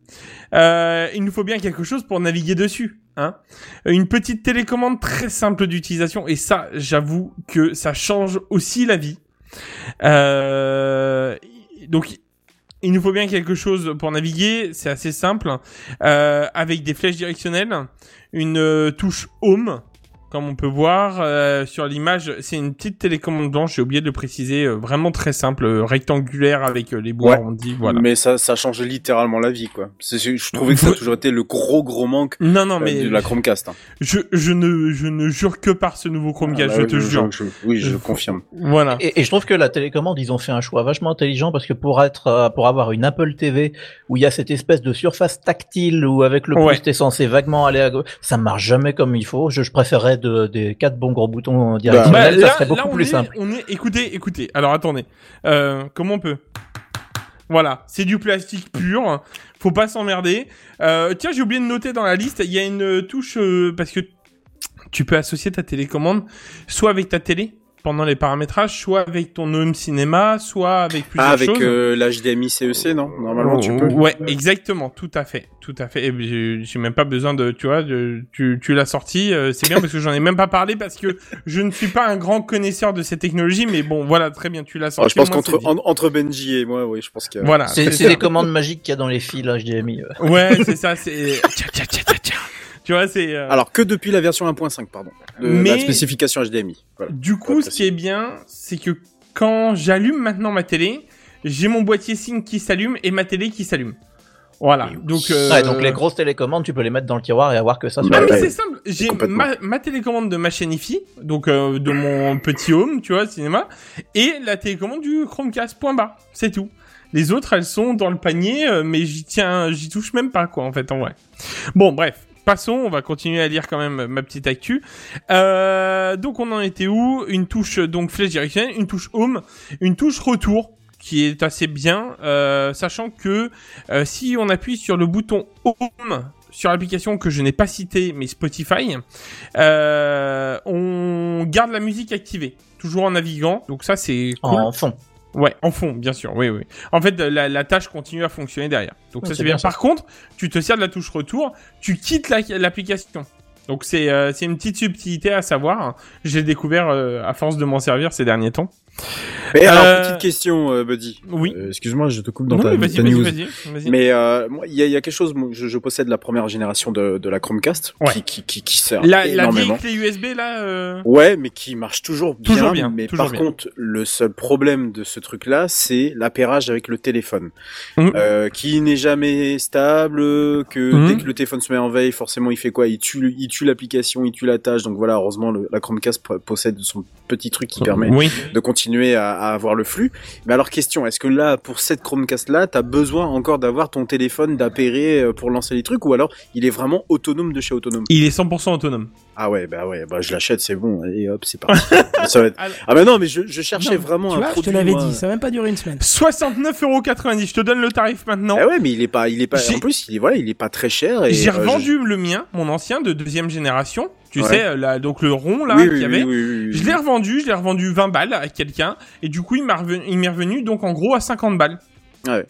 E: euh, il nous faut bien quelque chose pour naviguer dessus. Hein Une petite télécommande très simple d'utilisation. Et ça, j'avoue que ça change aussi la vie. Euh, donc, il nous faut bien quelque chose pour naviguer. C'est assez simple. Euh, avec des flèches directionnelles, une euh, touche Home. Comme on peut voir euh, sur l'image, c'est une petite télécommande blanche, j'ai oublié de le préciser, euh, vraiment très simple, euh, rectangulaire avec euh, les
C: Ouais.
E: arrondis, voilà.
C: Mais ça, ça change littéralement la vie, quoi. Je trouvais que ça a toujours été le gros gros manque
E: Non, non,
C: euh,
E: mais
C: de la Chromecast. hein.
E: je, je, ne, je ne jure que par ce nouveau Chromecast,
C: Ah, bah,
E: je te jure.
C: je- oui, je confirme.
E: Voilà.
F: Et, et je trouve que la télécommande, ils ont fait un choix vachement intelligent parce que pour être, euh, pour avoir une Apple TV où il y a cette espèce de surface tactile où avec le
E: Ouais.
F: pouce t'es censé vaguement aller à gauche, ça marche jamais comme il faut. Je, je préférerais de, des quatre bons gros boutons directionnels,
E: Bah,
F: ça serait beaucoup
E: on
F: plus
E: est,
F: simple.
E: On est, écoutez, écoutez. Alors attendez, euh, comment on peut? Voilà, c'est du plastique pur. Faut pas s'emmerder. Euh, tiens, j'ai oublié de noter dans la liste, il y a une touche euh, parce que tu peux associer ta télécommande soit avec ta télé pendant les paramétrages, soit avec ton home cinéma, soit avec plusieurs
C: Ah, avec
E: choses.
C: euh, l'HDMI CEC, non? Normalement, tu peux.
E: Ouais, exactement, tout à fait, tout à fait. Et j'ai j'ai même pas besoin de, tu vois, de- tu, tu l'as sorti, euh, c'est bien parce que j'en ai même pas parlé parce que je ne suis pas un grand connaisseur de cette technologie, mais bon, voilà, très bien, tu l'as
C: Oh,
E: sorti.
C: je pense qu'entre en- entre Benji et moi, oui, je pense qu'il y a.
E: voilà,
F: C'est des commandes magiques qu'il y a dans les fils HDMI.
E: Ouais, c'est ça, c'est *laughs* Tiens, tiens, tiens, tiens, tiens. Tu vois, c'est euh,
C: Alors que depuis la version 1.5, pardon, de
E: Mais-
C: la spécification HDMI. Voilà.
E: Du coup, ce qui est bien, c'est que quand j'allume maintenant ma télé, j'ai mon boîtier SIM qui s'allume et ma télé qui s'allume. Voilà. Donc, euh,
F: Ouais, donc les grosses télécommandes, tu peux les mettre dans le tiroir et avoir que ça sur
E: Ah
C: Bah
F: la
E: mais c'est simple, j'ai ma, ma télécommande de ma chaîne IFI, donc euh, de mon petit home, tu vois, cinéma, et la télécommande du Chromecast, point barre, c'est tout. Les autres, elles sont dans le panier, mais j'y tiens, j'y touche même pas, quoi, en fait, en vrai. Bon, bref, passons, on va continuer à lire quand même ma petite actu. Euh, donc on en était où? Une touche donc flèche directionnelle, une touche home, une touche retour qui est assez bien, euh, sachant que euh, si on appuie sur le bouton home sur l'application que je n'ai pas citée, mais Spotify, euh, on garde la musique activée, toujours en naviguant. Donc ça c'est cool.
F: en fond.
E: Ouais, en fond, bien sûr, oui, oui. En fait, la, la tâche continue à fonctionner derrière. Donc
F: Ouais,
E: ça
F: c'est
E: bien. Par contre, tu te sers de la touche retour, tu quittes la- l'application. Donc c'est euh, c'est une petite subtilité à savoir. J'ai découvert euh, à force de m'en servir ces derniers temps.
C: Mais alors,
E: Euh,
C: petite question, euh, Buddy.
E: Oui.
C: Euh, Excuse-moi, je te coupe dans
E: non,
C: ta,
E: mais
C: ta news. Mais euh, il y, a- il y a quelque chose. Je, je possède la première génération de, de la Chromecast
E: Ouais.
C: qui, qui, qui, qui sert
E: La, la vieille
C: énormément.
E: clé USB là.
C: Ouais, mais qui marche toujours bien.
E: Toujours bien,
C: mais
E: toujours
C: par
E: bien.
C: contre, le seul problème de ce truc-là, c'est l'appairage avec le téléphone, euh, qui n'est jamais stable. Que
E: Mhm.
C: dès que le téléphone se met en veille, forcément, il fait quoi? Il tue, il tue l'application, il tue la tâche. Donc voilà, heureusement, le- la Chromecast po- possède son petit truc qui permet
E: Oui.
C: de continuer à, avoir le flux. Mais alors question, est-ce que là, pour cette Chromecast là, t'as besoin encore d'avoir ton téléphone d'appairer euh, pour lancer les trucs, ou alors il est vraiment autonome de chez autonome?
E: Il est 100% autonome.
C: Ah ouais, bah ouais, bah je l'achète, c'est bon, et hop, c'est parti. *laughs* Ça va être-
E: Alors-
C: Ah bah non, mais je, je cherchais
A: Non,
C: vraiment
A: tu
C: un
A: vois, je
C: produit.
A: te l'avais
C: moi.
A: dit, ça va même pas durer une semaine.
E: 69,90€. Je te donne le tarif maintenant.
C: Ah ouais, mais il est pas, il est pas. En plus, il est voilà, il est pas très cher. et,
E: J'ai
C: euh,
E: revendu le mien, mon ancien de deuxième génération. Tu
C: Ouais.
E: sais, là, donc le rond là
C: oui,
E: qu'il y avait.
C: oui, oui, oui,
E: Je l'ai revendu, je l'ai revendu 20 balles à quelqu'un, et du coup il m'a revenu, il m'est revenu donc en gros à 50 balles.
C: Ouais.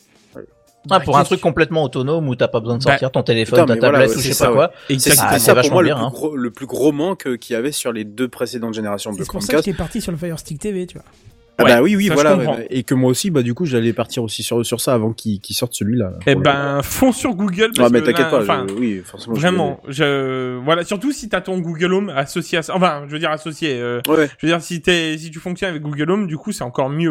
F: Ah, pour un truc complètement autonome où t'as pas besoin de
E: Bah,
F: sortir ton téléphone,
C: putain,
F: ta
C: voilà,
F: tablette ou je sais
C: ça,
F: pas quoi.
C: C'est c'est ça pour moi
F: bien,
C: le,
F: hein.
C: plus gros, le plus gros manque qu'il y avait sur les deux précédentes générations de
A: C'est pour ça que
C: Chromecast.
A: parti sur le Fire Stick TV, tu vois.
C: Ah
E: Ouais,
C: bah oui, oui,
E: ça,
C: voilà. ouais, Et que moi aussi, bah du coup, j'allais partir aussi sur sur ça avant qu'il qu'il sorte celui-là.
E: Eh ben, fonce sur Google.
C: Ah
E: Parce
C: mais
E: que
C: t'inquiète pas. je- Oui, forcément.
E: Vraiment, je voilà, surtout si t'as ton Google Home associé à ça. Enfin, je veux dire associé. euh,
C: Ouais.
E: je veux dire si t'es, si tu fonctionnes avec Google Home, du coup c'est encore mieux.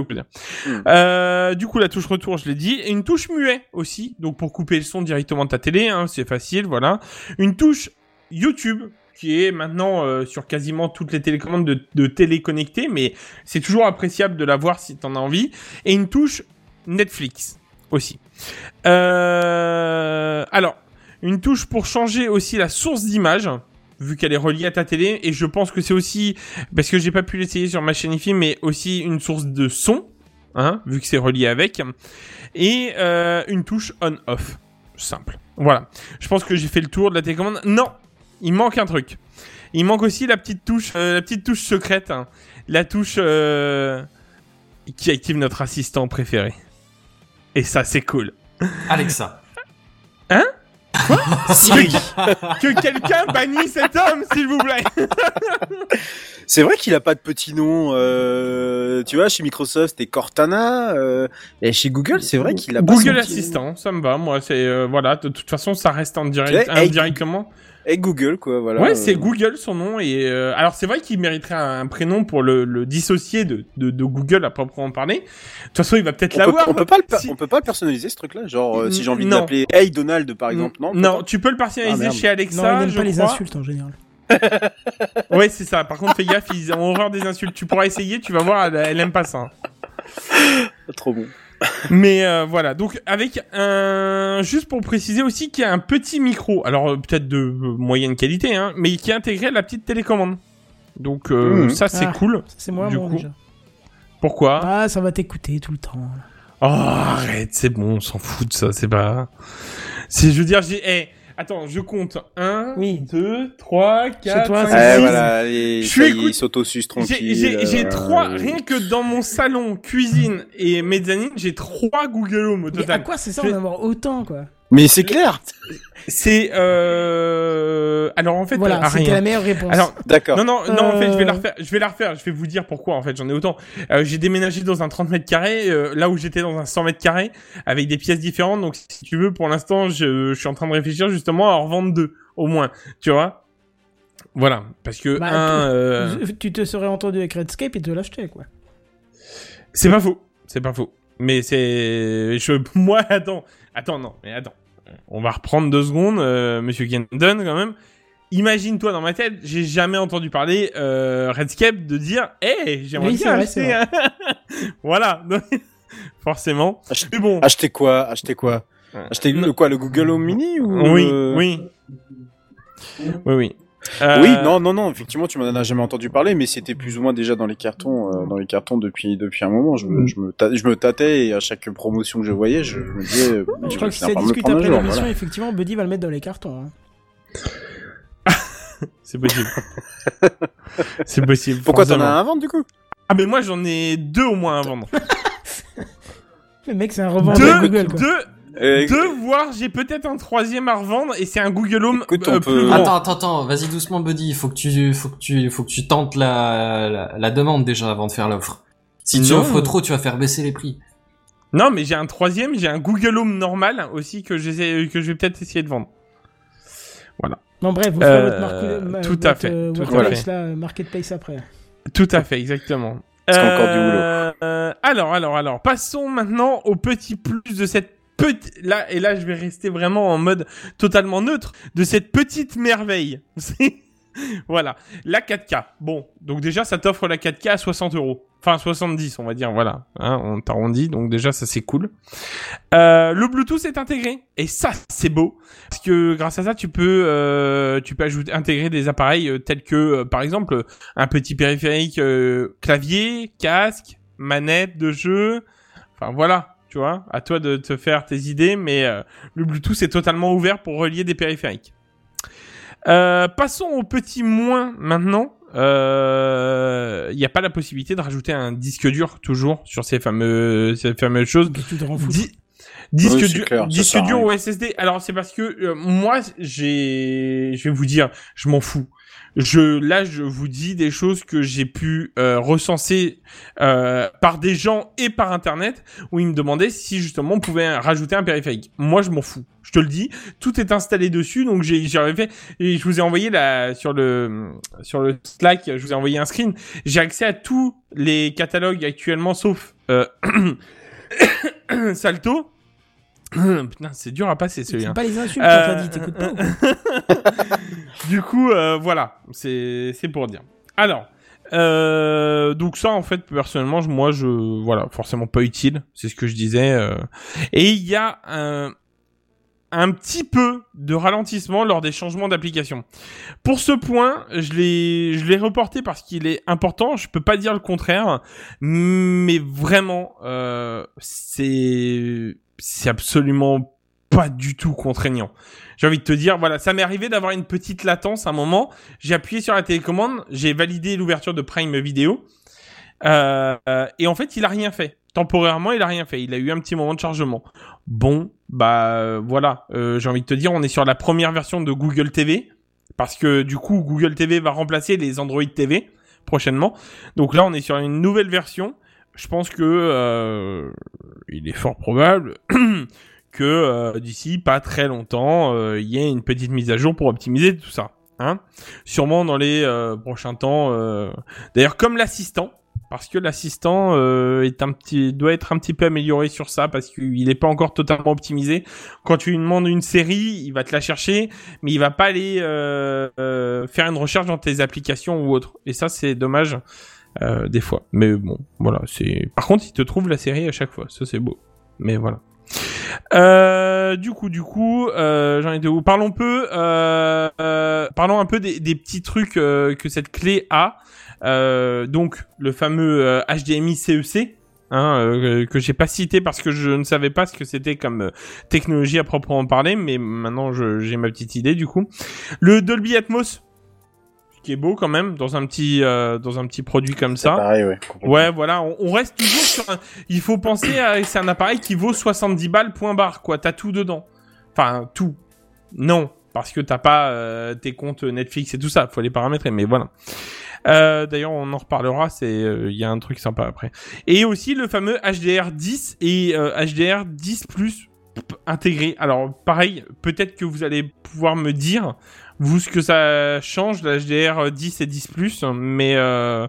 C: Hmm.
E: Euh, du coup la touche retour, je l'ai dit, et une touche muet aussi, donc pour couper le son directement de ta télé, hein, c'est facile, voilà. Une touche YouTube qui est maintenant euh, sur quasiment toutes les télécommandes de, de télé connectées, mais c'est toujours appréciable de la voir si t'en as envie. Et une touche Netflix aussi. Euh, alors, une touche pour changer aussi la source d'image, vu qu'elle est reliée à ta télé, et je pense que c'est aussi, parce que j'ai pas pu l'essayer sur ma chaîne IFI, mais aussi une source de son, hein, vu que c'est relié avec, et euh, une touche on-off, simple. Voilà. Je pense que j'ai fait le tour de la télécommande. Non, il manque un truc. Il manque aussi la petite touche, euh, la petite touche secrète, hein. la touche euh, qui active notre assistant préféré. Et ça, c'est cool.
D: Alexa. *laughs*
E: Siri. que quelqu'un bannisse cet homme, s'il vous plaît. *laughs*
C: C'est vrai qu'il a pas de petit nom. Euh, tu vois, chez Microsoft, c'était Cortana. Euh, et chez Google, c'est vrai qu'il a
E: Google. Assistant, ça me va. Moi, c'est euh, voilà. De toute façon, ça reste en direct, indirectement.
C: Et Google, quoi, voilà.
E: Ouais, c'est Google son nom. Et euh, alors, c'est vrai qu'il mériterait un, prénom pour le, le dissocier de, de, de Google à proprement parler. De toute façon, il va peut-être l'avoir.
C: on peut pas le,
E: Si-
C: on peut pas le personnaliser ce truc-là, genre euh, si j'ai envie de
E: Non.
C: l'appeler Hey Donald par exemple, non
E: Non, tu peux le personnaliser
C: Ah,
E: chez Alexa.
A: non, il n'aime pas les insultes en général. *laughs*
E: Ouais, c'est ça. Par contre, fais gaffe, ils ont horreur des insultes. Tu pourras essayer, tu vas voir, elle, elle aime pas ça. *laughs*
C: Trop bon.
E: Mais euh, voilà, donc avec un... Juste pour préciser aussi qu'il y a un petit micro, alors euh, peut-être de euh, moyenne qualité, hein, mais qui est intégré à la petite télécommande. Donc euh,
C: Mhm.
E: ça c'est
A: Ah.
E: cool.
A: Ça, C'est moi,
E: Du
A: bon,
E: coup.
A: déjà.
E: Pourquoi?
A: Ah, ça va t'écouter tout le temps.
E: Oh, arrête, c'est bon, on s'en fout de ça, c'est pas... C'est, je veux dire, j'ai... eh, attends, je compte. 1,
A: Oui.
E: 2, 3, 4,
A: toi,
E: 5,
A: c'est
C: Eh,
A: 6.
C: voilà, allez,
E: Je suis écoute-
C: s'autosuce tranquille.
E: j'ai,
C: euh,
E: trois, rien que dans mon salon, cuisine et mezzanine, j'ai trois Google Home au
A: Mais à
E: total.
A: quoi c'est ça d'en avoir autant, quoi?
C: Mais c'est clair
E: C'est, euh... Alors, en fait,
A: Voilà,
E: à
A: c'était la meilleure réponse.
E: Alors,
C: D'accord.
E: Non, non, non, en fait, je vais la
A: Euh.
E: refaire. Je vais la refaire. Je vais vous dire pourquoi, en fait, j'en ai autant. Euh, j'ai déménagé dans un 30 mètres carrés, euh, là où j'étais dans un 100 mètres carrés, avec des pièces différentes. Donc, si tu veux, pour l'instant, je, je suis en train de réfléchir justement à en revendre deux, au moins. Tu vois Voilà. Parce que,
A: Bah,
E: un,
A: tu-
E: euh,
A: tu te serais entendu avec Redscape et te l'acheter, quoi.
E: c'est pas faux. C'est pas faux. Mais c'est, je, *laughs* moi, attends, attends, non, mais attends. On va reprendre deux secondes, euh, Monsieur Gendon, quand même. Imagine-toi dans ma tête, j'ai jamais entendu parler euh, Redscape de dire, hé, j'aimerais
A: Oui,
E: bien
A: vrai,
E: acheter. *laughs* voilà, donc, *laughs* forcément.
C: Ach-
E: Mais bon.
C: Acheter quoi? Acheter quoi? Acheter le quoi? Le Google Home Mini ou
E: Oui,
C: euh,
E: oui, oui, oui. Euh,
C: Oui, non, non, non. Effectivement, tu m'en as jamais entendu parler, mais c'était plus ou moins déjà dans les cartons, euh, dans les cartons depuis depuis un moment. Je me, je me, tâ- je me tâtais et à chaque promotion que je voyais, je me disais, euh,
A: Je crois que si ça discute après l'émission,
C: voilà.
A: effectivement, Buddy va le mettre dans les cartons. hein. *laughs*
E: c'est possible. *laughs* c'est possible.
C: Pourquoi t'en as un à vendre du coup?
E: Ah, mais moi, j'en ai deux au moins à vendre. *laughs*
A: Le mec, c'est un revendeur
E: Deux,
A: Google, quoi.
E: deux,
C: Euh,
E: deux, voire j'ai peut-être un troisième à revendre et c'est un Google Home
C: Écoute,
E: euh,
C: peut-
E: plus grand.
D: Attends, attends, attends, vas-y doucement, Buddy. Faut que tu, faut que tu, faut que tu tentes la, la, la demande déjà avant de faire l'offre. Si tu
E: Non.
D: offres trop, tu vas faire baisser les prix.
E: Non, mais j'ai un troisième, j'ai un Google Home normal aussi que, j'essaie- que je vais peut-être essayer de vendre.
A: Bon, bref, vous ferez
E: Euh,
A: votre, marque, ma-
E: tout à fait,
A: euh,
E: tout
A: là, euh, marketplace après.
E: Tout à fait, exactement.
C: Encore du
E: Euh, euh, alors, alors, alors, passons maintenant au petit plus de cette Là, et là, je vais rester vraiment en mode totalement neutre de cette petite merveille. *laughs* Voilà, la 4K. Bon, donc déjà, ça t'offre la 4K à 60 euros. Enfin, 70, on va dire, voilà. Hein, on t'arrondit, donc déjà, ça, c'est cool. Euh, le Bluetooth est intégré. Et ça, c'est beau. Parce que grâce à ça, tu peux, euh, tu peux ajouter, intégrer des appareils euh, tels que, euh, par exemple, un petit périphérique euh, clavier, casque, manette de jeu. Enfin voilà, tu vois, à toi de te faire tes idées, mais euh, le Bluetooth est totalement ouvert pour relier des périphériques. Euh, passons au petit moins maintenant. Il n'y a pas la possibilité de rajouter un disque dur toujours sur ces fameux ces fameuses choses. Di- disque
C: Oui,
E: dur,
C: clair,
E: disque dur ou SSD. Alors c'est parce que euh, moi j'ai, je vais vous dire, je m'en fous. Je là je vous dis des choses que j'ai pu euh, recenser euh, par des gens et par internet où ils me demandaient si justement on pouvait rajouter un périphérique. Moi je m'en fous. Je te le dis, tout est installé dessus donc j'ai j'avais fait et je vous ai envoyé la sur le sur le Slack, je vous ai envoyé un screen. J'ai accès à tous les catalogues actuellement sauf euh, *coughs* Salto. *coughs* Putain, c'est dur à passer
A: C'est
E: celui-là.
A: pas les insultes
E: Euh,
A: qu'on t'a dit, t'écoutes pas *laughs*
E: du coup, euh, voilà, c'est c'est pour dire. Alors, euh, donc ça, en fait, personnellement, je- moi, je voilà, forcément pas utile, c'est ce que je disais. euh. Et il y a un un petit peu de ralentissement lors des changements d'application. Pour ce point, je l'ai je l'ai reporté parce qu'il est important. Je peux pas dire le contraire, mais vraiment, euh, c'est c'est absolument pas du tout contraignant. J'ai envie de te dire, voilà, ça m'est arrivé d'avoir une petite latence à un moment. J'ai appuyé sur la télécommande, j'ai validé l'ouverture de Prime Video, euh, et en fait, il a rien fait. Temporairement, il a rien fait. Il a eu un petit moment de chargement. Bon, bah euh, voilà. Euh, J'ai envie de te dire, on est sur la première version de Google TV, parce que du coup, Google TV va remplacer les Android TV prochainement. Donc là, on est sur une nouvelle version. Je pense que euh, il est fort probable *clears throat* que euh, d'ici pas très longtemps, euh, il y ait une petite mise à jour pour optimiser tout ça. Hein Sûrement dans les euh, prochains temps. D'ailleurs, comme l'assistant, parce que l'assistant euh, est un petit, doit être un petit peu amélioré sur ça parce qu'il n'est pas encore totalement optimisé. Quand tu lui demandes une série, il va te la chercher, mais il va pas aller euh, euh, faire une recherche dans tes applications ou autre. Et ça, c'est dommage euh, des fois. Mais bon, voilà. C'est. Par contre, il te trouve la série à chaque fois. Ça, c'est beau. Mais voilà. Euh, du coup, du coup, euh, j'en étais où? Parlons peu, euh, euh, parlons un peu des, des petits trucs euh, que cette clé a. Euh, donc, le fameux euh, HDMI CEC, hein, euh, que j'ai pas cité parce que je ne savais pas ce que c'était comme euh, technologie à proprement parler, mais maintenant j'ai ma petite idée du coup. Le Dolby Atmos, qui est beau quand même dans un petit euh, dans un petit produit comme ça.
C: pareil, ouais.
E: voilà, on, on reste toujours sur un... Il faut penser à... C'est un appareil qui vaut 70 balles, point barre, quoi. T'as tout dedans. Enfin, tout. Non, parce que t'as pas euh, tes comptes Netflix et tout ça. Faut les paramétrer, mais voilà. Euh, D'ailleurs, on en reparlera. C'est, euh, il y a un truc sympa après. Et aussi le fameux HDR 10 et euh, HDR 10 plus intégré. Alors, pareil, peut-être que vous allez pouvoir me dire vous ce que ça change la HDR 10 et 10 plus, mais euh,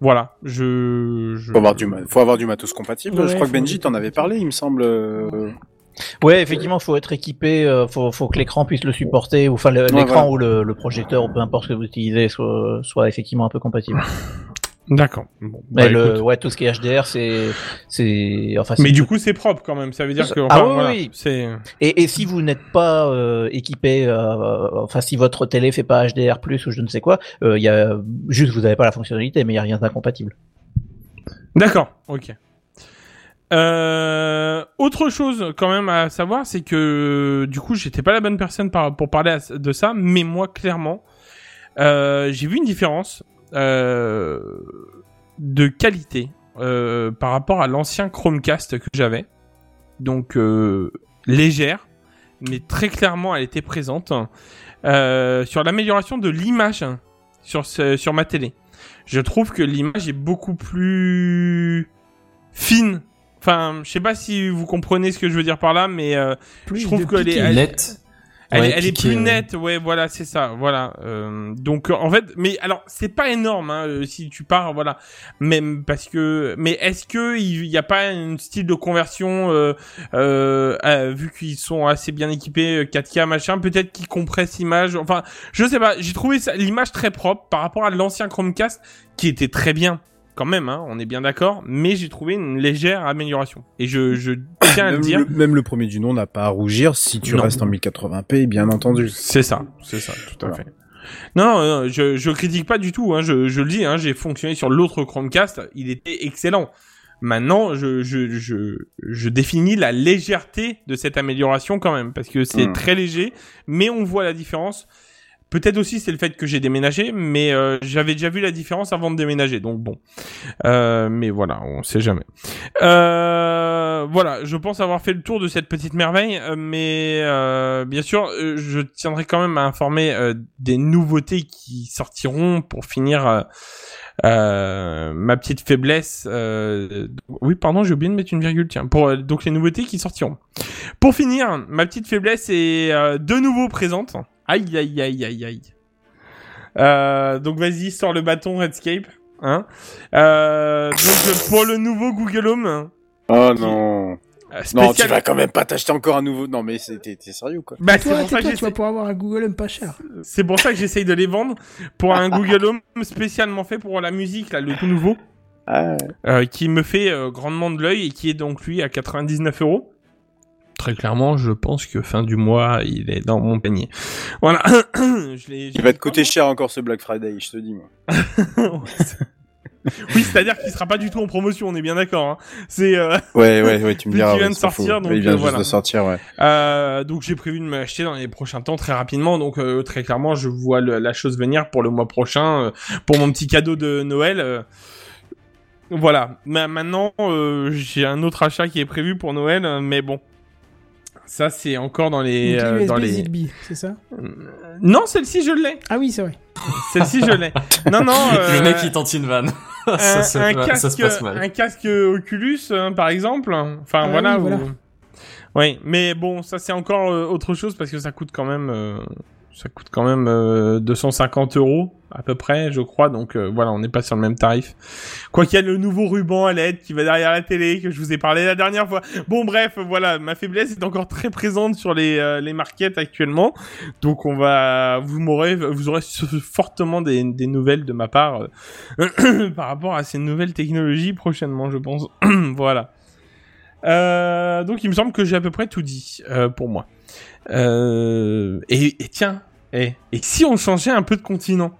E: voilà, je, je...
C: Faut avoir du, ma- faut avoir du matos compatible.
A: Ouais,
C: je crois que Benji t'en avait parlé, il me semble.
F: Ouais, effectivement, faut être équipé, euh, faut, faut que l'écran puisse le supporter, ou enfin l'écran
C: voilà.
F: ou le, le projecteur, ou peu importe ce que vous utilisez, soit, soit effectivement un peu compatible.
E: D'accord. Bon,
F: Mais
E: bah,
F: le,
E: écoute.
F: ouais, tout ce qui est HDR, c'est, c'est, enfin.
E: Mais du coup, c'est propre quand même. Ça veut dire que.
F: Ah oui,
E: voilà,
F: oui.
E: C'est.
F: Et, et si vous n'êtes pas euh, équipé, euh, enfin si votre télé fait pas HDR+ ou je ne sais quoi, euh, il y a juste vous n'avez pas la fonctionnalité, mais il y a rien d'incompatible.
E: D'accord. Ok. Euh, autre chose quand même à savoir, c'est que du coup, j'étais pas la bonne personne pour parler de ça, mais moi, clairement, euh, j'ai vu une différence euh, de qualité par rapport à l'ancien Chromecast que j'avais. Donc légère, mais très clairement, elle était présente sur l'amélioration de l'image sur sur ma télé. Je trouve que l'image est beaucoup plus fine. Enfin, je sais pas si vous comprenez ce que je veux dire par là, mais euh,
A: Plus
E: je trouve qu'elle est, elle,
D: Net.
E: elle,
D: Ouais,
E: est- elle est plus nette, ouais, voilà, c'est ça, voilà. Euh, donc en fait, mais alors c'est pas énorme hein, euh, si tu pars, voilà. Même parce que, mais est-ce que il y a pas un style de conversion euh, euh, euh, vu qu'ils sont assez bien équipés, euh, 4K machin, peut-être qu'ils compressent l'image. Enfin, je sais pas. J'ai trouvé ça- l'image très propre par rapport à l'ancien Chromecast qui était très bien. Quand même, hein, on est bien d'accord, mais j'ai trouvé une légère amélioration. Et je, je tiens à le dire.
C: le, même le premier du nom n'a pas à rougir si tu
E: Non.
C: restes en 1080p, bien entendu.
E: C'est ça, c'est ça, tout à fait. Non, non, non, je, je critique pas du tout, hein, je, je le dis, hein, j'ai fonctionné sur l'autre Chromecast, il était excellent. Maintenant, je, je, je, je définis la légèreté de cette amélioration quand même, parce que c'est
C: Mm.
E: très léger, mais on voit la différence. Peut-être aussi c'est le fait que j'ai déménagé, mais euh, j'avais déjà vu la différence avant de déménager, donc bon. Euh, mais voilà, on sait jamais. Euh, voilà, je pense avoir fait le tour de cette petite merveille, euh, mais euh, bien sûr, euh, je tiendrai quand même à informer des nouveautés qui sortiront pour finir ma petite faiblesse. oui, pardon, j'ai oublié de mettre une virgule. Tiens, pour donc les nouveautés qui sortiront. Pour finir, ma petite faiblesse est de nouveau présente. Aïe, aïe, aïe, aïe, aïe. Euh, donc vas-y, sors le bâton Redscape. Hein euh, donc pour le nouveau Google Home.
C: Oh non.
E: euh,
C: Non, tu vas quand même pas t'acheter encore un nouveau. Non, mais c'est- t'es sérieux quoi.
E: Bah, c'est
A: Toi,
E: pour ça que
A: toi, tu
E: j'essaie-
A: vas pouvoir avoir un Google Home pas cher.
E: C'est pour ça que j'essaye de les vendre pour un Google Home spécialement fait pour la musique, là, le tout nouveau,
C: Ah,
E: euh, qui me fait euh, grandement de l'œil et qui est donc lui à 99 euros. Très clairement, je pense que fin du mois, il est dans mon panier. Voilà. *coughs* je
C: il va te coûter cher encore ce Black Friday, je te dis moi. *laughs*
E: oui, c'est-à-dire qu'il sera pas du tout en promotion, on est bien d'accord. Hein. C'est euh,
C: Ouais, ouais, ouais, tu me *laughs* diras.
E: qu'il vient de sortir, donc,
C: il vient juste de sortir, ouais.
E: Euh, donc j'ai prévu de me l'acheter dans les prochains temps très rapidement. Donc euh, très clairement, je vois le- la chose venir pour le mois prochain, euh, pour mon petit cadeau de Noël. voilà. Ma- maintenant, j'ai un autre achat qui est prévu pour Noël, mais bon. Ça, c'est encore dans les... Euh, dans les...
A: Zigbee, c'est ça
E: Non, celle-ci, je l'ai.
A: Ah oui, c'est vrai.
E: Celle-ci, je l'ai. Non, non. *laughs* euh,
D: Le mec il tente une vanne. *laughs*
E: un,
D: ça, se,
E: un
D: ça
E: casque,
D: se passe mal.
E: un casque Oculus, hein, par exemple. Enfin,
A: Ah
E: voilà.
A: oui, voilà.
E: où- Oui, mais bon, ça c'est encore euh, autre chose parce que ça coûte quand même, euh, ça coûte quand même euh, 250 euros à peu près, je crois. Donc euh, voilà, on n'est pas sur le même tarif. Quoi qu'il y a le nouveau ruban à LED qui va derrière la télé que je vous ai parlé la dernière fois. Bon bref, voilà, ma faiblesse est encore très présente sur les euh, les actuellement. Donc on va, vous m'aurez, vous aurez fortement des, des nouvelles de ma part euh, *clears throat* par rapport à ces nouvelles technologies prochainement, je pense. *clears throat* voilà. Euh, donc il me semble que j'ai à peu près tout dit pour moi. Et, et tiens, et, et si on changeait un peu de continent?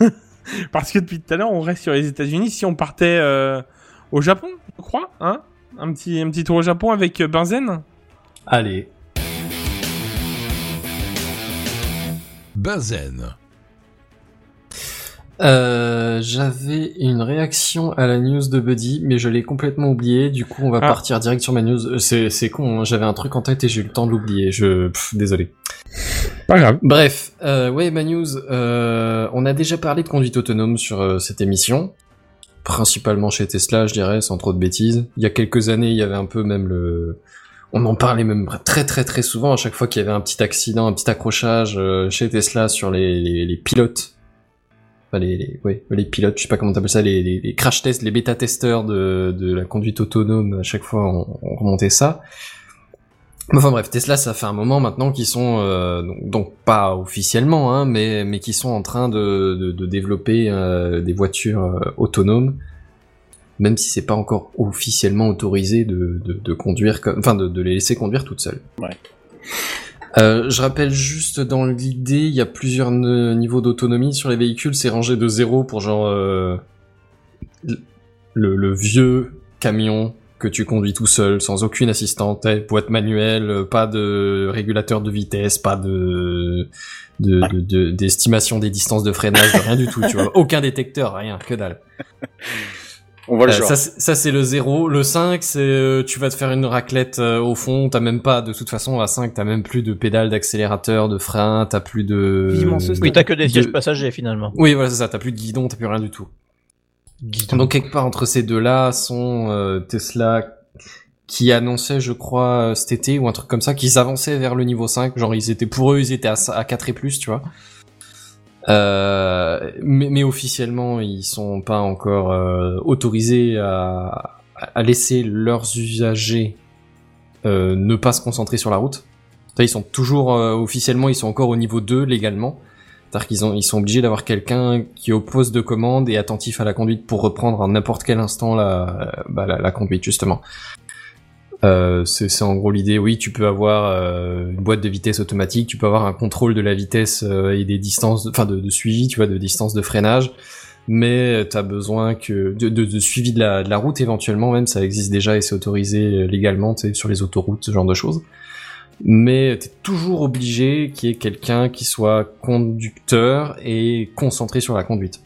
E: *laughs* Parce que depuis tout à l'heure on reste sur les États-Unis. Si on partait euh, au Japon je crois, hein un petit, un petit tour au Japon avec euh, Benzen
D: Allez.
I: Benzen.
D: Euh, j'avais une réaction à la news de Buddy, mais je l'ai complètement oublié. Du coup, on va
E: Ah.
D: partir direct sur ma news. C'est, c'est con, hein, j'avais un truc en tête et j'ai eu le temps de l'oublier. Je, pff, désolé.
E: Pas grave.
D: Bref, euh, ouais, news. Euh, on a déjà parlé de conduite autonome sur euh, cette émission, principalement chez Tesla, je dirais, sans trop de bêtises. Il y a quelques années, il y avait un peu même le, on en parlait même très très très souvent à chaque fois qu'il y avait un petit accident, un petit accrochage euh, chez Tesla sur les, pilotes. Enfin, les, les, pilotes, je sais pas comment t'appelles ça, les, crash tests, les bêta testeurs de, la conduite autonome, à chaque fois on remontait ça. Enfin bref, Tesla, ça fait un moment maintenant qu'ils sont euh, donc, donc pas officiellement, hein, mais mais qui sont en train de de, de développer euh, des voitures euh, autonomes, même si c'est pas encore officiellement autorisé de de, de conduire, enfin de, de les laisser conduire toutes seules.
C: Ouais.
D: Euh, je rappelle juste dans l'idée, il y a plusieurs niveaux d'autonomie sur les véhicules. C'est rangé de zéro pour genre euh, le, le vieux camion que tu conduis tout seul, sans aucune assistante, boîte manuelle, euh, pas de régulateur de vitesse, pas de de- de- de- d'estimation des distances de freinage, rien du tout, tu vois. *laughs* Aucun détecteur, rien, que dalle.
C: On voit le
D: Euh,
C: genre.
D: ça, c'est- ça c'est le 0. Le 5, c'est euh, tu vas te faire une raclette euh, au fond. T'as même pas, de toute façon, à 5, t'as même plus de pédale d'accélérateur, de frein, t'as plus de...
F: Oui, t'as que des
D: de-
F: sièges passagers finalement.
D: Oui, voilà, c'est ça. T'as plus de guidon, t'as plus rien du tout. Donc quelque part entre ces deux-là sont euh, Tesla qui annonçait, je crois, euh, cet été ou un truc comme ça, qu'ils avançaient vers le niveau 5. Genre ils étaient pour eux, ils étaient à, à 4 et plus, tu vois. Euh, mais, mais officiellement, ils sont pas encore euh, autorisés à, à laisser leurs usagers euh, ne pas se concentrer sur la route. Ils sont toujours euh, officiellement, ils sont encore au niveau 2 légalement. C'est-à-dire qu'ils ont, ils sont obligés d'avoir quelqu'un qui oppose de commande et attentif à la conduite pour reprendre à n'importe quel instant la, bah, la, la conduite justement. Euh, c'est en gros l'idée. Oui, tu peux avoir euh, une boîte de vitesse automatique, tu peux avoir un contrôle de la vitesse euh, et des distances, enfin de, de suivi, tu vois, de distance de freinage, mais tu as besoin que de, de, de suivi de la, de la route éventuellement même, ça existe déjà et c'est autorisé légalement, sur les autoroutes, ce genre de choses mais t'es toujours obligé qu'il y ait quelqu'un qui soit conducteur et concentré sur la conduite.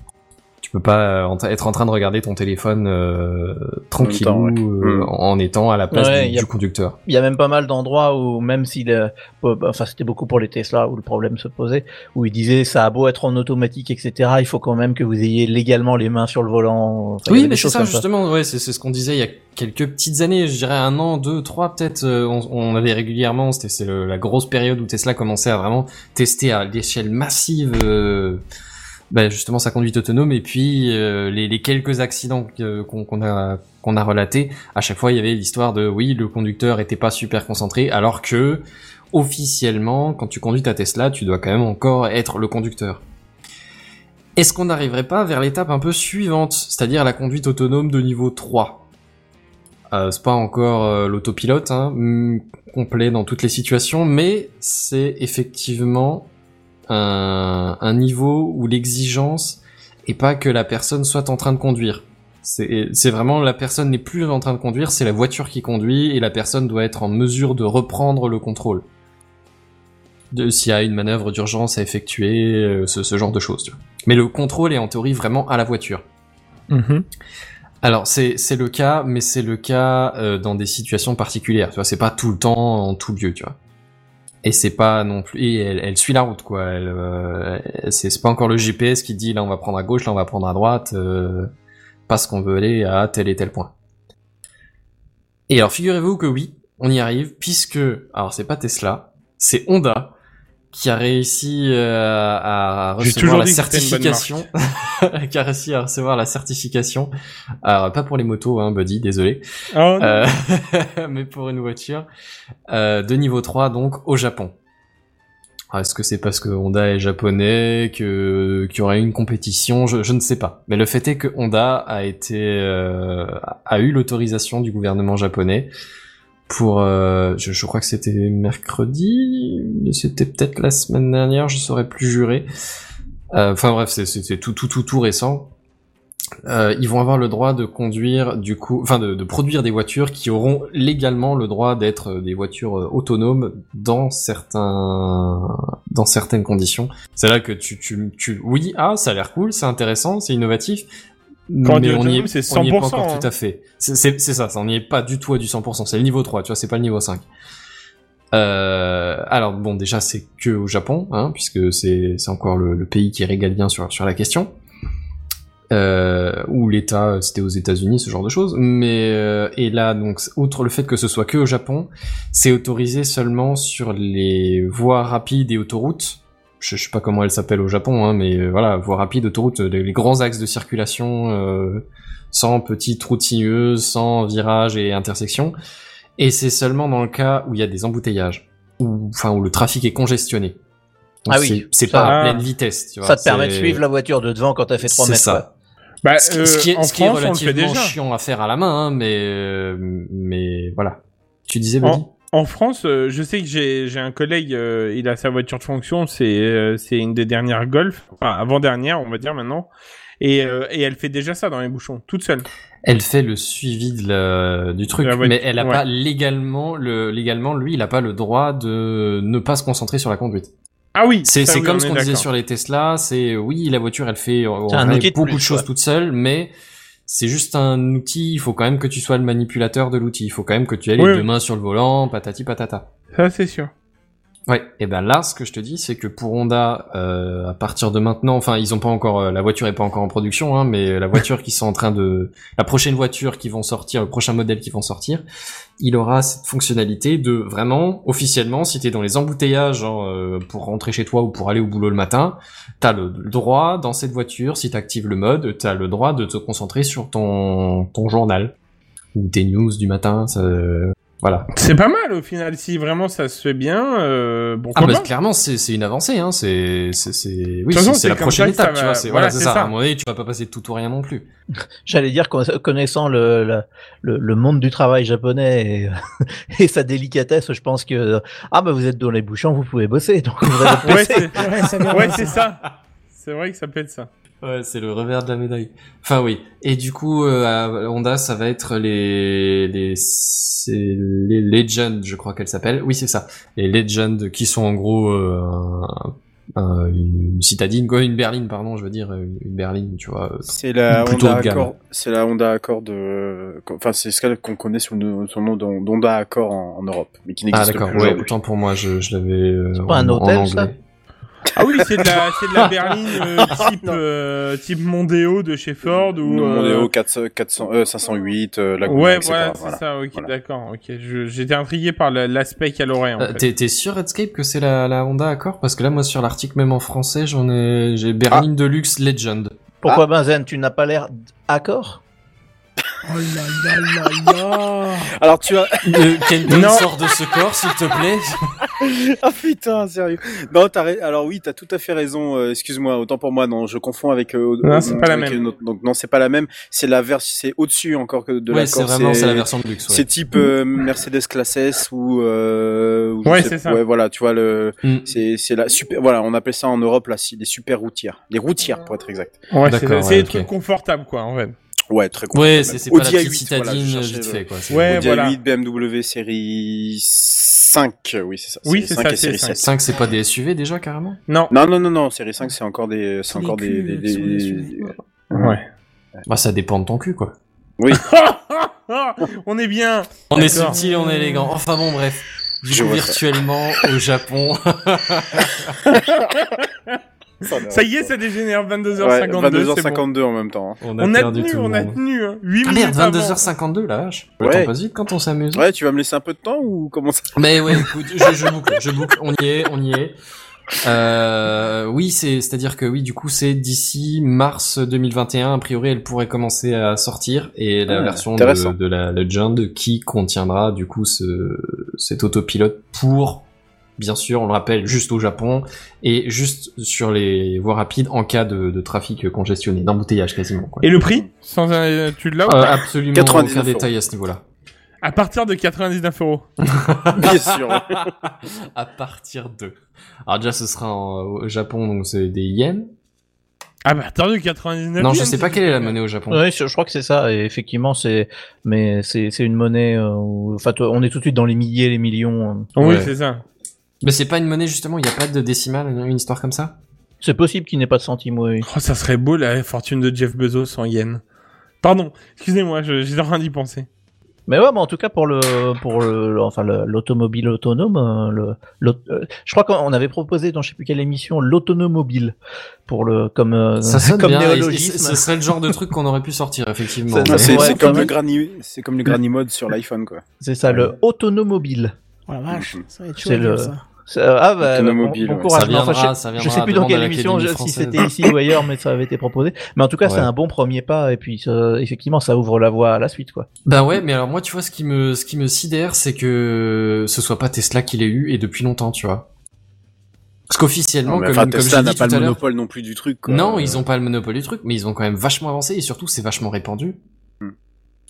D: Peux pas euh, être en train de regarder ton téléphone euh, tranquille
C: temps, ouais.
D: euh,
C: Mm.
D: en étant à la place
F: Ouais,
D: du,
F: y a-
D: du conducteur.
F: Il y a même pas mal d'endroits où même si le, euh, enfin c'était beaucoup pour les Tesla où le problème se posait, où ils disaient ça a beau être en automatique etc, il faut quand même que vous ayez légalement les mains sur le volant. Enfin,
D: Oui, mais c'est ça justement. Ouais, c'est c'est ce qu'on disait il y a quelques petites années. Je dirais un an, deux, trois peut-être. on, on avait régulièrement. C'était la grosse période où Tesla commençait à vraiment tester à l'échelle massive. euh, bah, justement sa conduite autonome et puis euh, les, quelques accidents qu'on a qu'on a relatés à chaque fois il y avait l'histoire de oui le conducteur était pas super concentré alors que officiellement quand tu conduis ta Tesla tu dois quand même encore être le conducteur. Est-ce qu'on n'arriverait pas vers l'étape un peu suivante, c'est-à-dire la conduite autonome de niveau 3 euh, C'est pas encore euh, l'autopilote hein, complet dans toutes les situations, mais c'est effectivement un, un niveau où l'exigence est pas que la personne soit en train de conduire. C'est vraiment la personne n'est plus en train de conduire, c'est la voiture qui conduit et la personne doit être en mesure de reprendre le contrôle. De- S'il y a une manœuvre d'urgence à effectuer, euh, ce, ce genre de choses. tu vois. Mais le contrôle est en théorie vraiment à la voiture. Alors c'est c'est le cas, mais c'est le cas euh, dans des situations particulières. Tu vois, c'est pas tout le temps en tout lieu, tu vois. Et c'est pas non plus. Et elle, suit la route, quoi. Elle, euh, c'est pas encore le GPS qui dit là on va prendre à gauche, là on va prendre à droite, euh, parce qu'on veut aller à tel et tel point. Et alors figurez-vous que oui, on y arrive, puisque alors c'est pas Tesla, c'est Honda qui a réussi euh, à recevoir la certification, *laughs* qui a réussi à recevoir la certification. Alors pas pour les motos, hein, Buddy, désolé.
E: Oh, non.
D: Euh, *laughs* mais pour une voiture euh, de niveau 3 donc au Japon. Est-ce que c'est parce que Honda est japonais, que qu'il y aurait une compétition, je, je ne sais pas. Mais le fait est que Honda a été euh, a eu l'autorisation du gouvernement japonais pour, euh, je, je crois que c'était mercredi, c'était peut-être la semaine dernière, je saurais plus jurer. Euh, Enfin bref, c'est- c'était tout tout tout tout récent euh, ils vont avoir le droit de conduire du coup, enfin de, de produire des voitures qui auront légalement le droit d'être des voitures euh, autonomes dans certains, dans certaines conditions. C'est là que tu, tu, tu, oui, ah, ça a l'air cool, c'est intéressant, c'est innovatif.
E: Quand
D: mais on y est,
E: c'est
D: on y est pas
E: 100%,
D: encore
E: hein.
D: tout à fait. C'est ça, ça, on n'y est pas du tout à du 100%. C'est le niveau 3, tu vois, c'est pas le niveau 5. Euh, alors bon, déjà c'est que au Japon, hein, puisque c'est encore le, le pays qui est régalien sur sur la question. Euh, ou l'État, euh, c'était aux États-Unis, ce genre de choses. Mais euh, et là, donc, outre le fait que ce soit que au Japon, c'est autorisé seulement sur les voies rapides et autoroutes. Je, je sais pas comment elles s'appellent au Japon, hein, mais euh, voilà, voies rapides, autoroutes, les, les grands axes de circulation, euh, sans petites routes sinueuses, sans virages et intersections. Et c'est seulement dans le cas où il y a des embouteillages, ou enfin où le trafic est congestionné. Donc
F: Ah oui,
D: c'est- c'est
F: ça-
D: pas à pleine vitesse. Tu vois,
F: Ça te permet de
D: c'est-
F: suivre la voiture de devant quand t'as fait 3
D: C'est
F: mètres.
D: ça.
F: quoi.
E: Bah,
D: ce, qui-
E: euh,
D: ce qui est,
E: en
D: ce qui est
E: France, on le fait
D: relativement
E: déjà.
D: chiant à faire à la main, hein, mais euh, mais voilà. Tu disais, Buddy
E: En France, euh, je sais que j'ai j'ai un collègue, euh, il a sa voiture de fonction, c'est euh, c'est une des dernières Golf, enfin avant-dernière, on va dire maintenant, et, euh, et elle fait déjà ça dans les bouchons, toute seule.
D: Elle fait le suivi de la- du truc,
E: De la voiture,
D: mais elle a
E: ouais.
D: pas légalement le légalement lui, il a pas le droit de ne pas se concentrer sur la conduite.
E: Ah oui,
D: C'est
E: oui,
D: comme
E: on
D: ce qu'on disait sur les Tesla, c'est oui la voiture elle fait
F: de
D: beaucoup
F: plus,
D: de choses
F: ouais.
D: toute seule, mais c'est juste un outil. Il faut quand même que tu sois le manipulateur de l'outil. Il faut quand même que tu aies les
E: Oui,
D: deux mains sur le volant, patati patata.
E: Ça c'est sûr.
D: Ouais, et ben là, ce que je te dis, c'est que pour Honda, euh, à partir de maintenant, enfin, ils ont pas encore, euh, la voiture est pas encore en production, hein, mais la voiture qui sont en train de, la prochaine voiture qui vont sortir, le prochain modèle qui vont sortir, il aura cette fonctionnalité de vraiment, officiellement, si t'es dans les embouteillages genre, euh, pour rentrer chez toi ou pour aller au boulot le matin, t'as le droit dans cette voiture, si t'actives le mode, t'as le droit de te concentrer sur ton ton journal. Ou tes news du matin, ça, voilà.
E: C'est pas mal au final, si vraiment ça se fait bien, euh, bon,
D: Ah
E: pourquoi
D: bah clairement c'est c'est une avancée hein c'est c'est c'est oui c'est la prochaine étape tu
E: va-
D: vois c'est
E: voilà,
D: voilà c'est
E: c'est
D: ça.
E: ça.
D: à un moment donné tu vas pas passer de tout ou rien non plus *laughs*
F: J'allais dire qu'en connaissant le, le, le, le monde du travail japonais et, *laughs* et sa délicatesse, je pense que ah bah vous êtes dans les bouchons, vous pouvez bosser. Donc votre *laughs*
E: Ouais, c'est
A: ça.
E: C'est vrai que ça peut être ça.
D: Ouais c'est le revers de la médaille enfin oui et du coup euh, à Honda ça va être les les c'est les Legends je crois qu'elles s'appellent oui c'est ça les Legends qui sont en gros euh, un- un- une citadine quoi une berline pardon je veux dire une une berline tu vois
C: C'est la Honda. Accord. C'est la Honda Accord de. Enfin, c'est ce qu'on connaît sous le, sous le nom d'Hon- d'Honda Accord en, en Europe, mais qui
D: ah
C: n'existe
D: d'accord
C: plus
D: ouais
C: aujourd'hui.
D: autant pour moi je je l'avais euh,
F: C'est pas un hôtel,
D: anglais.
F: ça
E: Ah oui, c'est de la, c'est de la berline euh, *laughs* type, euh, type Mondeo de chez Ford ou. Euh,
C: au 400, 400, euh, 508, euh, Laguna,
E: Ouais,
C: etc.
E: voilà, c'est
C: Voilà.
E: ça, ok,
C: Voilà.
E: d'accord, ok. J'étais intrigué par la- l'aspect qu'elle aurait, en
D: Euh,
E: fait.
D: T'es t'es sûr Redscape que c'est la, la Honda Accord? Parce que là moi sur l'article même en français j'en ai j'ai berline de luxe Legend.
F: Pourquoi Benzen, tu n'as pas l'air d'accord
A: Oh là là là là.
C: Alors tu as,
D: Euh, Kenton
E: Non.
D: sort de ce corps s'il te plaît.
C: ah *laughs* putain, sérieux. Non, t'as, ra- alors oui, t'as tout à fait raison. euh, excuse-moi, autant pour moi, non, je confonds avec. euh,
E: Non,
C: euh,
E: c'est pas la même.
C: une autre- donc non, c'est pas la même. C'est la version, c'est au-dessus encore que de
D: ouais
C: l'accord.
D: c'est vraiment c'est la version de luxe. Ouais.
C: C'est type euh, Mercedes Classe S ou. Euh, ou je
E: Ouais,
C: sais-
E: c'est ça.
C: Ouais, voilà, tu vois le.
D: Mm.
C: C'est, c'est la super. Voilà, on appelle ça en Europe là, des super routières, des routières pour être exact.
E: Ouais, c'est
D: ouais,
E: des trucs confortables, quoi, en fait.
C: Ouais, très cool.
D: Ouais c'est pas la petite
C: A8,
D: citadine
C: voilà,
D: vite fait quoi.
E: Ouais,
C: Audi
E: voilà.
C: A8, BMW série 5, oui c'est ça.
E: Oui, c'est
C: 5
E: ça,
C: et série
E: c'est
C: 7.
D: 5 c'est pas des SUV déjà carrément?
E: Non.
C: Non, non, non, non, série 5 c'est encore des, c'est encore des,
A: culs,
C: des, des-
A: qui sont des SUV.
E: Ouais.
D: Bah ça dépend de ton cul quoi. *laughs*
E: on est bien.
D: On est subtil on est élégant. Enfin bon bref. Du
C: Je
D: coup
C: vois ça.
D: virtuellement au Japon. *laughs*
E: Ça y est, ça dégénère 22h52.
C: Ouais,
E: c'est bon.
C: 22h52 en même temps. hein.
D: on
E: On a tenu, on a tenu. Hein. 8
D: Ah
E: minutes
D: merde,
E: avant.
D: 22h52 la vache. Le
C: Ouais.
D: temps passe vite quand on s'amuse.
C: Ouais, tu vas me laisser un peu de temps ou comment ça
D: Mais ouais, écoute, je, je boucle, je boucle, on y est, on y est. Euh, oui, c'est, c'est-à-dire que oui, du coup, c'est d'ici mars 2021, a priori, elle pourrait commencer à sortir et la
C: Ah,
D: version de, de la Legend qui contiendra du coup ce, cet autopilote pour, bien sûr, on le rappelle, juste au Japon et juste sur les voies rapides en cas de, de trafic congestionné, d'embouteillage quasiment. Quoi.
E: Et le prix? Sans un... Tu l'as
D: Euh, absolument
C: 99
D: aucun
C: euros.
D: détail à ce niveau-là.
E: À partir de 99 euros. *laughs* *laughs*
C: Bien sûr.
D: à partir de. Alors déjà, ce sera en- au Japon, donc c'est des yens.
E: Ah bah attendez, 99
D: Non, je
E: yens,
D: sais pas quelle est la monnaie au Japon.
F: Oui, je, je crois que c'est ça. Et effectivement, c'est mais c'est c'est une monnaie. euh, où- Enfin, on est tout de suite dans les milliers, les millions. euh.
E: Oui,
D: Ouais.
E: c'est ça.
D: Mais c'est pas une monnaie justement, il y a pas de décimale, une histoire comme ça?
F: C'est possible qu'il n'ait pas de centimes. Oui.
E: Oh, ça serait beau la fortune de Jeff Bezos en yens. Pardon, excusez-moi, je- j'étais en train d'y penser.
F: Mais ouais, mais en tout cas pour le pour le enfin le- l'automobile autonome, euh, le, l'aut- euh, je crois qu'on avait proposé dans je sais plus quelle émission l'autonomobile pour le comme euh,
D: Ça sonne
F: comme
D: bien.
F: néologisme.
D: ce serait le genre de truc qu'on aurait pu sortir effectivement.
F: C'est- Ouais,
C: comme, le granny, c'est comme le granny mode sur l'iPhone, quoi.
F: C'est ça, le autonomobile.
A: Oh la vache,
C: Mhm.
A: ça va être chaud
F: C'est le-
A: ça.
F: C'est- Ah bah bon, courage.
D: Ça
F: enfin, je,
D: ça
F: je sais plus dans quelle émission, je- si c'était ici ou ailleurs, mais ça avait été proposé. Mais en tout cas, c'est un bon premier pas et puis ça- effectivement, ça ouvre la voie à la suite, quoi.
D: Bah ouais, mais alors moi, tu vois, ce qui me, ce qui me sidère, c'est que ce soit pas Tesla qui l'ait eu et depuis longtemps, tu vois. Parce qu'officiellement, comme,
C: enfin,
D: comme
C: Tesla n'a pas le monopole non plus du truc, quoi.
D: non,
C: Euh,
D: ils ont pas le monopole du truc, mais ils ont quand même vachement avancé et surtout c'est vachement répandu.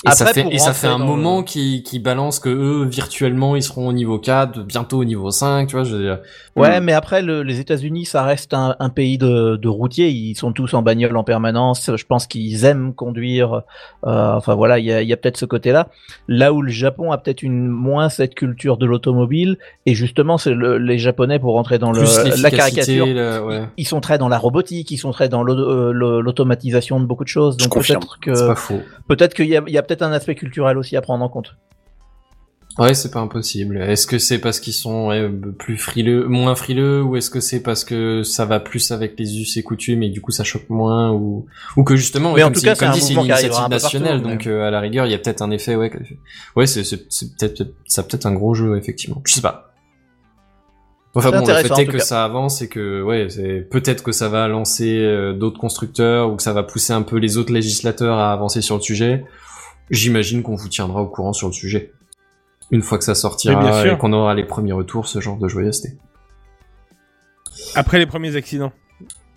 D: Et
F: Après,
D: ça fait,
F: pour
D: et ça fait un moment
F: le-
D: qui, qui balance que eux, virtuellement, ils seront au niveau 4, bientôt au niveau 5, tu vois, je veux dire.
F: Ouais, mais après, le- les États-Unis, ça reste un, un pays de, de routiers. Ils sont tous en bagnole en permanence. Je pense qu'ils aiment conduire. Euh, enfin voilà, il y a, il y a peut-être ce côté-là. Là où le Japon a peut-être une moins cette culture de l'automobile. Et justement, c'est le- les Japonais pour rentrer dans le, la caricature.
D: le- ouais.
F: Ils sont très dans la robotique, ils sont très dans euh, l'automatisation de beaucoup de choses. Donc peut-être
D: C'est
F: que
D: pas faux.
F: peut-être qu'il y a, il y a peut-être un aspect culturel aussi à prendre en compte.
D: Ouais, c'est pas impossible. Est-ce que c'est parce qu'ils sont ouais, plus frileux, moins frileux, ou est-ce que c'est parce que ça va plus avec les us et coutumes et du coup ça choque moins, ou ou que justement, ouais,
F: Mais en
D: comme
F: tout cas, c'est
D: une initiative
F: partout,
D: nationale, donc euh, à la rigueur, il y a peut-être un effet, ouais, c'est peut-être ça peut-être un gros jeu effectivement. Je sais pas. Enfin bon, le fait est que
F: cas.
D: ça avance et que ouais, c'est peut-être que ça va lancer euh, d'autres constructeurs ou que ça va pousser un peu les autres législateurs à avancer sur le sujet. J'imagine qu'on vous tiendra au courant sur le sujet. Une fois que ça
E: Mais bien
D: sortira
E: sûr.
D: et qu'on aura les premiers retours, ce genre de joyeuseté.
E: Après les premiers accidents.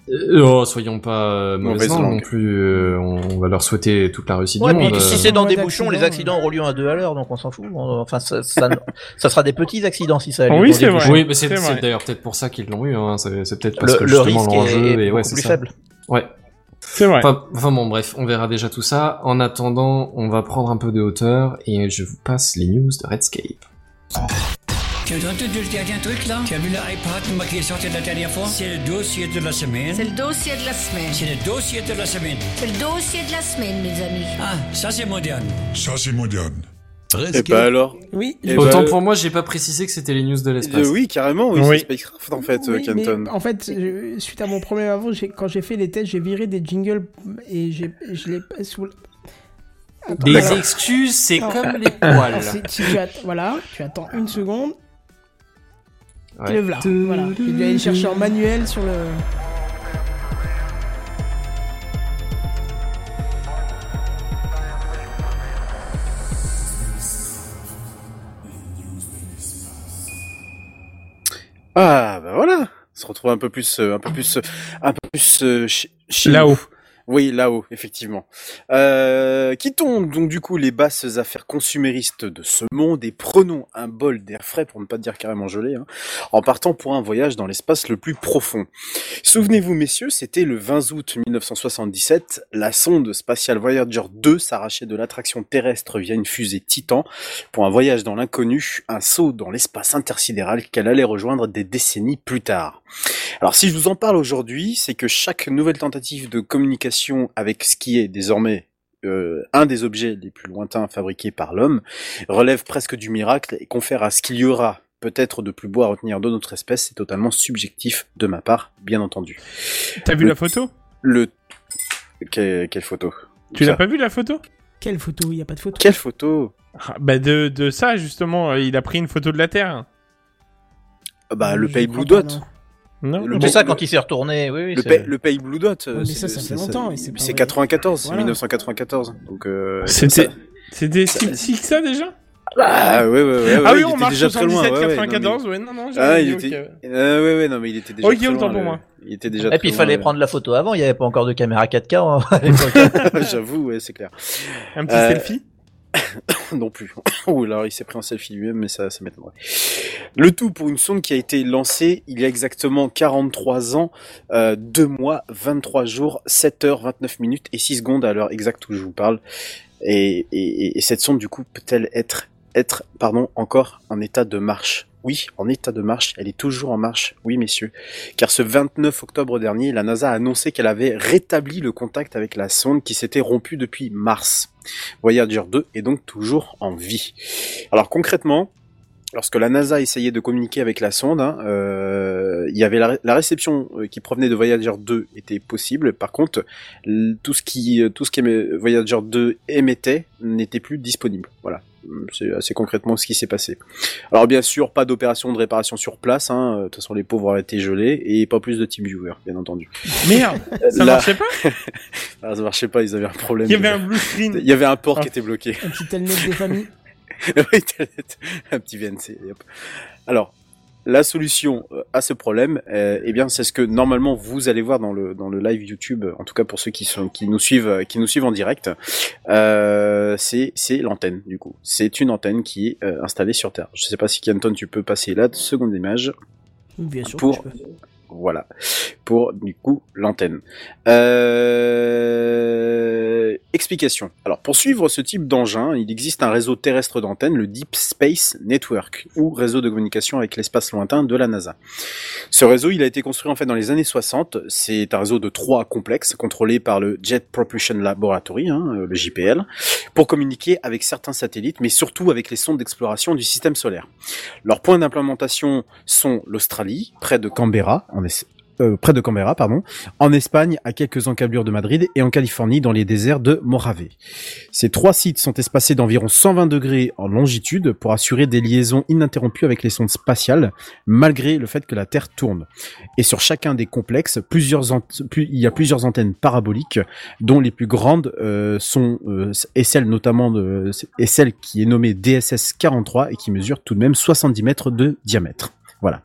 D: Euh, oh, soyons pas euh, langue
C: langue.
D: non plus. euh, on, va leur souhaiter toute la réussite
F: Ouais,
D: du
F: puis
D: monde. euh.
F: si c'est dans des bouchons, les accidents auront lieu à deux à l'heure, donc on s'en fout. Enfin, ça, ça, *laughs* ça sera des petits accidents si ça a lieu
E: Oui, c'est vrai.
D: Oui, mais c'est d'ailleurs peut-être pour ça qu'ils l'ont eu. Hein. C'est peut-être parce
F: Le,
D: que
F: le
D: justement
F: risque
D: l'enjeu
F: est, est
D: ouais, c'est
F: plus
D: ça.
F: faible.
D: Ouais.
E: C'est vrai.
D: Enfin, enfin bon, bref, on verra déjà tout ça. En attendant, on va prendre un peu de hauteur et je vous passe les news de Redscape.
H: Tu as entendu le dernier truc là? Tu as vu l'iPad qui est sorti la dernière fois? C'est le dossier de la semaine.
G: C'est le dossier de la semaine.
H: C'est le dossier de la semaine.
G: C'est le dossier de la semaine, mes amis.
H: Ah, ça c'est moderne.
I: Ça, c'est moderne.
C: Et bah alors
A: Oui,
C: Eh
D: Autant
C: ben,
D: pour moi, j'ai pas précisé que c'était les news de l'espace.
C: euh, Oui, carrément, oui,
E: Oui.
C: c'est Spacecraft en fait,
A: Oui,
C: euh,
A: en fait, je- suite à mon problème avant, quand j'ai fait les tests, j'ai viré des jingles et j'ai, je l'ai pas sous. Attends,
D: Des
A: alors-
D: excuses, c'est comme les poils.
A: tu att- voilà, tu attends une seconde,
D: Ouais.
A: le voilà. voilà. Je vais aller le chercher en manuel sur le.
C: Ah, bah voilà. On se retrouve un peu plus, euh, un peu plus, euh, un peu plus euh,
E: Là-haut.
C: Oui, là-haut, effectivement. Euh, quittons donc du coup les basses affaires consuméristes de ce monde et prenons un bol d'air frais, pour ne pas dire carrément gelé, hein, en partant pour un voyage dans l'espace le plus profond. Souvenez-vous, messieurs, c'était le 20 août 1977, la sonde spatiale Voyager 2 s'arrachait de l'attraction terrestre via une fusée Titan pour un voyage dans l'inconnu, un saut dans l'espace intersidéral qu'elle allait rejoindre des décennies plus tard. Alors si je vous en parle aujourd'hui, c'est que chaque nouvelle tentative de communication avec ce qui est désormais euh, un des objets les plus lointains fabriqués par l'homme relève presque du miracle et confère à ce qu'il y aura peut-être de plus beau à retenir de notre espèce, c'est totalement subjectif de ma part, bien entendu.
E: T'as vu la photo?
C: Le... Que- Quelle photo?
E: Tu l'as pas vu la photo?
A: Quelle photo? Il y a pas de photo.
C: Quelle photo?
E: Ah, Bah de, de ça justement, euh, il a pris une photo de la Terre.
C: Ah Bah le pays Blue
A: pas,
C: Dot.
A: Non.
C: Le
F: C'est
C: bon-
F: ça
C: le-
F: quand il s'est retourné. Oui, oui.
C: Le,
F: c'est-
C: pays- le pays Blue Dot,
A: Ouais, mais ça, ça fait longtemps, c'est pas
C: c'est
A: vrai.
C: 94,
A: Voilà.
C: 1994. Donc euh,
E: C'était
C: ça-
E: c'était si si que ça déjà
C: Ah ouais ouais ouais.
E: Ah
C: ouais,
E: oui, on marche
C: déjà très loin.
E: 77,
C: ouais, ouais, non,
E: 94, ouais, non, non,
C: Ah,
E: dit,
C: il était. Ah ouais ouais non mais il était déjà. Très loin,
E: pour moi.
C: Il était déjà.
F: Et
C: très
F: puis il fallait
C: ouais.
F: prendre la photo avant. Il n'y avait pas encore de caméra 4K hein, à *laughs* l'époque.
C: J'avoue ouais c'est clair.
E: Un petit
C: Euh,
E: selfie *coughs*
C: non plus. *coughs* Ou alors il s'est pris en selfie lui-même, mais ça, ça m'étonnerait. Le tout pour une sonde qui a été lancée il y a exactement 43 ans, euh, 2 mois, 23 jours, 7 heures, 29 minutes et 6 secondes à l'heure exacte où je vous parle. Et, et, et cette sonde, du coup, peut-elle être, être, pardon, encore en état de marche? Oui, en état de marche. Elle est toujours en marche. Oui, messieurs. Car ce 29 octobre dernier, la NASA a annoncé qu'elle avait rétabli le contact avec la sonde qui s'était rompue depuis mars. Voyager 2 est donc toujours en vie. Alors concrètement, lorsque la NASA essayait de communiquer avec la sonde, hein, euh, il y avait la, la réception euh, qui provenait de Voyager 2 était possible. Par contre, tout ce qui tout ce qui Voyager 2 émettait n'était plus disponible. Voilà. C'est assez concrètement ce qui s'est passé. Alors bien sûr, pas d'opération de réparation sur place. Hein. De toute façon, les pauvres auraient été gelés et pas plus de TeamViewer, bien entendu.
E: Merde, *laughs* ça
C: Là-
E: marchait pas?
C: Ah, *laughs* ça marchait pas. Ils avaient un problème.
E: Il y avait
C: de-
E: un blue screen.
C: Il y avait un port
E: Ah.
C: qui était bloqué.
A: Un petit telnet des familles. *laughs*
C: Un petit VNC. hop. Alors, la solution euh, à ce problème, euh, eh bien, c'est ce que normalement vous allez voir dans le dans le live YouTube. En tout cas pour ceux qui sont qui nous suivent euh, qui nous suivent en direct, euh, c'est c'est l'antenne du coup. C'est une antenne qui est euh, installée sur Terre. Je sais pas si Kenton tu peux passer la seconde image.
A: Bien sûr.
C: Pour-
A: que je peux.
C: Voilà, pour du coup l'antenne. Euh... Explication. Alors pour suivre ce type d'engin, il existe un réseau terrestre d'antennes, le Deep Space Network, ou réseau de communication avec l'espace lointain de la NASA. Ce réseau, il a été construit en fait dans les années 60. C'est un réseau de trois complexes contrôlé par le Jet Propulsion Laboratory, hein, le JPL, pour communiquer avec certains satellites, mais surtout avec les sondes d'exploration du système solaire. Leurs points d'implémentation sont l'Australie, près de Canberra, en euh, près de Canberra, pardon, en Espagne, à quelques encablures de Madrid, et en Californie, dans les déserts de Mojave. Ces trois sites sont espacés d'environ 120 degrés en longitude pour assurer des liaisons ininterrompues avec les sondes spatiales, malgré le fait que la Terre tourne. Et sur chacun des complexes, plusieurs il y a plusieurs antennes paraboliques, dont les plus grandes euh, sont euh, et celle notamment de et celle qui est nommée DSS 43 et qui mesure tout de même 70 mètres de diamètre. Voilà.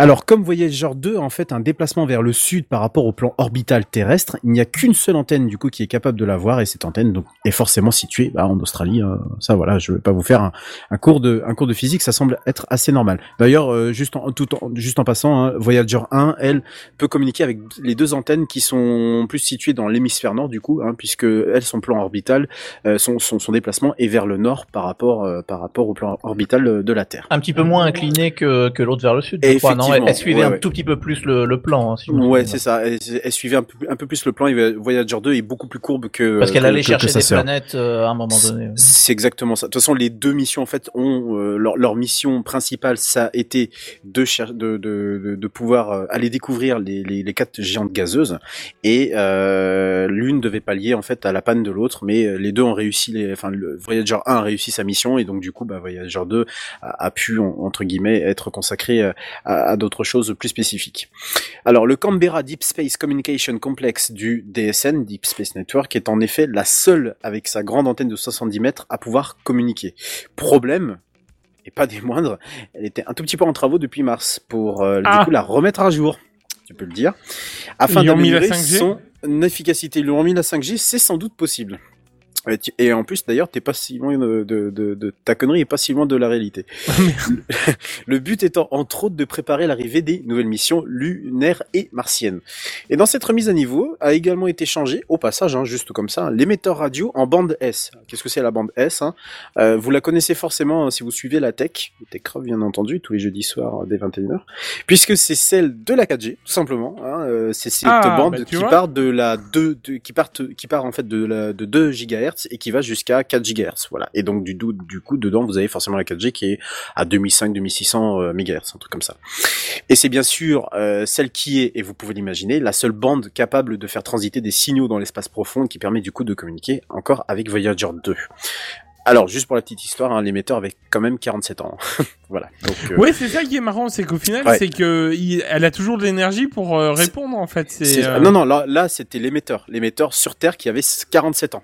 C: Alors, comme Voyager 2 a en fait un déplacement vers le sud par rapport au plan orbital terrestre, il n'y a qu'une seule antenne du coup qui est capable de la voir et cette antenne est forcément située bah, en Australie. hein. ça voilà, je vais pas vous faire un, cours de physique, ça semble être assez normal. D'ailleurs, euh, juste en passant, hein, Voyager 1, elle peut communiquer avec les deux antennes qui sont plus situées dans l'hémisphère nord du coup, hein, puisque elle son plan orbital, euh, son, déplacement est vers le nord par rapport euh, au plan orbital de la Terre.
F: Un petit peu moins incliné que, l'autre vers le sud, je Elle, suivait
C: ouais,
F: un
C: ouais.
F: tout petit peu plus le, le plan. hein, si
C: Ouais, c'est ça. Elle, elle suivait un peu, un peu plus le plan. Voyager 2 est beaucoup plus courbe que
F: Parce qu'elle
C: que-
F: allait
C: que-
F: chercher
C: que
F: des
C: sœur.
F: planètes euh, à un moment donné.
C: C'est exactement ça. De toute façon, les deux missions en fait ont euh, leur, leur mission principale, ça a été de de, de, de, pouvoir euh, aller découvrir les, les, les quatre géantes gazeuses et euh, l'une devait pallier en fait à la panne de l'autre, mais euh, les deux ont réussi. Les, enfin, le Voyager 1 a réussi sa mission et donc du coup, bah, Voyager 2 a, a pu en- entre guillemets être consacré à, à d'autres choses plus spécifiques. Alors, le Canberra Deep Space Communication Complex du DSN, Deep Space Network, est en effet la seule avec sa grande antenne de 70 mètres à pouvoir communiquer. Problème, et pas des moindres, elle était un tout petit peu en travaux depuis mars pour euh,
E: Ah.
C: du coup la remettre à jour, tu peux le dire, afin d'améliorer
E: 5G?
C: son efficacité. Ils lui ont mis la 5G, c'est sans doute possible. Et en plus, d'ailleurs, t'es pas si loin de, de, de, de- ta connerie est pas si loin de la réalité. *laughs* Le but étant entre autres de préparer l'arrivée des nouvelles missions lunaires et martiennes. Et dans cette remise à niveau a également été changé, au passage, hein, juste comme ça, l'émetteur radio en bande S. Qu'est-ce que c'est la bande S hein? Euh, Vous la connaissez forcément hein, si vous suivez la tech, TechCrop bien entendu, tous les jeudis soirs euh, dès 21h, puisque c'est celle de la 4G, tout simplement. Hein, euh, c'est cette
E: Ah,
C: bande
E: bah,
C: qui
E: vois.
C: part de la 2, de- qui part, qui part en fait de la de 2 GHz et qui va jusqu'à 4 GHz. Voilà. Et donc du, coup dedans vous avez forcément la 4G qui est à 2500 2600 euh, MHz, un truc comme ça. Et c'est bien sûr euh, celle qui est, et vous pouvez l'imaginer, la seule bande capable de faire transiter des signaux dans l'espace profond qui permet du coup de communiquer encore avec Voyager 2. Alors, juste pour la petite histoire, hein, l'émetteur avait quand même 47 ans. *laughs* voilà. Donc, euh,
E: Ouais, c'est ça qui est marrant, c'est qu'au final,
C: Ouais.
E: c'est que il- elle a toujours de l'énergie pour euh, répondre en fait.
C: C'est
E: euh,
C: Non, non, là, là c'était l'émetteur. L'émetteur sur Terre qui avait 47 ans.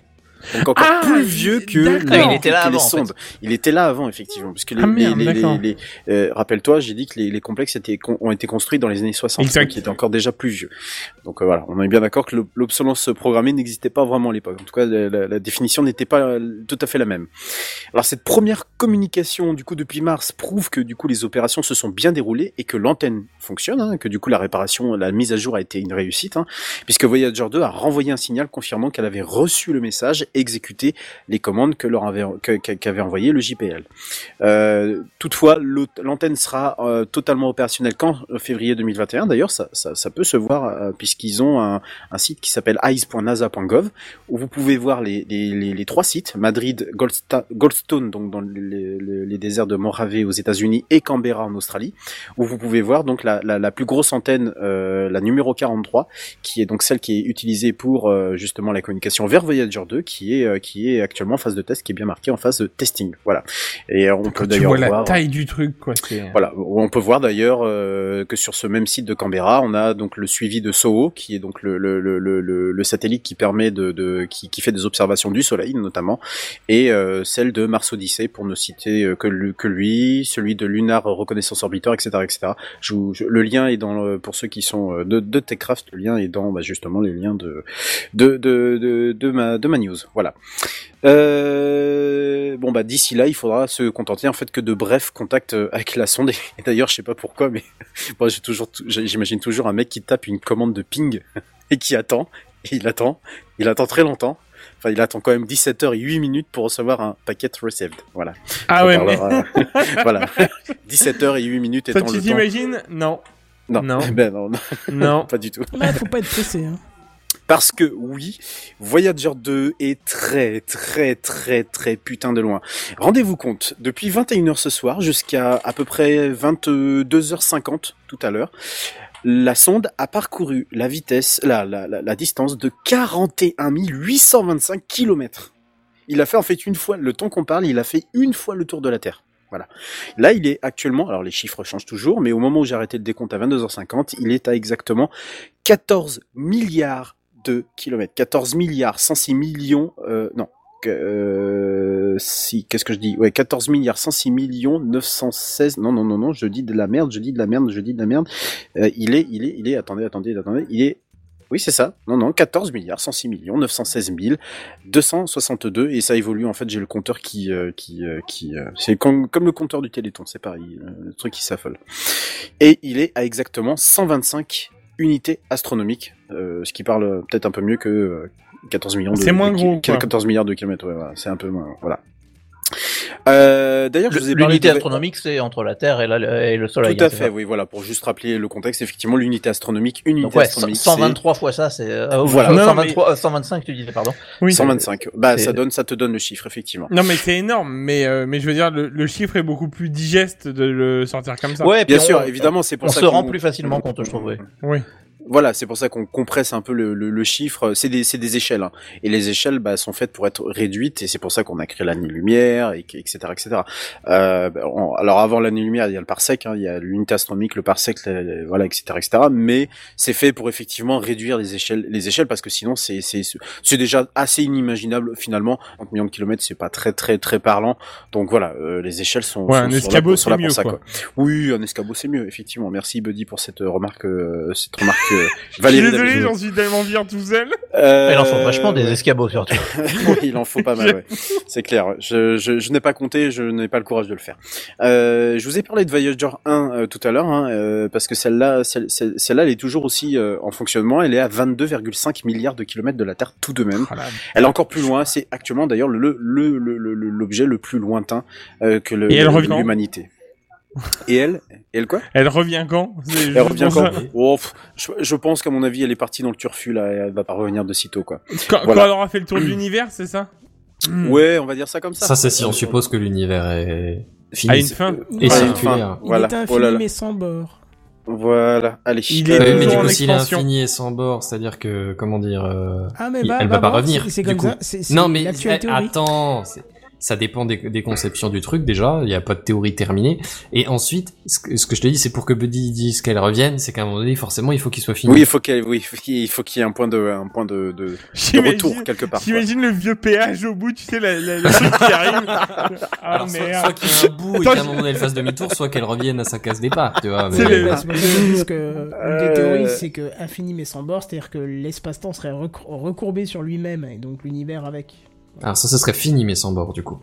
C: Donc encore
E: Ah,
C: plus vieux que,
F: Ah, il était là
C: que les
F: avant, en fait.
C: sondes. Il était là avant, effectivement. Les,
E: Ah, merde,
C: les- les- euh, rappelle-toi, j'ai dit que les, les complexes étaient, ont été construits dans les années 60,
E: Exact.
C: qui étaient encore déjà plus vieux. Donc euh, voilà, on est bien d'accord que l'ob- l'obsolescence programmée n'existait pas vraiment à l'époque. En tout cas, la, la- la définition n'était pas euh, tout à fait la même. Alors cette première communication, du coup, depuis mars, prouve que du coup les opérations se sont bien déroulées et que l'antenne fonctionne, hein, que du coup la réparation, la mise à jour a été une réussite, hein, puisque Voyager 2 a renvoyé un signal confirmant qu'elle avait reçu le message et exécuté les commandes que leur avait qu'avait envoyé le JPL. Euh, toutefois, l'antenne sera euh, totalement opérationnelle qu'en février 2021. D'ailleurs, ça, ça, peut se voir euh, puisqu'ils ont un, site qui s'appelle eyes.nasa.gov où vous pouvez voir les, les, trois sites Madrid, Goldstone, donc dans les, déserts de Mojave aux États-Unis et Canberra en Australie, où vous pouvez voir donc la, la, la plus grosse antenne, la numéro 43, qui est donc celle qui est utilisée pour justement la communication vers Voyager 2, qui est euh, qui est actuellement en phase de test, qui est bien marqué en phase de testing. Voilà. Et euh, on peut
E: Quand
C: d'ailleurs
E: vois la
C: voir.
E: taille du truc, quoi. c'est-
C: Voilà, on peut voir d'ailleurs euh, que sur ce même site de Canberra, on a donc le suivi de SOHO, qui est donc le, le, le, le, le- satellite qui permet de, de qui, qui fait des observations du Soleil notamment, et euh, celle de Mars Odyssey pour ne citer euh, que, lui- que lui, celui de Lunar Reconnaissance Orbiter, etc., etc. Je vous- je- le lien est dans pour ceux qui sont euh, de, de Techcraft, le lien est dans bah, justement les liens de de de de, de ma de ma news. Voilà. Euh, bon bah d'ici là, il faudra se contenter en fait que de brefs contacts euh, avec la sonde. Et d'ailleurs, je sais pas pourquoi, mais *laughs* moi j'ai toujours, j'imagine toujours un mec qui tape une commande de ping *laughs* et qui attend. Et il attend, il attend très longtemps. Enfin, il attend quand même 17 heures et 8 minutes pour recevoir un packet received. Voilà.
E: Ah ouais, mais *laughs*
C: voilà. 17 heures et 8 minutes
E: ça,
C: étant
E: tu
C: le temps.
E: t'imagines? Non,
C: Non,
E: Non.
C: ben non, non,
E: non.
C: pas du tout.
A: Là, faut pas être pressé. Hein.
C: Parce que oui, Voyager 2 est très très très très putain de loin. Rendez-vous compte, depuis 21h ce soir jusqu'à à peu près 22h50 tout à l'heure, la sonde a parcouru la vitesse, la, la, la, distance de 41 825 km. Il a fait en fait une fois, le temps qu'on parle, il a fait une fois le tour de la Terre. Voilà. Là, il est actuellement, alors les chiffres changent toujours, mais au moment où j'ai arrêté le décompte à 22h50, il est à exactement 14 milliards de kilomètres. 14 milliards 106 millions, euh, non, euh, si, qu'est-ce que je dis? Ouais, 14 milliards 106 millions 916, non, non, non, non, je dis de la merde, je dis de la merde, je dis de la merde. Euh, il est, il est, il est, attendez, attendez, attendez, il est, oui, c'est ça. Non, non, 14 milliards 106 millions 916 262 et ça évolue en fait. J'ai le compteur qui, qui, qui, c'est comme, comme le compteur du Téléthon, c'est pareil, le truc qui s'affole. Et il est à exactement 125 unités astronomiques, euh, ce qui parle euh, peut-être un peu mieux que euh, 14 millions de.
E: C'est moins
C: de-
E: gros, quoi.
C: 14 milliards de kilomètres, ouais, voilà, c'est un peu moins, voilà. Euh, D'ailleurs, je vous ai parlé
F: L'unité astronomique, c'est entre la Terre et, la- et le Soleil.
C: Tout à
F: hein, c'est
C: fait, oui, voilà, pour juste rappeler le contexte, effectivement, l'unité astronomique, une unité
F: Donc ouais,
C: astronomique,
F: 123 fois ça, c'est euh,
C: Voilà.
F: voilà.
E: Non,
F: 123, euh, 125 tu disais pardon.
E: Oui.
C: c'est 125. Bah,
F: C'est-
C: ça donne, ça te donne le chiffre, effectivement.
E: Non, mais c'est énorme. Mais, euh, mais je veux dire, le, le chiffre est beaucoup plus digeste de le sortir comme ça.
F: Ouais,
C: Bien sûr,
F: on-
C: évidemment, c'est pour
F: on
C: ça
F: se
C: qu'on-
F: rend plus facilement compte, je trouve.
E: Oui.
C: Voilà, c'est pour ça qu'on compresse un peu le, le, le chiffre. C'est des, c'est des échelles, hein. et les échelles bah, sont faites pour être réduites, et c'est pour ça qu'on a créé l'année-lumière, et, etc., etc. Euh, on- alors avant l'année-lumière, il y a le parsec, hein, il y a l'unité astronomique, le parsec, voilà, etc., etc. Mais c'est fait pour effectivement réduire les échelles, les échelles, parce que sinon c'est déjà assez inimaginable finalement. 30 millions de kilomètres, c'est pas très très très parlant. Donc voilà, euh, les échelles sont,
E: Ouais,
C: sont-
E: un escabeau,
C: pour ça,
E: quoi.
C: Oui, un escabeau c'est mieux, effectivement. Merci Buddy pour cette remarque, euh, cette remarque euh,
E: Je suis
C: validée
E: désolé, j'en suis tellement fier tout seul.
C: Euh,
F: Il en faut vachement des escabeaux surtout.
C: Oui, *laughs* il en faut pas mal, ouais. C'est clair. Je, je, je n'ai pas compté, je n'ai pas le courage de le faire. Euh, je vous ai parlé de Voyager 1 euh, tout à l'heure, hein, euh, parce que celle-là, celle, celle- celle-là, elle est toujours aussi euh, en fonctionnement. Elle est à 22,5 milliards de kilomètres de la Terre tout de même.
E: Voilà.
C: Elle est encore plus loin. C'est actuellement d'ailleurs le le le le- le- l'objet le plus lointain euh, que l'humanité. Et elle, et elle quoi
E: Elle revient quand
C: Elle revient quand oh, pff, je, je pense qu'à mon avis, elle est partie dans le turfu là. Et elle va pas revenir de sitôt quoi.
E: Quand,
C: Voilà.
E: quand elle aura fait le tour de l'univers, c'est ça. *clears throat*
C: Ouais, on va dire ça comme ça.
D: Ça, c'est si on suppose que l'univers est fini.
E: À une fin.
D: Et
C: Ouais,
D: circulaire.
A: Il
C: Voilà.
A: est infini
C: Oh là là.
A: mais sans bord.
C: Voilà, allez.
E: Il
C: Euh,
E: est
D: Euh, mais du coup, s'il est infini et sans bord, c'est-à-dire que, comment dire, euh,
A: Ah mais
D: il-
A: va,
D: elle va pas revenir.
A: c'est- comme
D: coup.
A: ça. c'est- c'est
D: Non, mais eh, attends, c'est- ça dépend des, des conceptions du truc déjà. Il n'y a pas de théorie terminée. Et ensuite, ce que, ce que je te dis, c'est pour que Buddy dise qu'elle revienne, c'est qu'à un moment donné, forcément, il faut qu'il soit fini.
C: Oui, il faut qu'il oui, il faut qu'il- il faut qu'il y ait un point de, un point de, de, de
E: J'imagine-
C: retour quelque part.
E: J'imagine le vieux péage au bout, tu sais, la, la, le truc qui arrive. *laughs* Ah
D: Alors, soit,
E: merde.
D: soit qu'il y ait un bout et qu'à un moment donné, elle fasse demi-tour, soit qu'elle revienne à sa case départ, tu vois.
E: C'est
D: mais-
E: le-
A: C'est pour ça que une des
C: Euh,
A: théories, c'est que infini mais sans bord, c'est-à-dire que l'espace-temps serait rec- recourbé sur lui-même et donc l'univers avec.
D: Alors ça, ce serait fini, mais sans bord, du coup.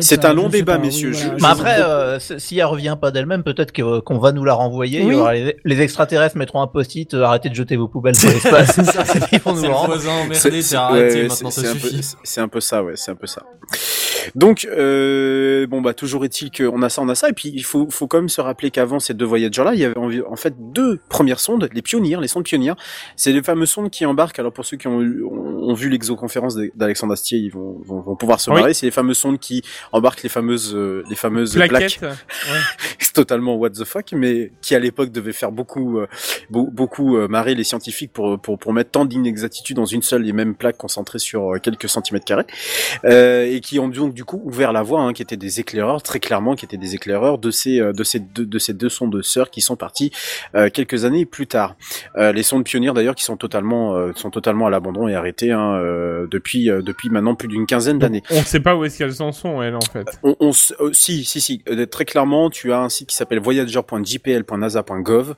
C: C'est un long débat,
A: oui,
C: messieurs,
A: voilà.
C: je-
F: Mais
C: je-
F: après, euh, si elle revient pas d'elle-même, peut-être que- qu'on va nous la renvoyer. il y
A: Oui.
F: aura les, les extraterrestres mettront un post-it, euh, arrêtez de jeter vos poubelles dans l'espace. *laughs*
D: C'est
C: ouais, un C'est un peu ça, ouais, c'est un peu ça. Donc, euh, bon bah toujours est-il qu'on a ça, on a ça, et puis il faut, faut quand même se rappeler qu'avant ces deux Voyagers-là, il y avait en fait deux premières sondes, les pionniers, les sondes pionnières. C'est les fameuses sondes qui embarquent. Alors pour ceux qui ont, ont, ont vu l'exoconférence d'Alexandre Astier, ils vont, vont, vont pouvoir se
E: Oui.
C: marrer. C'est les fameuses sondes qui embarquent les fameuses, euh, les fameuses
E: Plaquette.
C: plaques c'est *laughs* totalement what the fuck, mais qui à l'époque devait faire beaucoup, euh, beau- beaucoup euh, marrer les scientifiques pour, pour, pour mettre tant d'inexactitudes dans une seule et même plaque concentrée sur quelques centimètres carrés, euh, et qui ont donc du coup ouvert la voie, hein, qui étaient des éclaireurs, très clairement, qui étaient des éclaireurs de ces, euh, de ces deux, de ces deux sondes sœurs qui sont partis euh, quelques années plus tard. Euh, les sondes pionnières d'ailleurs qui sont totalement, euh, sont totalement à l'abandon et arrêtées hein, euh, depuis, euh, depuis maintenant plus d'une quinzaine d'années.
E: On sait pas où est-ce qu'elles en sont, elles, en fait.
C: On, on si, si, si. euh, très clairement, tu as un site qui s'appelle voyager.jpl.nasa.gov.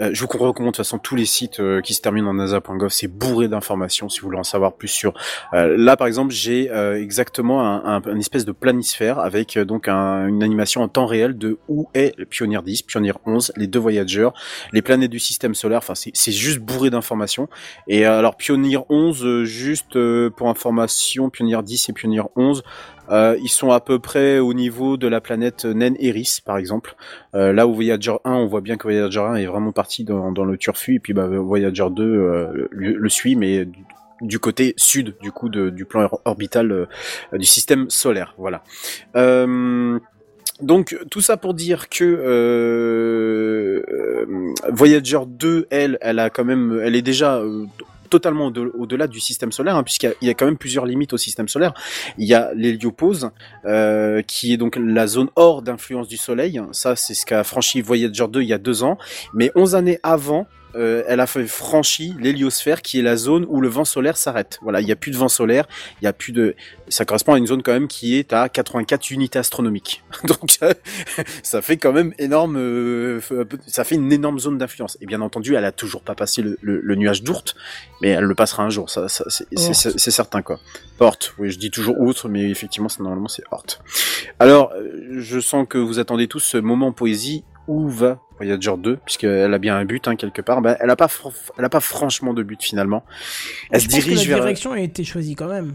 C: Euh, je vous recommande de toute façon tous les sites euh, qui se terminent en nasa.gov. C'est bourré d'informations si vous voulez en savoir plus sur. Euh, là, par exemple, j'ai euh, exactement un, un, un espèce de planisphère avec euh, donc un- une animation en temps réel de où est le Pioneer 10, Pioneer 11, les deux voyageurs, les planètes du système solaire. Enfin, c'est juste bourré d'informations. Et euh, alors, Pioneer 11, euh, juste pour information, Pioneer 10 et Pioneer 11. Euh, ils sont à peu près au niveau de la planète naine Eris, par exemple. Là où Voyager 1, on voit bien que Voyager 1 est vraiment parti dans, dans le turfu, et puis bah, Voyager 2 euh, le, le suit, mais du, côté sud, du plan or- orbital euh, du système solaire. Voilà. Euh, donc tout ça pour dire que euh, Voyager 2, elle, elle a quand même, elle est déjà totalement au- au-delà du système solaire, hein, puisqu'il y a- quand même plusieurs limites au système solaire. Il y a l'héliopause, qui est donc la zone hors d'influence du Soleil. Ça, c'est ce qu'a franchi Voyager 2 il y a deux ans. Mais 11 années avant, euh, elle a franchi l'héliosphère, qui est la zone où le vent solaire s'arrête. Voilà, il n'y a plus de vent solaire, il y a plus de. Ça correspond à une zone quand même qui est à 84 unités astronomiques. *laughs* Donc, euh, *laughs* ça fait quand même énorme. euh, ça fait une énorme zone d'influence. Et bien entendu, elle a toujours pas passé le, le- le nuage d'Oort, mais elle le passera un jour. Ça, ça c'est certain quoi. Porte, oui, je dis toujours outre, mais effectivement, c'est- normalement, c'est Horte. Alors, euh, je sens que vous attendez tous ce moment poésie. Où va Voyager 2 Puisqu'elle a bien un but, hein, quelque part. Ben, elle a pas, elle a pas franchement de but, finalement. Elle
A: je
C: se
A: pense que
C: dirige
A: la
C: vers...
A: direction a été choisie quand même.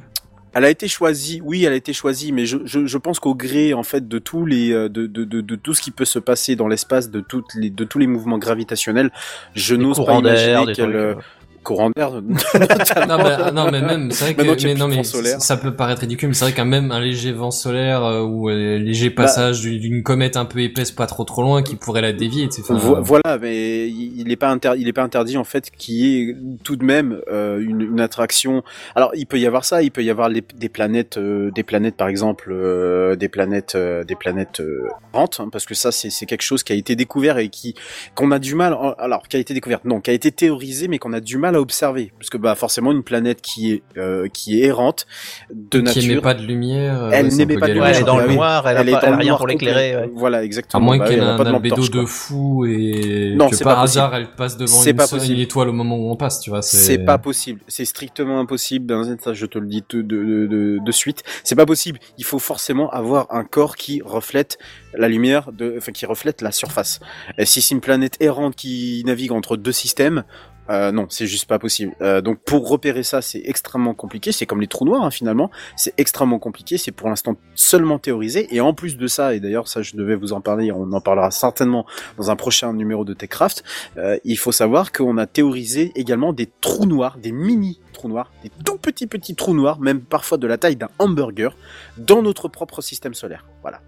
C: Elle a été choisie, oui, elle a été choisie, mais je, je, je pense qu'au gré en fait de tous les euh, de, de, de, de tout ce qui peut se passer dans l'espace, de toutes les de tous les mouvements gravitationnels, je n'ose pas imaginer qu'elle euh,
F: euh.
C: Courant d'air. *laughs*
D: non, mais, non, mais même, c'est vrai que, mais, non, mais ça peut paraître ridicule, mais c'est vrai qu'un même un léger vent solaire euh, ou un léger passage d'une- d'une comète un peu épaisse, pas trop trop loin, qui pourrait la dévier. enfin,
C: Vo- Voilà, mais il n'est pas interdit, il est pas interdit en fait qu'il y ait tout de même euh, une, une attraction. Alors il peut y avoir ça, il peut y avoir les- des planètes, euh, des planètes par exemple, euh, des planètes, euh, des planètes euh, errantes, hein, parce que ça c'est quelque chose qui a été découvert et qui qu'on a du mal. Alors qui a été découvert, non, qui a été théorisé, mais qu'on a du mal à observer, parce que bah forcément une planète qui est euh, qui est errante de
D: qui
C: nature.
D: émet pas de lumière. euh,
C: Elle
D: un
C: n'émet pas de.
F: Ouais, elle est dans
C: bah
F: le
C: oui.
F: noir, elle a,
C: est
F: pas,
C: dans
F: elle a rien pour l'éclairer. ouais.
C: Voilà,
D: À
C: exactement.
D: moins
C: Bah
D: qu'elle ait un
C: pas de lampe
D: albédo
C: torche, quoi.
D: de fou et
C: Non,
D: que
C: c'est
D: par hasard elle passe devant une,
C: pas
D: étoile au moment où on passe, tu vois.
C: C'est pas possible. C'est strictement impossible. Dans ça, je te le dis de, de, de, de suite. C'est pas possible. Il faut forcément avoir un corps qui reflète la lumière, de, enfin qui reflète la surface. Et si c'est une planète errante qui navigue entre deux systèmes, euh, non, c'est juste pas possible. Euh, donc pour repérer ça, c'est extrêmement compliqué. C'est comme les trous noirs hein, finalement. C'est extrêmement compliqué. C'est pour l'instant seulement théorisé. Et en plus de ça, et d'ailleurs ça, je devais vous en parler. On en parlera certainement dans un prochain numéro de Techcraft. Euh, il faut savoir qu'on a théorisé également des trous noirs, des mini trous noirs, des tout petits petits trous noirs, même parfois de la taille d'un hamburger, dans notre propre système solaire. Voilà.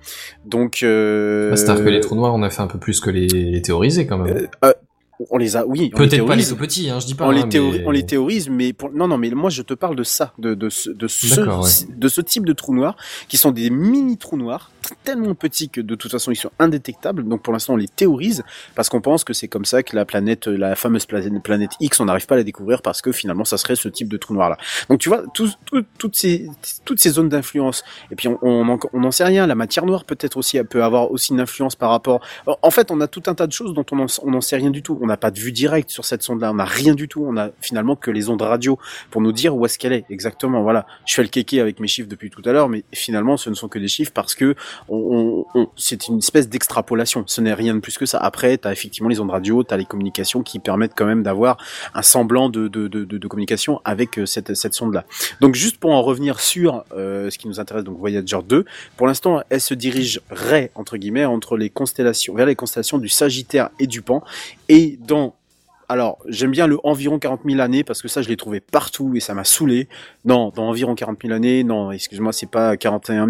C: Donc. Euh...
D: Bah, C'est-à-dire que les trous noirs, on a fait un peu plus que les, les théorisés quand même.
C: Euh, on les a, oui, on les
D: Peut-être pas les tout petits, hein, je dis pas.
C: on, les
D: hein,
C: théorise,
D: mais-
C: on les théorise, mais pour... non, non, mais moi je te parle de ça, de, de, ce, de, ce, de ce type de trous noirs, qui sont des mini trous noirs, tellement petits que de toute façon ils sont indétectables. Donc pour l'instant on les théorise, parce qu'on pense que c'est comme ça que la planète, la fameuse planète, planète X, on n'arrive pas à la découvrir parce que finalement ça serait ce type de trou noir là. Donc tu vois, tout- tout- toutes ces toutes ces zones d'influence, et puis on on en- on n'en sait rien. La matière noire peut-être aussi, elle peut avoir aussi une influence par rapport. En fait, on a tout un tas de choses dont on n'en on n'en sait rien du tout. On n'a pas de vue directe sur cette sonde-là. On n'a rien du tout. On a finalement que les ondes radio pour nous dire où est-ce qu'elle est exactement. Voilà. Je fais le kéké avec mes chiffres depuis tout à l'heure, mais finalement, ce ne sont que des chiffres parce que on, on- on- c'est une espèce d'extrapolation. Ce n'est rien de plus que ça. Après, tu as effectivement les ondes radio, tu as les communications qui permettent quand même d'avoir un semblant de, de, de, de, communication avec euh, cette, cette sonde-là. Donc, juste pour en revenir sur euh, ce qui nous intéresse, donc Voyager 2, pour l'instant, elle se dirigerait entre guillemets entre les constellations, vers les constellations du Sagittaire et du Pan, et dans alors, j'aime bien le environ 40 000 années parce que ça, je l'ai trouvé partout et ça m'a saoulé. Non, dans environ 40 000 années, non, excuse-moi, c'est pas 41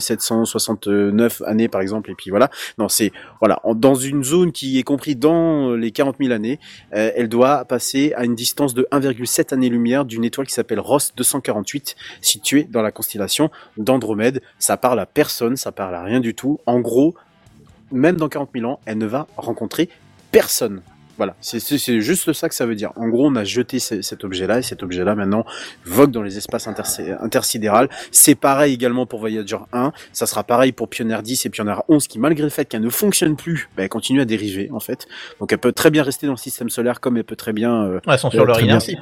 C: 769 années par exemple, et puis voilà. Non, c'est voilà, dans une zone qui est comprise dans euh, les 40 000 années, euh, elle doit passer à une distance de 1,7 années-lumière d'une étoile qui s'appelle Ross 248, située dans la constellation d'Andromède. Ça parle à personne, ça parle à rien du tout. En gros, même dans 40 000 ans, elle ne va rencontrer personne. Voilà, c'est juste ça que ça veut dire. En gros, on a jeté ce- cet objet-là et cet objet-là maintenant vogue dans les espaces intersi- intersidérales. C'est pareil également pour Voyager 1, ça sera pareil pour Pioneer 10 et Pioneer 11 qui malgré le fait qu'elle ne fonctionne plus, bah, elle continue à dériver en fait. Donc elle peut très bien rester dans le système solaire comme elle peut très bien euh,
F: Ouais, elles sont sur
C: Euh,
F: leur
C: très bien.
F: inertie.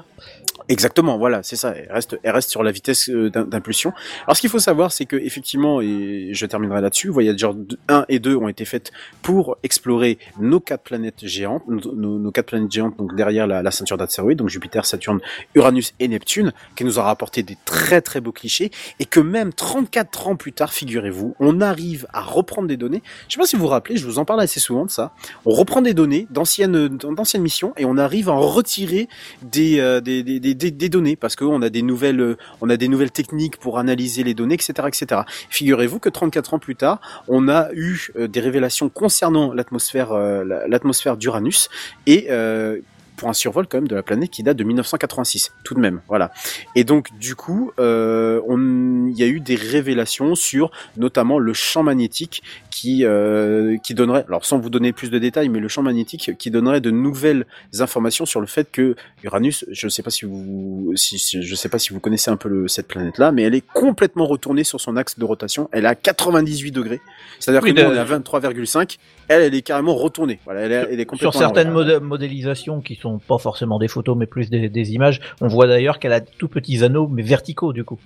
C: Exactement, voilà, c'est ça. Elle reste, sur la vitesse euh, d'im- d'impulsion. Alors, ce qu'il faut savoir, c'est que effectivement, et je terminerai là-dessus, Voyager 1 et 2 ont été faites pour explorer nos quatre planètes géantes, nos, quatre planètes géantes, donc derrière la, ceinture d'astéroïdes, donc Jupiter, Saturne, Uranus et Neptune, qui nous a rapporté des très très beaux clichés, et que même 34 ans plus tard, figurez-vous, on arrive à reprendre des données. Je sais pas si vous vous rappelez, je vous en parle assez souvent de ça. On reprend des données d'anciennes, missions, et on arrive à en retirer des, euh, des, des- données parce qu'on a des nouvelles on a des nouvelles techniques pour analyser les données etc etc figurez-vous que 34 ans plus tard on a eu euh, des révélations concernant l'atmosphère euh, la- l'atmosphère d'Uranus et euh, pour un survol quand même de la planète qui date de 1986 tout de même voilà. Et donc du coup il y a eu des révélations sur notamment le champ magnétique qui euh, qui donnerait alors sans vous donner plus de détails mais le champ magnétique qui donnerait de nouvelles informations sur le fait que Uranus, je ne sais pas si vous, si, si- je sais pas si vous connaissez un peu le- cette planète-là, mais elle est complètement retournée sur son axe de rotation. Elle est à 98 degrés. C'est-à-dire
F: Oui,
C: que nous,
F: de-
C: on est à 23,5. Elle, elle est carrément retournée. Voilà, elle est, elle est complètement.
F: Sur certaines modé- modélisations qui sont pas forcément des photos mais plus des, des images, on voit d'ailleurs qu'elle a tout petits anneaux mais verticaux du coup.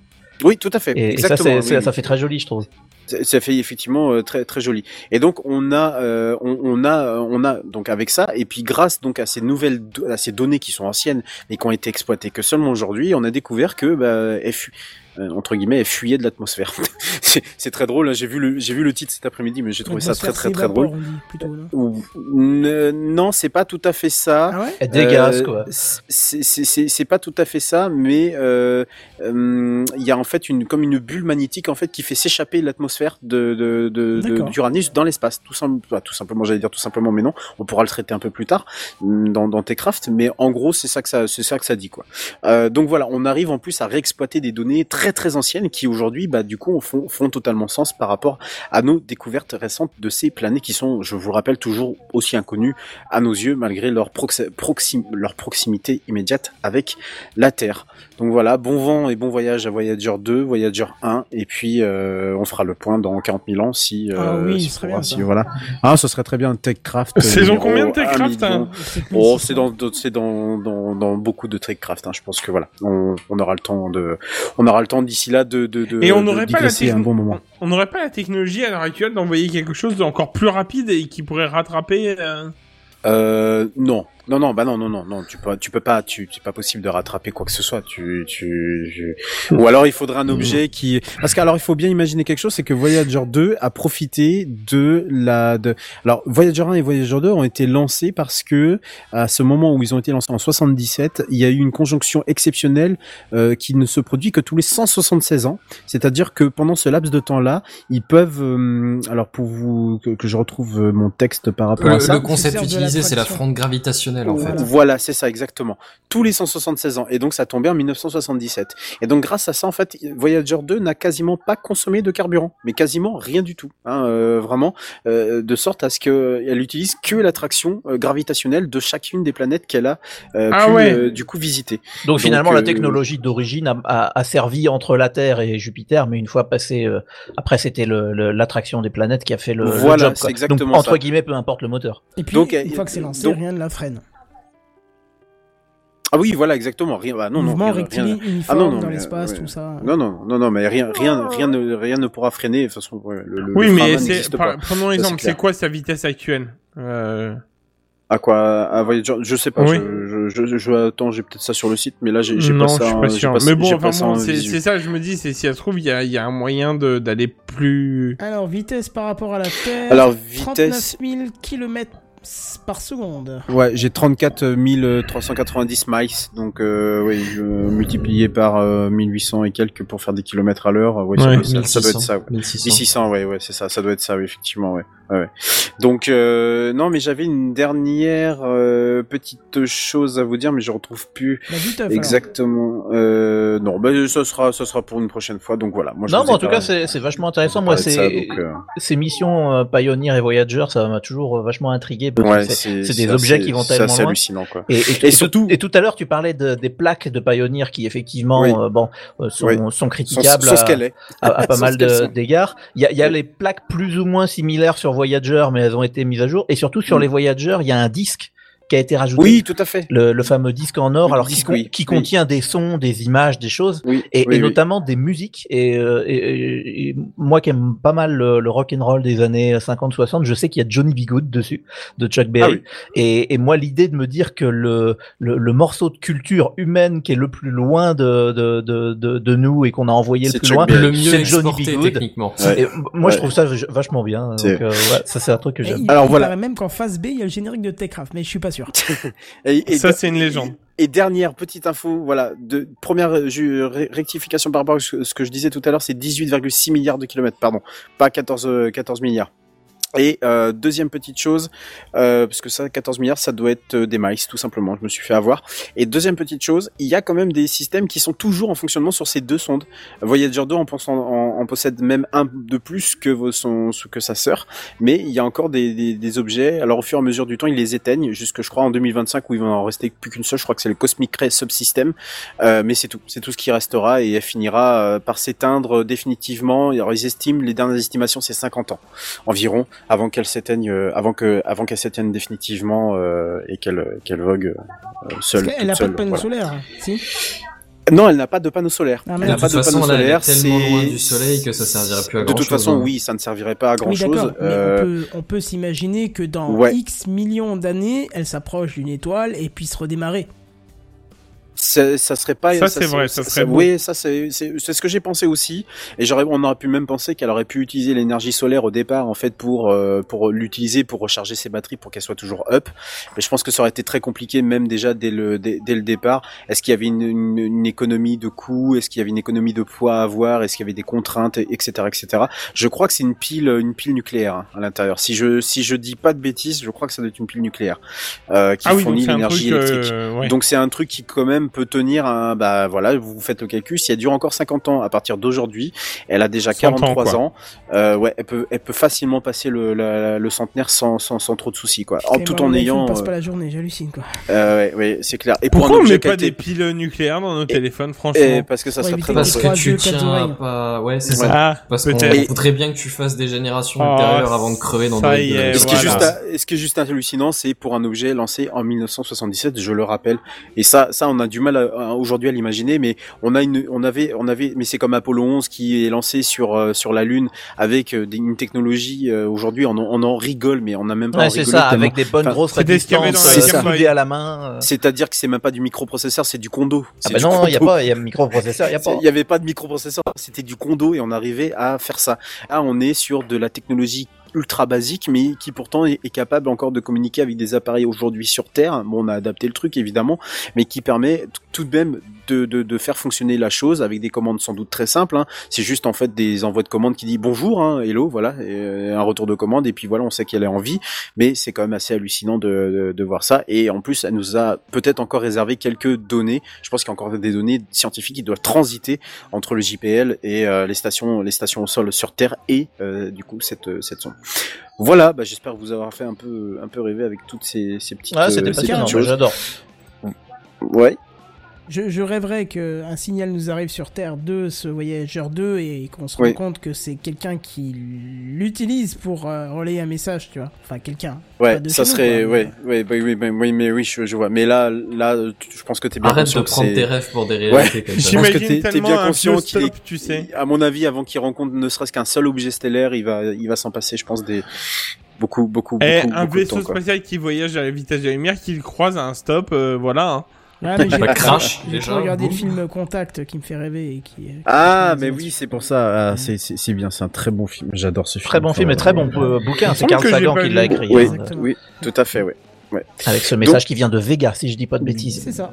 C: Oui, tout à fait.
F: Et, et ça,
C: Exactement.
F: c'est-
C: oui,
F: ça,
C: oui.
F: ça fait très joli, je trouve.
C: Ça- fait effectivement euh, très très joli. Et donc on a euh, on, on a euh, on a donc avec ça et puis grâce donc à ces nouvelles à ces données qui sont anciennes mais qui ont été exploitées que seulement aujourd'hui, on a découvert que bah, entre guillemets elle fuyait de l'atmosphère. *laughs* c'est très drôle. hein. J'ai vu le j'ai vu le titre cet après-midi, mais j'ai trouvé ça très très très drôle.
A: On dit plutôt, là.
C: Ou- ne- non, c'est pas tout à fait ça.
A: Ah ouais
F: Elle dégaze
C: Euh,
F: quoi.
C: c'est- pas tout à fait ça, mais euh, euh, il y a en fait une comme une bulle magnétique en fait qui fait s'échapper l'atmosphère de de de- de-
A: D'accord.
C: d'Uranus dans l'espace. Tout, simple, tout simplement, j'allais dire tout simplement, mais non. On pourra le traiter un peu plus tard hum, dans dans Techcraft, mais en gros c'est ça que ça c'est ça que ça dit quoi. Euh, donc voilà, on arrive en plus à réexploiter des données très très anciennes qui aujourd'hui bah du coup font font totalement sens par rapport à nos découvertes récentes de ces planètes qui sont, je vous le rappelle, toujours aussi inconnues à nos yeux malgré leur, proxi- leur proximité immédiate avec la Terre. Donc voilà, bon vent et bon voyage à Voyager 2, Voyager 1, et puis euh, on fera le point dans 40 000 ans si... euh,
A: Ah oui,
C: si-
A: ce serait bien,
C: si- voilà. Ah, ce serait très bien Techcraft.
E: Saison
C: numéro
E: combien de
C: un
E: Techcraft, hein
C: Oh, c'est dans, dans- c'est dans, dans, dans beaucoup de Techcraft. Hein. Je pense que voilà, on, on aura le temps de, on aura le temps d'ici là de, de, de
E: Et on n'aurait pas la
C: digresser un
E: techno-
C: bon moment.
E: On n'aurait pas la technologie à l'heure actuelle d'envoyer quelque chose d'encore plus rapide et qui pourrait rattraper. euh,
C: Euh, non, non, non, bah non, non, non, non, tu peux, tu peux pas, tu, c'est pas possible de rattraper quoi que ce soit. Tu, tu, tu- ou alors il faudrait un objet qui, parce qu'alors il faut bien imaginer quelque chose, c'est que Voyager 2 a profité de la, de, alors Voyager 1 et Voyager 2 ont été lancés parce que à ce moment où ils ont été lancés en 77, il y a eu une conjonction exceptionnelle euh, qui ne se produit que tous les 176 ans. C'est-à-dire que pendant ce laps de temps-là, ils peuvent, euh, alors pour vous que, que je retrouve euh, mon texte par rapport
D: Le,
C: à ça.
D: le concept utilisé, c'est la fronde gravitationnelle gravitationnelle en fait.
C: Voilà, c'est ça exactement. Tous les 176 ans. Et donc ça tombait en 1977. Et donc grâce à ça, en fait, Voyager 2 n'a quasiment pas consommé de carburant, mais quasiment rien du tout. Hein, euh, vraiment, euh, de sorte à ce qu'elle utilise que l'attraction euh, gravitationnelle de chacune des planètes qu'elle a euh,
E: Ah
C: pu
E: ouais.
C: euh, du coup visiter.
F: Donc finalement, la
C: euh,
F: technologie d'origine a, a- a servi entre la Terre et Jupiter, mais une fois passé, euh, après c'était le- le- l'attraction des planètes qui a fait le, le
C: Voilà,
F: job. quoi.
C: exactement
F: Donc entre
C: ça.
F: guillemets, peu importe le moteur.
A: Et puis,
C: Donc,
A: une
C: euh,
A: fois que c'est lancé,
C: donc-
A: rien ne la freine.
C: Ah oui, voilà exactement. Rien, bah, non, non,
A: Mouvement
C: rien-
A: rectiligne,
C: rien-
A: uniforme
C: Ah non, non,
A: dans
C: mais,
A: l'espace,
C: ouais.
A: tout ça.
C: Non, non, non, non, mais rien, rien, rien, ne, rien ne pourra freiner. De toute façon, le, le,
E: Oui, mais
C: pas.
E: prenons
C: clair.
E: c'est quoi sa vitesse actuelle euh...
C: À quoi À Voyager Je sais pas.
E: Oui.
C: Je, je, je, je- attends, j'ai peut-être ça sur le site, mais là, j'ai j'ai
E: Non,
C: pas
E: je
C: ça.
E: suis pas sûr.
C: pas ça-
E: mais bon, enfin
C: pas ça
E: c'est, ça, je me dis, c'est si ça se trouve, il y a, il y a un moyen de, d'aller plus.
A: Alors, vitesse par rapport à la Terre.
C: Alors
A: 39
C: vitesse.
A: 000 km par seconde.
C: Ouais, j'ai 34 390 miles, donc euh, oui, je multiplié par euh, 1800 et quelques pour faire des kilomètres à l'heure. Ouais, ça,
E: Ouais,
C: doit, ça, ça doit être
D: 1600.
C: ça. Ouais.
D: 1600.
C: 1600, ouais, ouais, c'est ça, ça doit être ça, oui, effectivement, ouais. Ouais. Donc, euh, non, mais j'avais une dernière euh, petite chose à vous dire, mais je retrouve plus
A: teuf,
C: exactement. Euh, non, bah, ça sera, ça sera pour une prochaine fois. Donc voilà. Moi, je
F: non, mais
C: ai
F: en tout cas, c'est vachement intéressant. Moi, c'est
C: euh,
F: ces missions euh, Pioneer et Voyager, ça m'a toujours euh, vachement intrigué.
C: ouais,
F: c'est des objets qui vont tellement loin.
C: hallucinant, quoi.
F: Et, et,
C: Et
F: et
C: surtout-
F: tout, et tout à l'heure, tu parlais de, des plaques de Pioneer qui effectivement,
C: Oui.
F: euh, bon, euh, sont,
C: Oui.
F: sont
C: Sans,
F: critiquables à,
C: qu'elle est.
F: à, à *laughs* pas mal d'égards. Il y a, il y a
C: Oui.
F: les plaques plus ou moins similaires sur Voyager, mais elles ont été mises à jour. Et surtout sur
C: Mm.
F: les Voyager, il y a un disque qui a été rajouté.
C: Oui, tout à fait.
F: Le, le fameux disque en or,
C: Le
F: alors qui,
C: disque,
F: con-
C: oui,
F: qui
C: oui.
F: contient des sons, des images, des choses,
C: Oui.
F: et,
C: oui,
F: et
C: oui.
F: notamment des musiques. Et, euh, et- et- et moi qui aime pas mal le, le rock and roll des années 50-60, je sais qu'il y a Johnny B. Good dessus, de Chuck Berry.
C: Ah oui.
F: et, et moi, l'idée de me dire que le, le, le morceau de culture humaine qui est le plus loin de, de, de, de, de nous et qu'on a envoyé le plus
C: Chuck
F: loin,
C: Berry.
D: Le mieux
F: c'est Johnny B. Good.
D: techniquement.
C: Ouais.
F: Et m- moi, je trouve ça vachement bien. Donc, euh, ouais, ça, c'est un truc que j'aime.
C: Alors,
A: il
C: voilà.
A: même qu'en phase B, il y a le générique de Techcraft, mais je suis pas sûr. *laughs*
C: Et, et
E: Ça, c'est une légende.
C: Et, et dernière petite info, voilà, de première euh, ju- ré- rectification par rapport à ce, ce que je disais tout à l'heure, c'est 18,6 milliards de kilomètres, pardon, pas 14, euh, 14 milliards. Et euh, deuxième petite chose, euh, parce que ça, 14 milliards, ça doit être euh, des miles, tout simplement. Je me suis fait avoir. Et deuxième petite chose, il y a quand même des systèmes qui sont toujours en fonctionnement sur ces deux sondes. Voyager 2 en, en, en possède même un de plus que son, que sa sœur, mais il y a encore des objets. Alors au fur et à mesure du temps, ils les éteignent jusque je crois en 2025 où il va en rester plus qu'une seule. Je crois que c'est le Cosmic Ray Subsystem, euh, mais c'est tout. C'est tout ce qui restera et elle finira euh, par s'éteindre définitivement. Alors ils estiment, les dernières estimations, c'est 50 ans environ avant qu'elle s'éteigne, euh, avant que, avant qu'elle s'éteigne définitivement euh, et qu'elle qu'elle vogue euh, seule. Toute
A: n'a pas de panneau
C: voilà.
A: solaire, si
C: Non, elle n'a pas de panneau solaire.
A: Ah,
C: elle n'a
D: de
C: pas
D: toute
C: de
D: façon,
C: panneau
D: elle
C: solaire.
D: tellement
C: c'est-
D: loin du soleil que ça servirait plus à
C: De
D: grand
C: toute
D: chose.
C: façon,
D: hein.
C: oui, ça ne servirait pas à grand
A: Oui,
C: chose.
A: mais
C: Euh,
A: on peut, on peut s'imaginer que dans
C: ouais.
A: X millions d'années, elle s'approche d'une étoile et puisse redémarrer.
C: Ça serait pas.
E: Ça, c'est vrai, ça serait.
C: Oui, ça c'est c'est c'est ce que j'ai pensé aussi. Et j'aurais, on aurait pu même penser qu'elle aurait pu utiliser l'énergie solaire au départ en fait pour euh, pour l'utiliser pour recharger ses batteries pour qu'elle soit toujours up. Mais je pense que ça aurait été très compliqué même déjà dès le dès, dès le départ. Est-ce qu'il y avait une, une, une économie de coûts? Est-ce qu'il y avait une économie de poids à avoir? Est-ce qu'il y avait des contraintes, etc., etc. Je crois que c'est une pile une pile nucléaire hein, à l'intérieur. Si je si je dis pas de bêtises, je crois que ça doit être une pile nucléaire euh, qui
E: Ah oui,
C: fournit l'énergie électrique.
E: euh, ouais.
C: Donc c'est un truc qui quand même peut tenir un bah voilà, vous faites le calcul, si elle dure encore 50 ans à partir d'aujourd'hui, elle a déjà
E: 100 ans,
C: 43
E: quoi.
C: ans, euh, ouais, elle peut elle peut facilement passer le la- le centenaire sans, sans sans trop de soucis quoi. En, tout en ayant
A: passe
C: euh,
A: pas la journée, j'hallucine quoi.
C: euh, ouais, ouais, c'est clair. Et
E: Pourquoi
C: pour un
E: on met pas des piles nucléaires dans nos
C: Et-
E: téléphones, franchement
C: et parce que ça serait très
D: Parce que tu
A: quatre
D: tiens pas. Ouais, c'est
C: Ouais.
D: ça.
E: Ah,
D: Parce qu'on voudrait bien que tu fasses des générations
E: Oh,
D: ultérieures avant de crever dans
E: ça
D: d'autres
E: y
D: de-
E: est,
C: Et ce, qui est juste à- ce qui est juste hallucinant, c'est pour un objet lancé en 1977, je le rappelle. Et ça, ça, on a du mal à- à- aujourd'hui à l'imaginer, mais on a une, on avait, on avait, mais c'est comme Apollo 11 qui est lancé sur euh, sur la Lune avec euh, des- une technologie. euh, aujourd'hui, on, en- on en rigole, mais on n'a même pas.
F: Ouais, c'est
C: rigolé
F: ça,
C: tellement-
F: avec des bonnes grosses résistances, soudées à la main. euh.
C: C'est-à-dire que c'est même pas du microprocesseur, c'est du condo.
F: Ah
C: C'est
F: bah
C: du
F: non, il y a pas, il y a microprocesseur, il y a pas.
C: Il n'y avait pas de microprocesseur, c'était du condo et on arrivait à faire ça. Là, on est sur de la technologie ultra basique, mais qui pourtant est, capable encore de communiquer avec des appareils aujourd'hui sur Terre. Bon, on a adapté le truc évidemment, mais qui permet tout de même de, de, de faire fonctionner la chose avec des commandes sans doute très simples. Hein. C'est juste en fait des envois de commandes qui dit bonjour, hein, hello, voilà, et, euh, un retour de commande et puis voilà, on sait qu'elle est en vie. Mais c'est quand même assez hallucinant de, voir ça. Et en plus, elle nous a peut-être encore réservé quelques données. Je pense qu'il y a encore des données scientifiques qui doivent transiter entre le JPL et euh, les stations, les stations au sol sur Terre et euh, du coup cette cette sonde. Voilà, bah, j'espère vous avoir fait un peu un peu rêver avec toutes ces, ces petites,
F: Ouais, c'était
C: euh,
F: passionnant,
C: petites choses.
F: j'adore.
C: Ouais.
A: Je, je rêverais qu'un signal nous arrive sur Terre de ce voyageur 2 et qu'on se
C: Oui.
A: rende compte que c'est quelqu'un qui l'utilise pour euh, relayer un message, tu vois. Enfin, quelqu'un.
C: Ouais,
A: de
C: ça
A: nous,
C: serait,
A: quoi.
C: ouais, ouais, bah oui, bah oui, mais oui, je, je vois. Mais là, là, tu- je pense que t'es bien
D: Arrête
C: conscient
D: de
C: que
D: prendre
C: c'est-
D: tes rêves pour des
C: Ouais.
D: réalités comme ça.
C: Je pense que
E: J'imagine
C: t'es- t'es
E: tellement
C: bien
E: un
C: conscient qu'il est-
E: stop, tu sais.
C: À mon avis, avant qu'il rencontre ne serait-ce qu'un seul objet stellaire, il va, il va s'en passer, je pense, des beaucoup, beaucoup,
E: Eh,
C: beaucoup,
E: un
C: beaucoup de
E: vaisseau
C: temps,
E: spatial qui voyage à la vitesse de la lumière, qui le croise à un stop, euh, voilà. hein.
A: Ah, mais j'ai
D: crash,
A: regardé le film Contact qui me fait rêver et qui. qui
C: Ah, mais oui, c'est pour ça. Ah, c'est, bien, c'est un très bon film. J'adore ce film.
F: Très bon film et très bon euh, bouquin. C'est Carl Sagan qui l'a écrit.
C: Oui,
F: hein,
A: Exactement.
C: oui, tout à fait, ouais.
F: avec ce message qui vient de Vega, si je dis pas de bêtises.
A: C'est ça.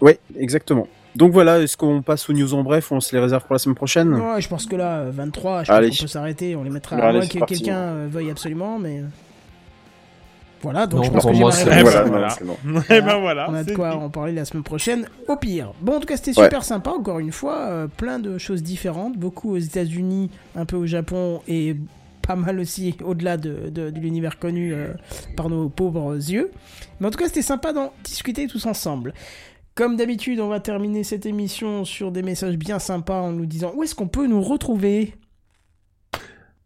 C: Ouais, exactement. Donc voilà, est-ce qu'on passe aux news en bref ou on se les réserve pour la semaine prochaine?
A: Ouais, je pense que là, euh, 23, je pense
C: Allez.
A: qu'on peut s'arrêter. On les mettra à moins que quelqu'un euh, veuille absolument, mais. Voilà, donc
D: Non,
A: je pense
D: pour
A: que j'ai
D: moi,
A: ma
D: c'est-
A: réponse.
E: voilà,
C: non,
E: voilà.
C: c'est bon. *laughs*
E: Et ben voilà.
A: On a de quoi en parler la semaine prochaine, au pire. Bon, en tout cas, c'était
C: Ouais.
A: super sympa, encore une fois. euh, plein de choses différentes, beaucoup aux États-Unis, un peu au Japon et pas mal aussi au-delà de, de- de l'univers connu euh, par nos pauvres yeux. Mais en tout cas, c'était sympa d'en discuter tous ensemble. Comme d'habitude, on va terminer cette émission sur des messages bien sympas en nous disant où est-ce qu'on peut nous retrouver?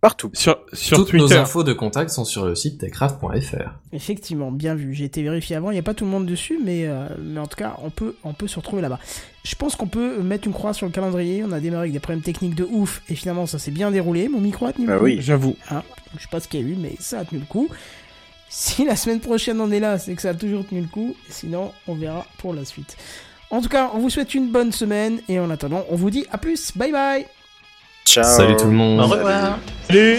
C: Partout.
E: Sur, sur
D: Toutes nos infos de contact sont sur le site techcraft.fr.
A: Effectivement, bien vu. J'ai été vérifié avant. Il n'y a pas tout le monde dessus, mais, euh, mais en tout cas, on peut, on peut se retrouver là-bas. Je pense qu'on peut mettre une croix sur le calendrier. On a démarré avec des problèmes techniques de ouf, et finalement, ça s'est bien déroulé. Mon micro a tenu le
C: Ah
A: coup.
C: oui.
E: J'avoue.
A: Hein, je sais pas ce qu'il y a eu, mais ça a tenu le coup. Si la semaine prochaine on est là, c'est que ça a toujours tenu le coup. Sinon, on verra pour la suite. En tout cas, on vous souhaite une bonne semaine, et en attendant, on vous dit à plus. Bye bye.
C: Ciao.
D: Salut tout le monde.
F: Au revoir.
E: Salut